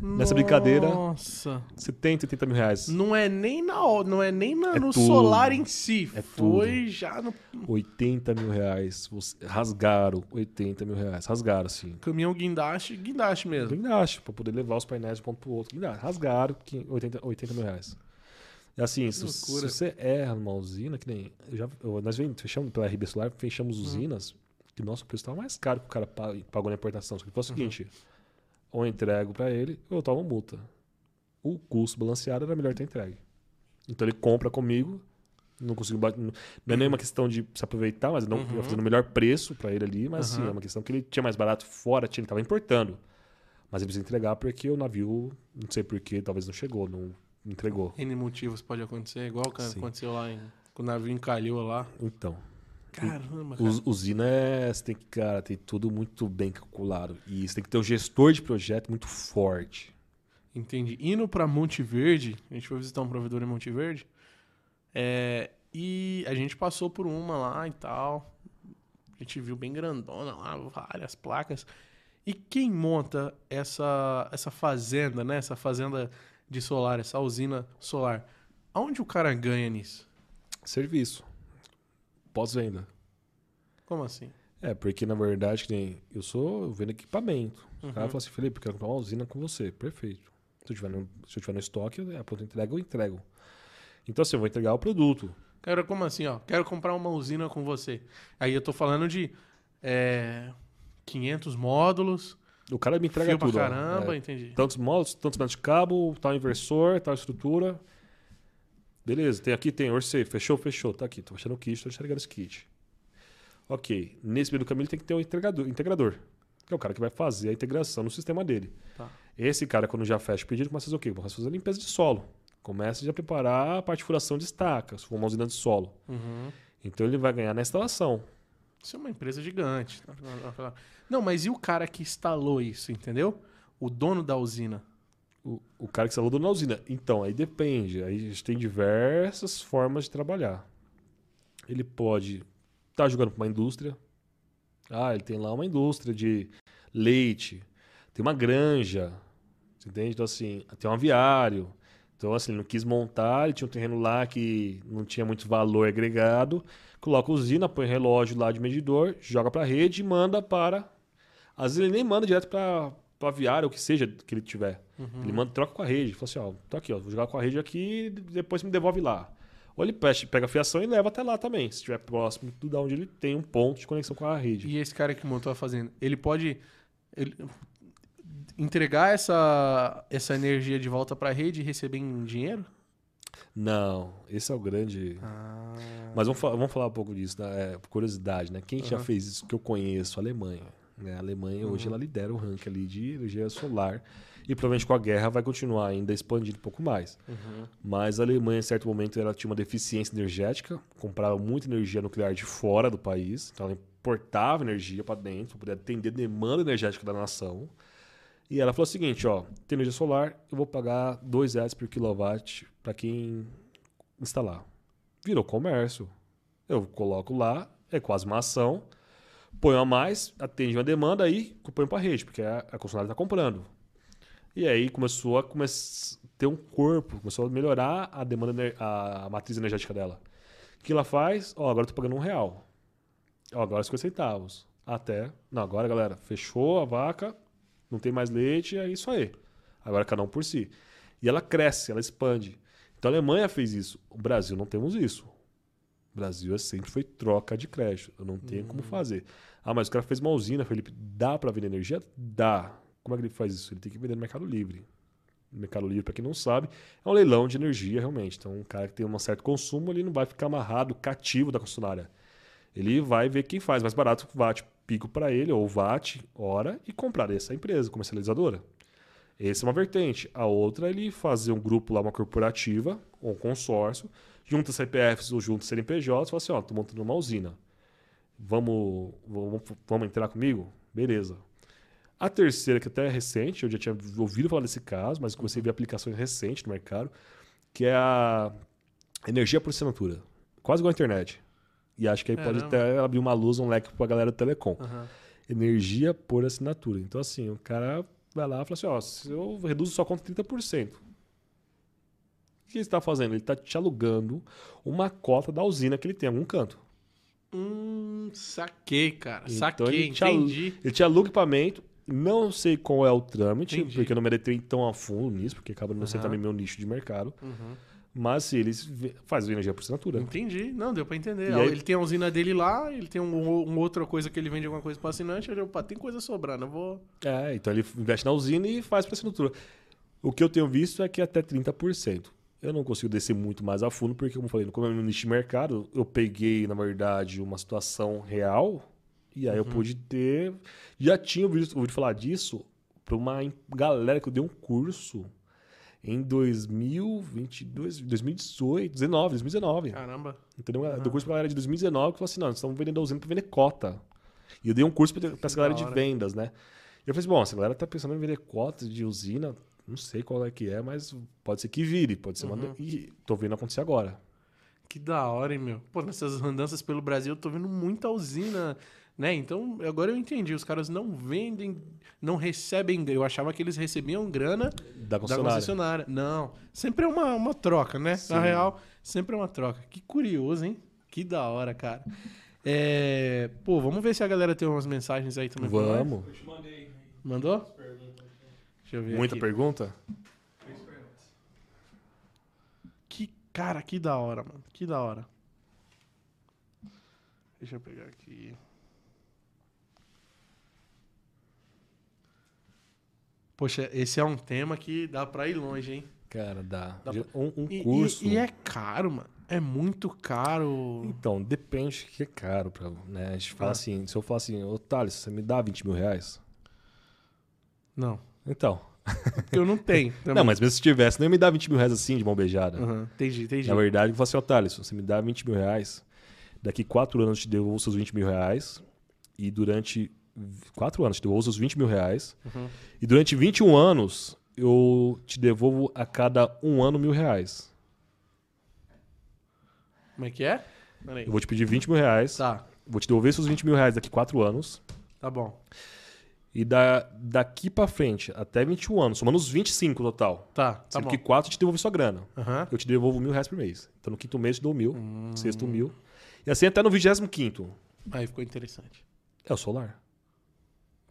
Nessa brincadeira- Nossa. 70, 80 mil reais. Não é nem na não é nem na- É no tudo. solar em si. É Foi já no 80 mil reais. Rasgaram 80 mil reais. Rasgaram, assim. caminhão guindaste, guindaste mesmo. Guindaste, pra poder levar os painéis de um ponto pro outro. Guindaste. Rasgaram 15 80, 80 mil reais. E assim, se, se você erra numa usina, que nem. já, nós fechamos pela RB Solar, fechamos Uhum. usinas, que nosso preço estava mais caro que o cara pa- pagou na importação. Só que foi o Uhum. seguinte: ou eu entrego pra ele, ou eu tomo multa. O custo balanceado era melhor ter entregue. Então ele compra comigo, não consigo bater. Não é nenhuma questão de se aproveitar, mas não Uhum. fazendo o melhor preço pra ele ali, mas sim, Uhum. é uma questão que ele tinha mais barato fora, tinha- ele estava importando. Mas ele precisa entregar porque o navio, não sei porquê, talvez não chegou, não entregou. N motivos pode acontecer, igual que Sim. aconteceu lá em, quando o navio encalhou lá. Então, Caramba, cara. us- usina é, você tem que, cara, tem tudo muito bem calculado. E você tem que ter um gestor de projeto muito forte. Entendi. Indo pra Monte Verde, a gente foi visitar um provedor em Monte Verde. é, e a gente passou por uma lá e tal. A gente viu bem grandona lá, várias placas. E quem monta essa, essa fazenda, né? Essa fazenda de solar, essa usina solar. Aonde o cara ganha nisso? Serviço. Pós-venda. Como assim? É, porque na verdade, nem eu sou vendo equipamento. O Uhum. cara fala assim, Felipe, eu quero comprar uma usina com você. Perfeito. Se eu tiver no, se eu tiver no estoque, a pronta entrega eu entrego. Então, assim, eu vou entregar o produto. Quero, como assim, ó? Quero comprar uma usina com você. Aí eu tô falando de é, 500 módulos, O cara me entrega fio pra tudo. ó. caramba, É, entendi. tantos módulos, tantos metros de cabo, tal inversor, tal estrutura. Beleza, tem aqui, tem orcei, fechou, fechou, tá aqui, tô achando o kit, tô entregando esse kit. Ok, nesse meio do caminho ele tem que ter um integrador, integrador, que é o cara que vai fazer a integração no sistema dele. Tá. Esse cara, quando já fecha o pedido, começa a fazer o quê? Começa a fazer a limpeza de solo. Começa já a preparar a parte de furação de estaca, se for uma usina de solo. Uhum. Então ele vai ganhar na instalação. Isso é uma empresa gigante. Não, mas e o cara que instalou isso, entendeu? O dono da usina. O, o cara que instalou na usina. Então, aí depende. Aí a gente tem diversas formas de trabalhar. Ele pode estar jogando para uma indústria. Ah, ele tem lá uma indústria de leite. Tem uma granja. Você entende? Então, assim, tem um aviário. Então, assim, ele não quis montar, ele tinha um terreno lá que não tinha muito valor agregado. Coloca usina, põe relógio lá de medidor, joga para a rede e manda para. Às vezes ele nem manda direto para o aviário, o que seja que ele tiver. Ele manda, troca com a rede. Fala assim, ó, tô aqui, ó, vou jogar com a rede aqui e depois me devolve lá. Ou ele pega pega a fiação e leva até lá também, se estiver próximo de onde ele tem um ponto de conexão com a rede. E esse cara que montou a fazenda, ele pode ele- entregar essa, essa energia de volta para a rede e receber em dinheiro? Não, esse é o grande. Mas vamos, vamos falar um pouco disso, né? É, por curiosidade, né? Quem já Aham. fez isso que eu conheço? Alemanha. Né? A Alemanha hoje ela lidera o ranking ali de energia solar e provavelmente com a guerra vai continuar ainda expandindo um pouco mais. Mas a Alemanha, em certo momento, ela tinha uma deficiência energética, comprava muita energia nuclear de fora do país, então ela importava energia para dentro para poder atender a demanda energética da nação. E ela falou o seguinte, ó, tem energia solar, eu vou pagar 2 reais por quilowatt para quem instalar. Virou comércio. Eu coloco lá, é quase uma ação, ponho a mais, atende uma demanda, aí põe para a rede, porque a, a concessionária está comprando. E aí começou a come ter um corpo, começou a melhorar a demanda, a, matriz energética dela. O que ela faz? Ó, agora tô pagando um real. Ó, agora 50 centavos. Até. Não, agora, galera, fechou a vaca, não tem mais leite, é isso aí. Agora cada um por si. E ela cresce, ela expande. Então a Alemanha fez isso. O Brasil não temos isso. O Brasil é sempre foi troca de crédito. Eu não tenho como fazer. Ah, mas o cara fez uma usina, Felipe. Dá para vender energia? Dá. Como é que ele faz isso? Ele tem que vender no Mercado Livre. O Mercado Livre, para quem não sabe, é um leilão de energia realmente. Então, um cara que tem um certo consumo, ele não vai ficar amarrado, cativo da concessionária. Ele vai ver quem faz mais barato, VAT pico para ele, ou VAT, hora, e comprar essa empresa comercializadora. Essa é uma vertente. A outra é ele fazer um grupo lá, uma corporativa, ou um consórcio, junta CPFs ou junta CNPJs, e fala assim, ó, tô montando uma usina. Vamos, vamos, vamos entrar comigo? Beleza. A terceira, que até é recente, eu já tinha ouvido falar desse caso, mas comecei a ver aplicações recentes no mercado, que é a energia por assinatura. Quase igual a internet. E acho que aí pode Caramba. até abrir uma luz, um leque pra galera do telecom. Aham. Energia por assinatura. Então, assim, o cara vai lá e fala assim: ó, se eu reduzo sua conta 30%. O que ele está fazendo? Ele está te alugando uma cota da usina que ele tem em algum canto. Hum, saquei, cara. Então, saquei, ele te entendi. Ele te aluga equipamento. Não sei qual é o trâmite, Entendi. porque eu não me adentrei tão a fundo nisso, porque acaba não sendo Aham. também meu nicho de mercado. Uhum. Mas eles fazem energia por assinatura. Entendi. Não, deu pra entender. Aí- Ele tem a usina dele lá, ele tem um, um outra coisa que ele vende alguma coisa pro assinante. Ele, opa, tem coisa sobrando, eu vou. É, então ele investe na usina e faz para assinatura. O que eu tenho visto é que até 30%. Eu não consigo descer muito mais a fundo, porque, como eu falei, como é no nicho de mercado, eu peguei, na verdade, uma situação real, e aí eu pude ter. Já tinha ouvido, ouvido falar disso para uma galera que eu dei um curso em 2022, 2018, 19, 2019. Caramba. Entendeu? Eu dei curso pra galera de 2019 que falou assim: não, nós estamos vendendo a usina pra vender cota. E eu dei um curso pra, pra essa galera de vendas, né? E eu falei assim: bom, essa galera tá pensando em vender cotas de usina, não sei qual é que é, mas pode ser que vire, pode ser Uhum. uma. E tô vendo acontecer agora. Que da hora, hein, meu? Pô, nessas andanças pelo Brasil eu tô vendo muita usina, né? Então, agora eu entendi. Os caras não vendem, não recebem. Eu achava que eles recebiam grana Da da concessionária. concessionária. Não. Sempre é uma, uma troca, né? Sim. Na real, sempre é uma troca. Que curioso, hein? Que da hora, cara. É... Pô, vamos ver se a galera tem umas mensagens aí também. Vamos. Eu te mandei Mandou? Deixa eu ver Muita aqui. pergunta? Três perguntas. Que cara, que da hora, mano. Que da hora. Deixa eu pegar aqui. Poxa, esse é um tema que dá pra ir longe, hein? Cara, dá. Dá Um, um E, curso. e- e é caro, mano. É muito caro. Então, depende do que é caro. Pra, né? A gente fala Ah. assim: se eu falar assim, ô Thales, você me dá 20 mil reais? Não, Então. eu não tenho. também. Não, mas mesmo se tivesse, não ia me dar 20 mil reais assim de mão beijada. Aham, entendi, entendi. Na verdade, eu falo assim, ó, Thales, você me dá 20 mil reais, daqui 4 anos eu te devolvo os seus 20 mil reais, e durante 4 anos te devolvo os seus 20 mil reais, Uhum. e durante 21 anos eu te devolvo a cada um ano mil reais. Como é que é? Eu vou te pedir 20 mil reais, Tá, vou te devolver seus 20 mil reais daqui 4 anos, tá bom. e da, daqui pra frente, até 21 anos, somando os 25 total. Tá, tá Sendo bom. que 4 eu te devolvi sua grana. Aham. Eu te devolvo mil reais por mês. Então no quinto mês eu te dou mil, Hum. sexto mil. E assim até no 25 Aí ficou interessante. É o solar.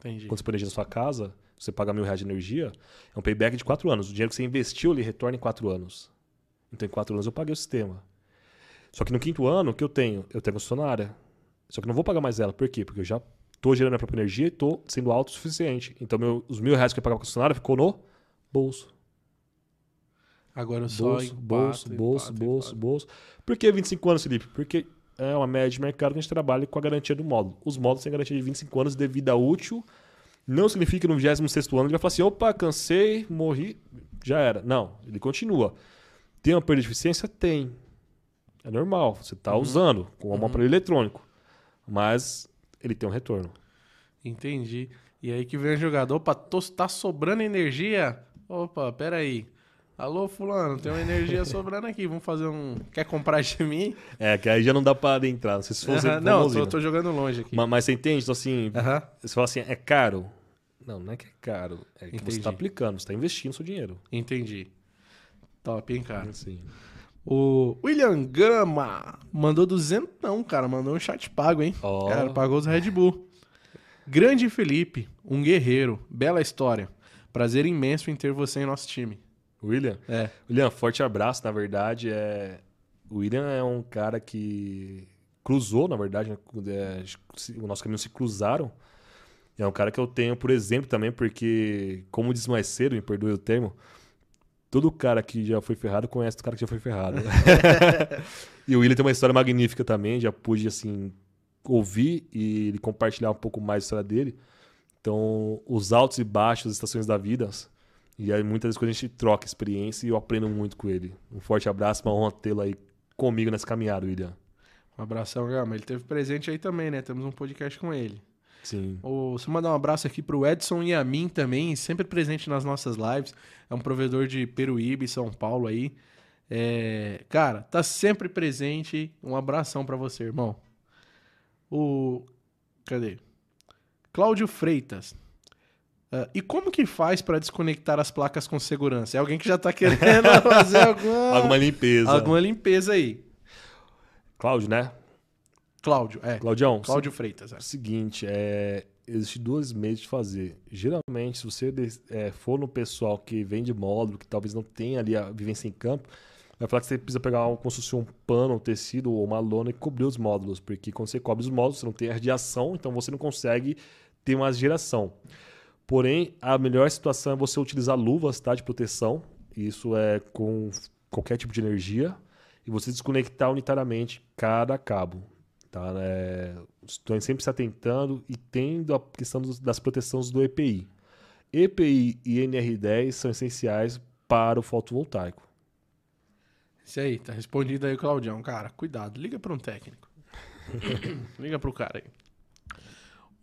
Entendi. Quando você põe energia na sua casa, você paga mil reais de energia, é um payback de quatro anos. O dinheiro que você investiu, ele retorna em quatro anos. Então, em quatro anos eu paguei o sistema. Só que no quinto ano, o que eu tenho? Eu tenho concessionária. Só que não vou pagar mais ela. Por quê? Porque eu já estou gerando a própria energia e estou sendo autossuficiente. Então, meu- os mil reais que eu pagava com a concessionária ficou no bolso. Agora eu só Bolso, empato, bolso, bolso, empato, bolso, empato. bolso. Por que 25 anos, Felipe? Porque é uma média de mercado que a gente trabalha com a garantia do módulo. Os módulos têm garantia de 25 anos de vida útil. Não significa que no 26 ano ele vai falar assim: opa, cansei, morri, já era. Não, ele continua. Tem uma perda de eficiência? Tem. É normal, você está uhum. usando com um uhum. aparelho eletrônico. Mas ele tem um retorno. Entendi. E aí que vem o jogador, opa, tô, tá sobrando energia? Opa, peraí. Alô, fulano, tem uma energia sobrando aqui, vamos fazer um... Quer comprar de mim? É, que aí já não dá pra adentrar, não sei se fosse... Uh -huh. Não, tô, tô, jogando longe aqui. Mas, mas, você entende? Então, assim, uh -huh. você fala assim, é caro? Não, não é que é caro, é que Entendi. você tá aplicando, você tá investindo seu dinheiro. Entendi. Top, hein, cara? Sim. O William Gama mandou duzentão, cara. Mandou um chat pago, hein? Oh. Cara, pagou os Red Bull. Grande Felipe, um guerreiro. Bela história. Prazer imenso em ter você em nosso time. William? É. William, forte abraço. Na verdade, é... o William é um cara que cruzou, na verdade, né? é... o nosso caminho se cruzaram. É um cara que eu tenho, por exemplo, também, porque, como disse mais cedo, me perdoe o termo, todo cara que já foi ferrado conhece o cara que já foi ferrado. e o William tem uma história magnífica também, já pude, assim, ouvir e compartilhar um pouco mais a história dele. Então, os altos e baixos, as estações da vida. E aí, muitas vezes, quando a gente troca experiência, e eu aprendo muito com ele. Um forte abraço, uma honra tê-lo aí comigo nessa caminhada, William. Um abração, Gama. Ele teve presente aí também, né? Temos um podcast com ele. Sim. O, você mandar um abraço aqui pro Edson e a mim também, sempre presente nas nossas lives. É um provedor de Peruíbe, São Paulo aí. É, cara, tá sempre presente. Um abração para você, irmão. O. Cadê? Cláudio Freitas. Uh, e como que faz para desconectar as placas com segurança? É alguém que já tá querendo fazer alguma... alguma limpeza. Alguma limpeza aí. Cláudio, né? Cláudio, é. Claudião. Cláudio Freitas. É. Seguinte, é, existe dois meios de fazer. Geralmente, se você é, for no pessoal que vende módulo, que talvez não tenha ali a vivência em campo, vai falar que você precisa pegar uma, como se fosse um pano, um tecido ou uma lona e cobrir os módulos. Porque quando você cobre os módulos, você não tem radiação, então você não consegue ter uma geração. Porém, a melhor situação é você utilizar luvas tá, de proteção. Isso é com qualquer tipo de energia. E você desconectar unitariamente cada cabo. Tá? É, estou sempre se atentando e tendo a questão das proteções do EPI. EPI e NR10 são essenciais para o fotovoltaico. Isso aí, tá respondido aí Claudião. Cara, cuidado, liga para um técnico. liga para o cara aí.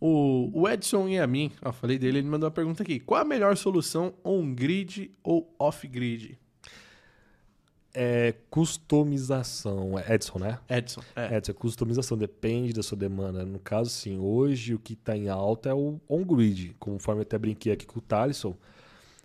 O, o Edson e a mim, eu falei dele, ele mandou uma pergunta aqui. Qual a melhor solução on-grid ou off-grid? É customização. É Edson, né? Edson. É. Edson, customização depende da sua demanda. No caso, sim, hoje o que está em alta é o on-grid. Conforme eu até brinquei aqui com o Thaleson.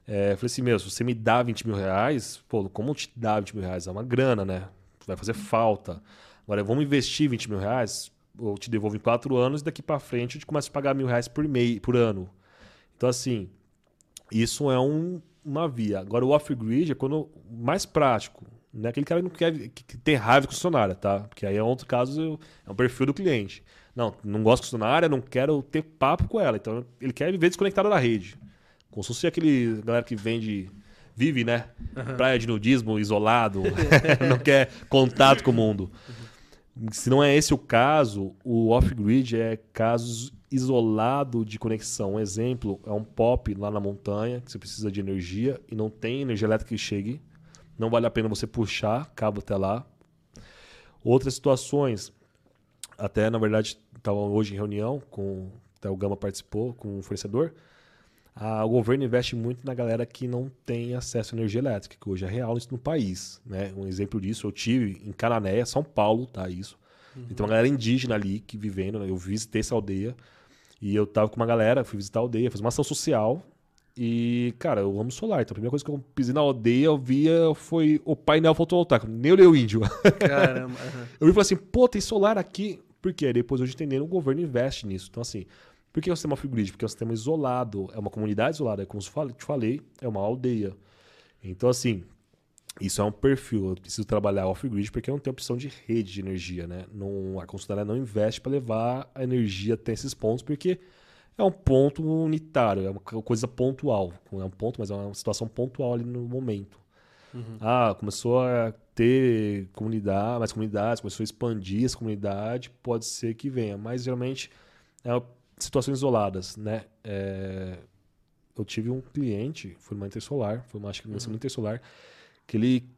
É, falei assim, se você me dá 20 mil reais, pô, como te dá 20 mil reais? É uma grana, né? Vai fazer falta. Agora, vamos investir 20 mil reais, eu te devolvo em quatro anos e daqui para frente eu te começo a pagar mil reais por, mês, por ano. Então, assim, isso é um, uma via. Agora, o off-grid é quando mais prático. Não é aquele cara que não quer que, tem raiva com funcionária, tá? Porque aí é outro caso, é um perfil do cliente. Não, não gosto de funcionária, não quero ter papo com ela. Então, ele quer viver desconectado da rede. Como se fosse aquele galera que vende vive, né? Uhum. Praia de nudismo, isolado, não quer contato com o mundo. Se não é esse o caso, o off-grid é casos isolado de conexão. Um exemplo é um pop lá na montanha, que você precisa de energia e não tem energia elétrica que chegue. Não vale a pena você puxar cabo até lá. Outras situações, até na verdade, estava hoje em reunião com até o Gama participou com um fornecedor. O governo investe muito na galera que não tem acesso à energia elétrica, que hoje é real isso no país. Né? Um exemplo disso eu tive em Cananéia, São Paulo, tá? Isso. Uhum. Então, uma galera indígena ali que vivendo, né? eu visitei essa aldeia e eu tava com uma galera, fui visitar a aldeia, fiz uma ação social e, cara, eu amo solar. Então a primeira coisa que eu pisei na aldeia, eu via foi o painel fotovoltaico, nem o índio. Caramba. eu vi e falei assim, pô, tem solar aqui. Por quê? Depois hoje entendendo, o governo investe nisso. Então, assim, por que é um sistema off-grid? Porque é um sistema isolado, é uma comunidade isolada, é como eu te falei, é uma aldeia. Então, assim, isso é um perfil. Eu preciso trabalhar off-grid porque eu não tenho opção de rede de energia, né? Não, a concessionária não investe para levar a energia até esses pontos, porque é um ponto unitário, é uma coisa pontual. Não é um ponto, mas é uma situação pontual ali no momento. Uhum. Ah, começou a ter comunidade, mais comunidades, começou a expandir essa comunidade, pode ser que venha, mas geralmente é situações isoladas, né? É, eu tive um cliente, foi uma intersolar, foi uma, acho que uhum. intersolar, que ele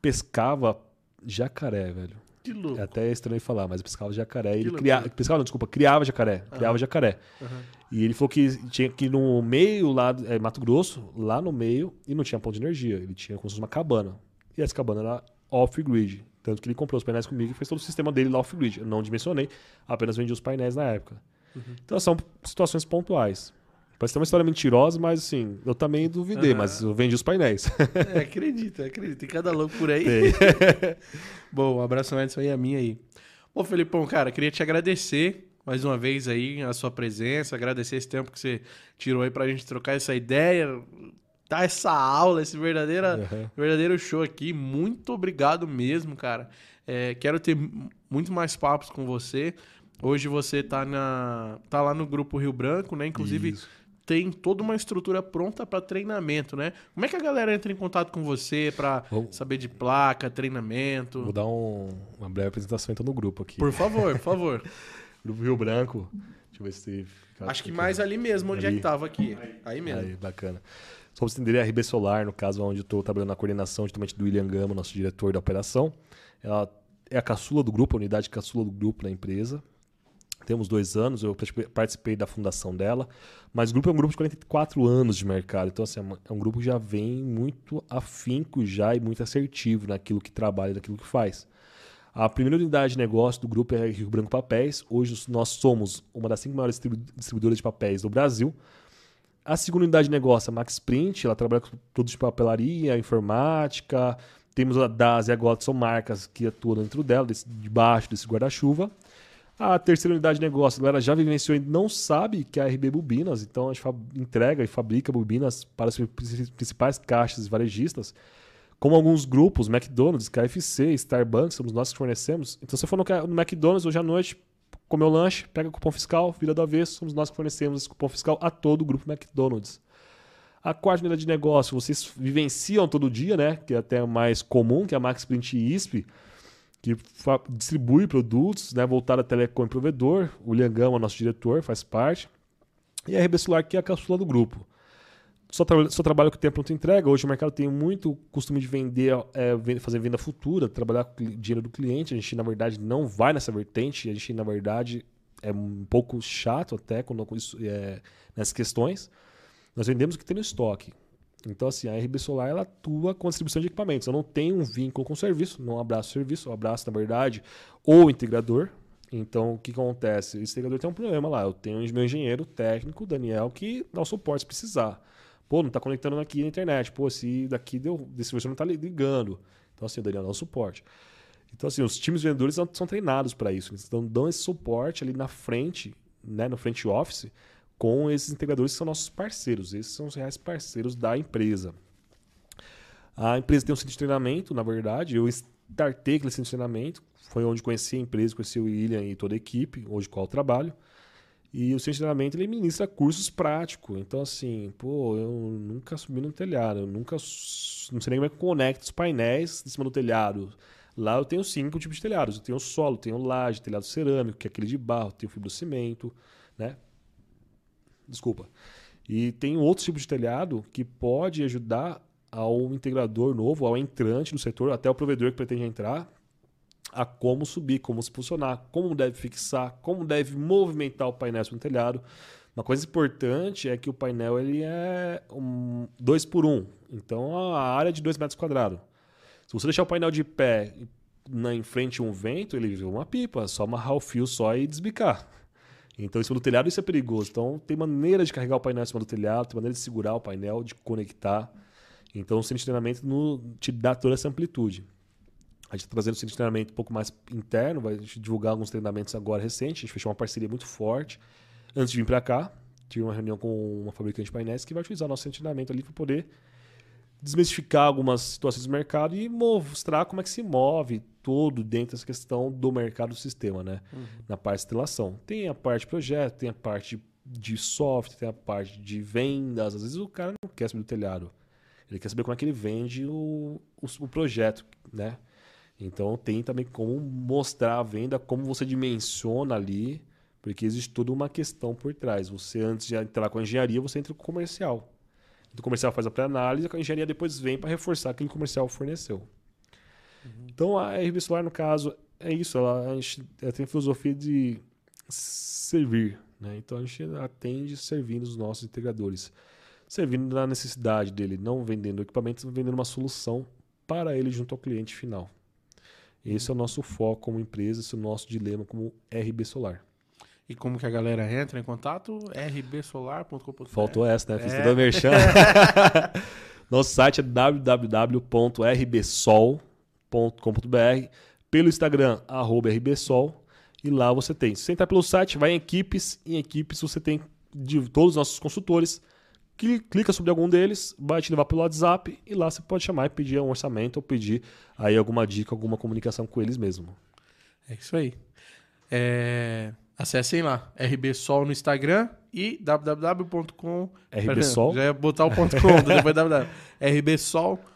pescava jacaré, velho. Que louco. É até estranho falar, mas pescava jacaré. Que ele criava, pescava, não, desculpa, criava jacaré. Uhum. Criava jacaré. Uhum. E ele falou que tinha que ir no meio lá, é, Mato Grosso, lá no meio, e não tinha ponto de energia. Ele tinha como se fosse uma cabana. E essa cabana era off-grid. Tanto que ele comprou os painéis comigo e fez todo o sistema dele lá off-grid. Eu não dimensionei, apenas vendi os painéis na época. Uhum. Então são situações pontuais. Parece ter uma história mentirosa, mas assim, eu também duvidei, uhum. mas eu vendi os painéis. É, acredita, acredita. Tem cada louco por aí. Bom, um abraço Edson aí a minha aí. Bom, Felipão, cara, queria te agradecer mais uma vez aí a sua presença, agradecer esse tempo que você tirou aí pra gente trocar essa ideia, dar essa aula, esse verdadeiro, uhum. verdadeiro show aqui. Muito obrigado mesmo, cara. É, quero ter muito mais papos com você. Hoje você tá, na, tá lá no Grupo Rio Branco, né? Inclusive, Isso. tem toda uma estrutura pronta para treinamento, né? Como é que a galera entra em contato com você para saber de placa, treinamento? Vou dar um, uma breve apresentação então no grupo aqui. Por favor, por favor. grupo Rio Branco. Deixa eu ver se. Acho que mais ali mesmo, onde ali. é que tava aqui. Aí mesmo. Aí, bacana. Só para você entender, a RB Solar, no caso onde estou trabalhando na coordenação justamente do William Gama, nosso diretor da operação, ela é a caçula do grupo, a unidade caçula do grupo na empresa. Temos dois anos, eu participei da fundação dela, mas o grupo é um grupo de 44 anos de mercado, então assim, é um grupo que já vem muito afinco já e muito assertivo naquilo que trabalha, naquilo que faz. A primeira unidade de negócio do grupo é Rio Branco Papéis. Hoje nós somos uma das cinco maiores distribuidoras de papéis do Brasil. A segunda unidade de negócio, a Max Print, ela trabalha com produtos de papelaria, informática. Temos a DAS e a GOT, são marcas que atuam dentro dela, desse, debaixo desse guarda-chuva. A terceira unidade de negócio, a galera já vivenciou e não sabe que é a RB Bobinas, então a gente entrega e fabrica bobinas para as principais caixas varejistas, como alguns grupos, McDonald's, KFC, Starbucks, somos nós que fornecemos. Então, se for no, McDonald's hoje à noite, comeu lanche, pega cupom fiscal, vira do avesso, somos nós que fornecemos esse cupom fiscal a todo o grupo McDonald's. A quarta unidade de negócio, vocês vivenciam todo dia, né? Que é até mais comum, que é a Max Print ISP, que distribui produtos, né? Voltada a telecom e provedor. O William Gama, nosso diretor, faz parte. E a RB Solar, que é a caçula do grupo só, tra só trabalho com o tempo pronto entrega. Hoje o mercado tem muito costume de vender, é, fazer venda futura, trabalhar com o dinheiro do cliente. A gente, na verdade, não vai nessa vertente. A gente, na verdade, é um pouco chato até quando, é, nessas questões. Nós vendemos o que tem no estoque. Então, assim, a RB Solar ela atua com a distribuição de equipamentos. Eu não tenho um vínculo com o serviço, não abraço o serviço, abraço, na verdade, o integrador. Então, o que acontece? O integrador tem um problema lá. Eu tenho o meu engenheiro técnico, Daniel, que dá o suporte se precisar. Pô, não está conectando aqui na internet. Pô, se daqui deu. Desse versor não está ligando. Então, assim, o Daniel dá um suporte. Então, assim, os times vendedores são, treinados para isso. Eles dão esse suporte ali na frente, né, no frente office, com esses integradores que são nossos parceiros. Esses são os reais parceiros da empresa. A empresa tem um centro de treinamento, na verdade. Eu startei aquele centro de treinamento. Foi onde conheci a empresa, conheci o William e toda a equipe, hoje qual eu trabalho. E o centro de treinamento ele ministra cursos práticos. Então, assim, pô, eu nunca subi no telhado, eu nunca. Não sei nem como é que conecta os painéis de cima do telhado. Lá eu tenho cinco tipos de telhados. Eu tenho solo, tenho laje, telhado cerâmico, que é aquele de barro, tenho fibrocimento, né? Desculpa. E tem outros tipos de telhado que pode ajudar ao integrador novo, ao entrante no setor, até o provedor que pretende entrar, a como subir, como se posicionar, como deve fixar, como deve movimentar o painel no telhado. Uma coisa importante é que o painel ele é um 2 por 1 um. então a área é de 2 metros quadrados. Se você deixar o painel de pé na, em frente a um vento, ele vira uma pipa, só amarrar o fio só e desbicar. Então, em cima do telhado, isso é perigoso. Então, tem maneira de carregar o painel em cima do telhado, tem maneira de segurar o painel, de conectar. Então, o centro de treinamento no, te dá toda essa amplitude. A gente está trazendo esse treinamento um pouco mais interno, vai divulgar alguns treinamentos agora recentes. A gente fechou uma parceria muito forte. Antes de vir para cá, tive uma reunião com uma fabricante de painéis que vai utilizar o nosso treinamento ali para poder desmistificar algumas situações do mercado e mostrar como é que se move todo dentro dessa questão do mercado do sistema, né? Uhum. Na parte de instalação. Tem a parte de projeto, tem a parte de software, tem a parte de vendas. Às vezes o cara não quer saber do telhado. Ele quer saber como é que ele vende o, o, o projeto, né? Então tem também como mostrar a venda, como você dimensiona ali, porque existe toda uma questão por trás. Você, antes de entrar com a engenharia, você entra com o comercial. O comercial faz a pré-análise, a engenharia depois vem para reforçar aquilo que o comercial forneceu. Então a RB Solar, no caso, é isso. Ela, a gente ela tem a filosofia de servir. Né? Então a gente atende servindo os nossos integradores. Servindo na necessidade dele, não vendendo equipamentos, vendendo uma solução para ele junto ao cliente final. Esse é o nosso foco como empresa, esse é o nosso dilema como RB Solar. E como que a galera entra em contato? rbsolar.com.br Faltou essa, né? Fiz é. toda a merchan. Nosso site é www.rbsol.com.br Pelo Instagram, arroba rbsol. E lá você tem. Se você entrar pelo site, vai em equipes. Em equipes você tem de todos os nossos consultores. Clica sobre algum deles, vai te levar pelo WhatsApp. E lá você pode chamar e pedir um orçamento ou pedir aí alguma dica, alguma comunicação com eles mesmo. É isso aí. É... Acessem lá, RBSol no Instagram e www.com. RBSol? Já ia botar o ponto .com, depois www. rbsol.com.br.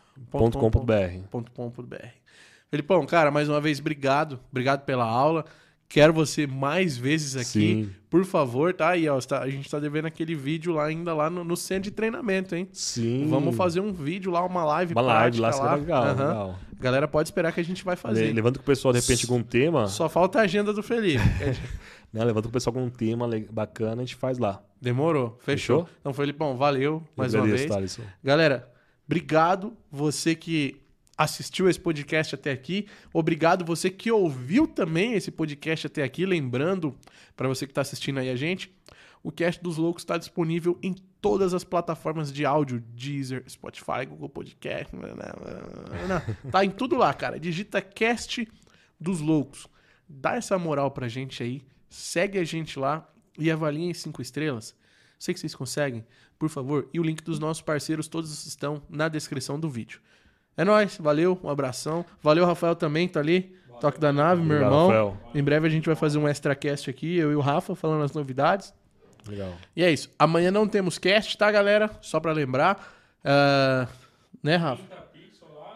Felipão, cara, mais uma vez, obrigado. Obrigado pela aula. Quero você mais vezes aqui. Sim. Por favor, tá aí, ó. A gente tá devendo aquele vídeo lá ainda lá no, no centro de treinamento, hein? Sim. Vamos fazer um vídeo lá, uma live Uma live lá, lá. legal, uhum. legal. Galera pode esperar que a gente vai fazer. Levando o pessoal, de repente, com um tema. Só falta a agenda do Felipe. né? Levanta o pessoal com um tema bacana, a gente faz lá. Demorou, fechou. fechou? Então, Felipão, valeu mais uma vez. Thaleson. Galera, obrigado você que assistiu esse podcast até aqui. Obrigado você que ouviu também esse podcast até aqui. Lembrando, para você que está assistindo aí a gente, o Cast dos Loucos está disponível em todas as plataformas de áudio, Deezer, Spotify, Google Podcast, tá em tudo lá, cara. Digita Cast dos Loucos. Dá essa moral pra gente aí segue a gente lá e avalie em cinco estrelas. Sei que vocês conseguem, por favor. E o link dos nossos parceiros todos estão na descrição do vídeo. É nóis, valeu, um abração. Valeu, Rafael também, tá ali. Valeu. Toque da nave, meu irmão. Rafael. Em breve a gente vai fazer um extra cast aqui, eu e o Rafa, falando as novidades. Legal. E é isso. Amanhã não temos cast, tá, galera? Só para lembrar. Uh, né, Rafa?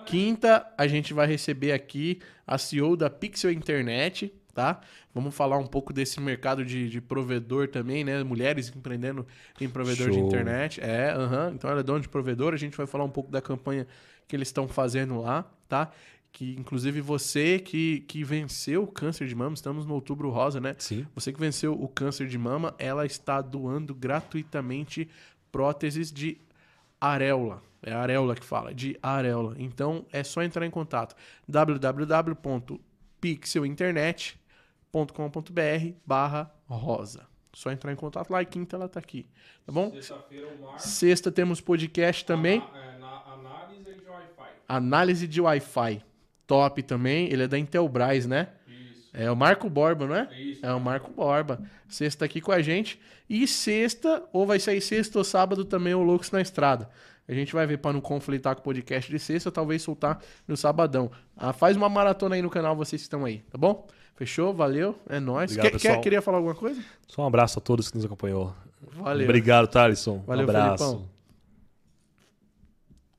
Quinta, a gente vai receber aqui a CEO da Pixel Internet, tá? Vamos falar um pouco desse mercado de, de provedor também, né? Mulheres empreendendo em provedor Show. de internet. É, uhum. então ela é dona de provedor. A gente vai falar um pouco da campanha que eles estão fazendo lá, tá? Que inclusive você que, que venceu o câncer de mama, estamos no outubro rosa, né? Sim. Você que venceu o câncer de mama, ela está doando gratuitamente próteses de areola. É a areola que fala, de areola. Então é só entrar em contato. www.pixelinternet.com com.br barra rosa. Só entrar em contato lá e quinta ela tá aqui. Tá bom? Sexta-feira o Mar... Sexta temos podcast também. É, na, análise de Wi-Fi. Análise de Wi-Fi. Top também. Ele é da Intelbras, né? Isso. É o Marco Borba, não é? Isso. É o Marco Borba. Sexta aqui com a gente. E sexta, ou vai sair sexta ou sábado também, o Loucos na Estrada. A gente vai ver para não conflitar com o podcast de sexta, talvez soltar no sabadão. Ah, faz uma maratona aí no canal, vocês que estão aí, tá bom? Fechou? Valeu. É nóis. Obrigado, quer, quer, queria falar alguma coisa? Só um abraço a todos que nos acompanhou. Valeu. Obrigado, Thalisson. Valeu, um abraço. Felipão.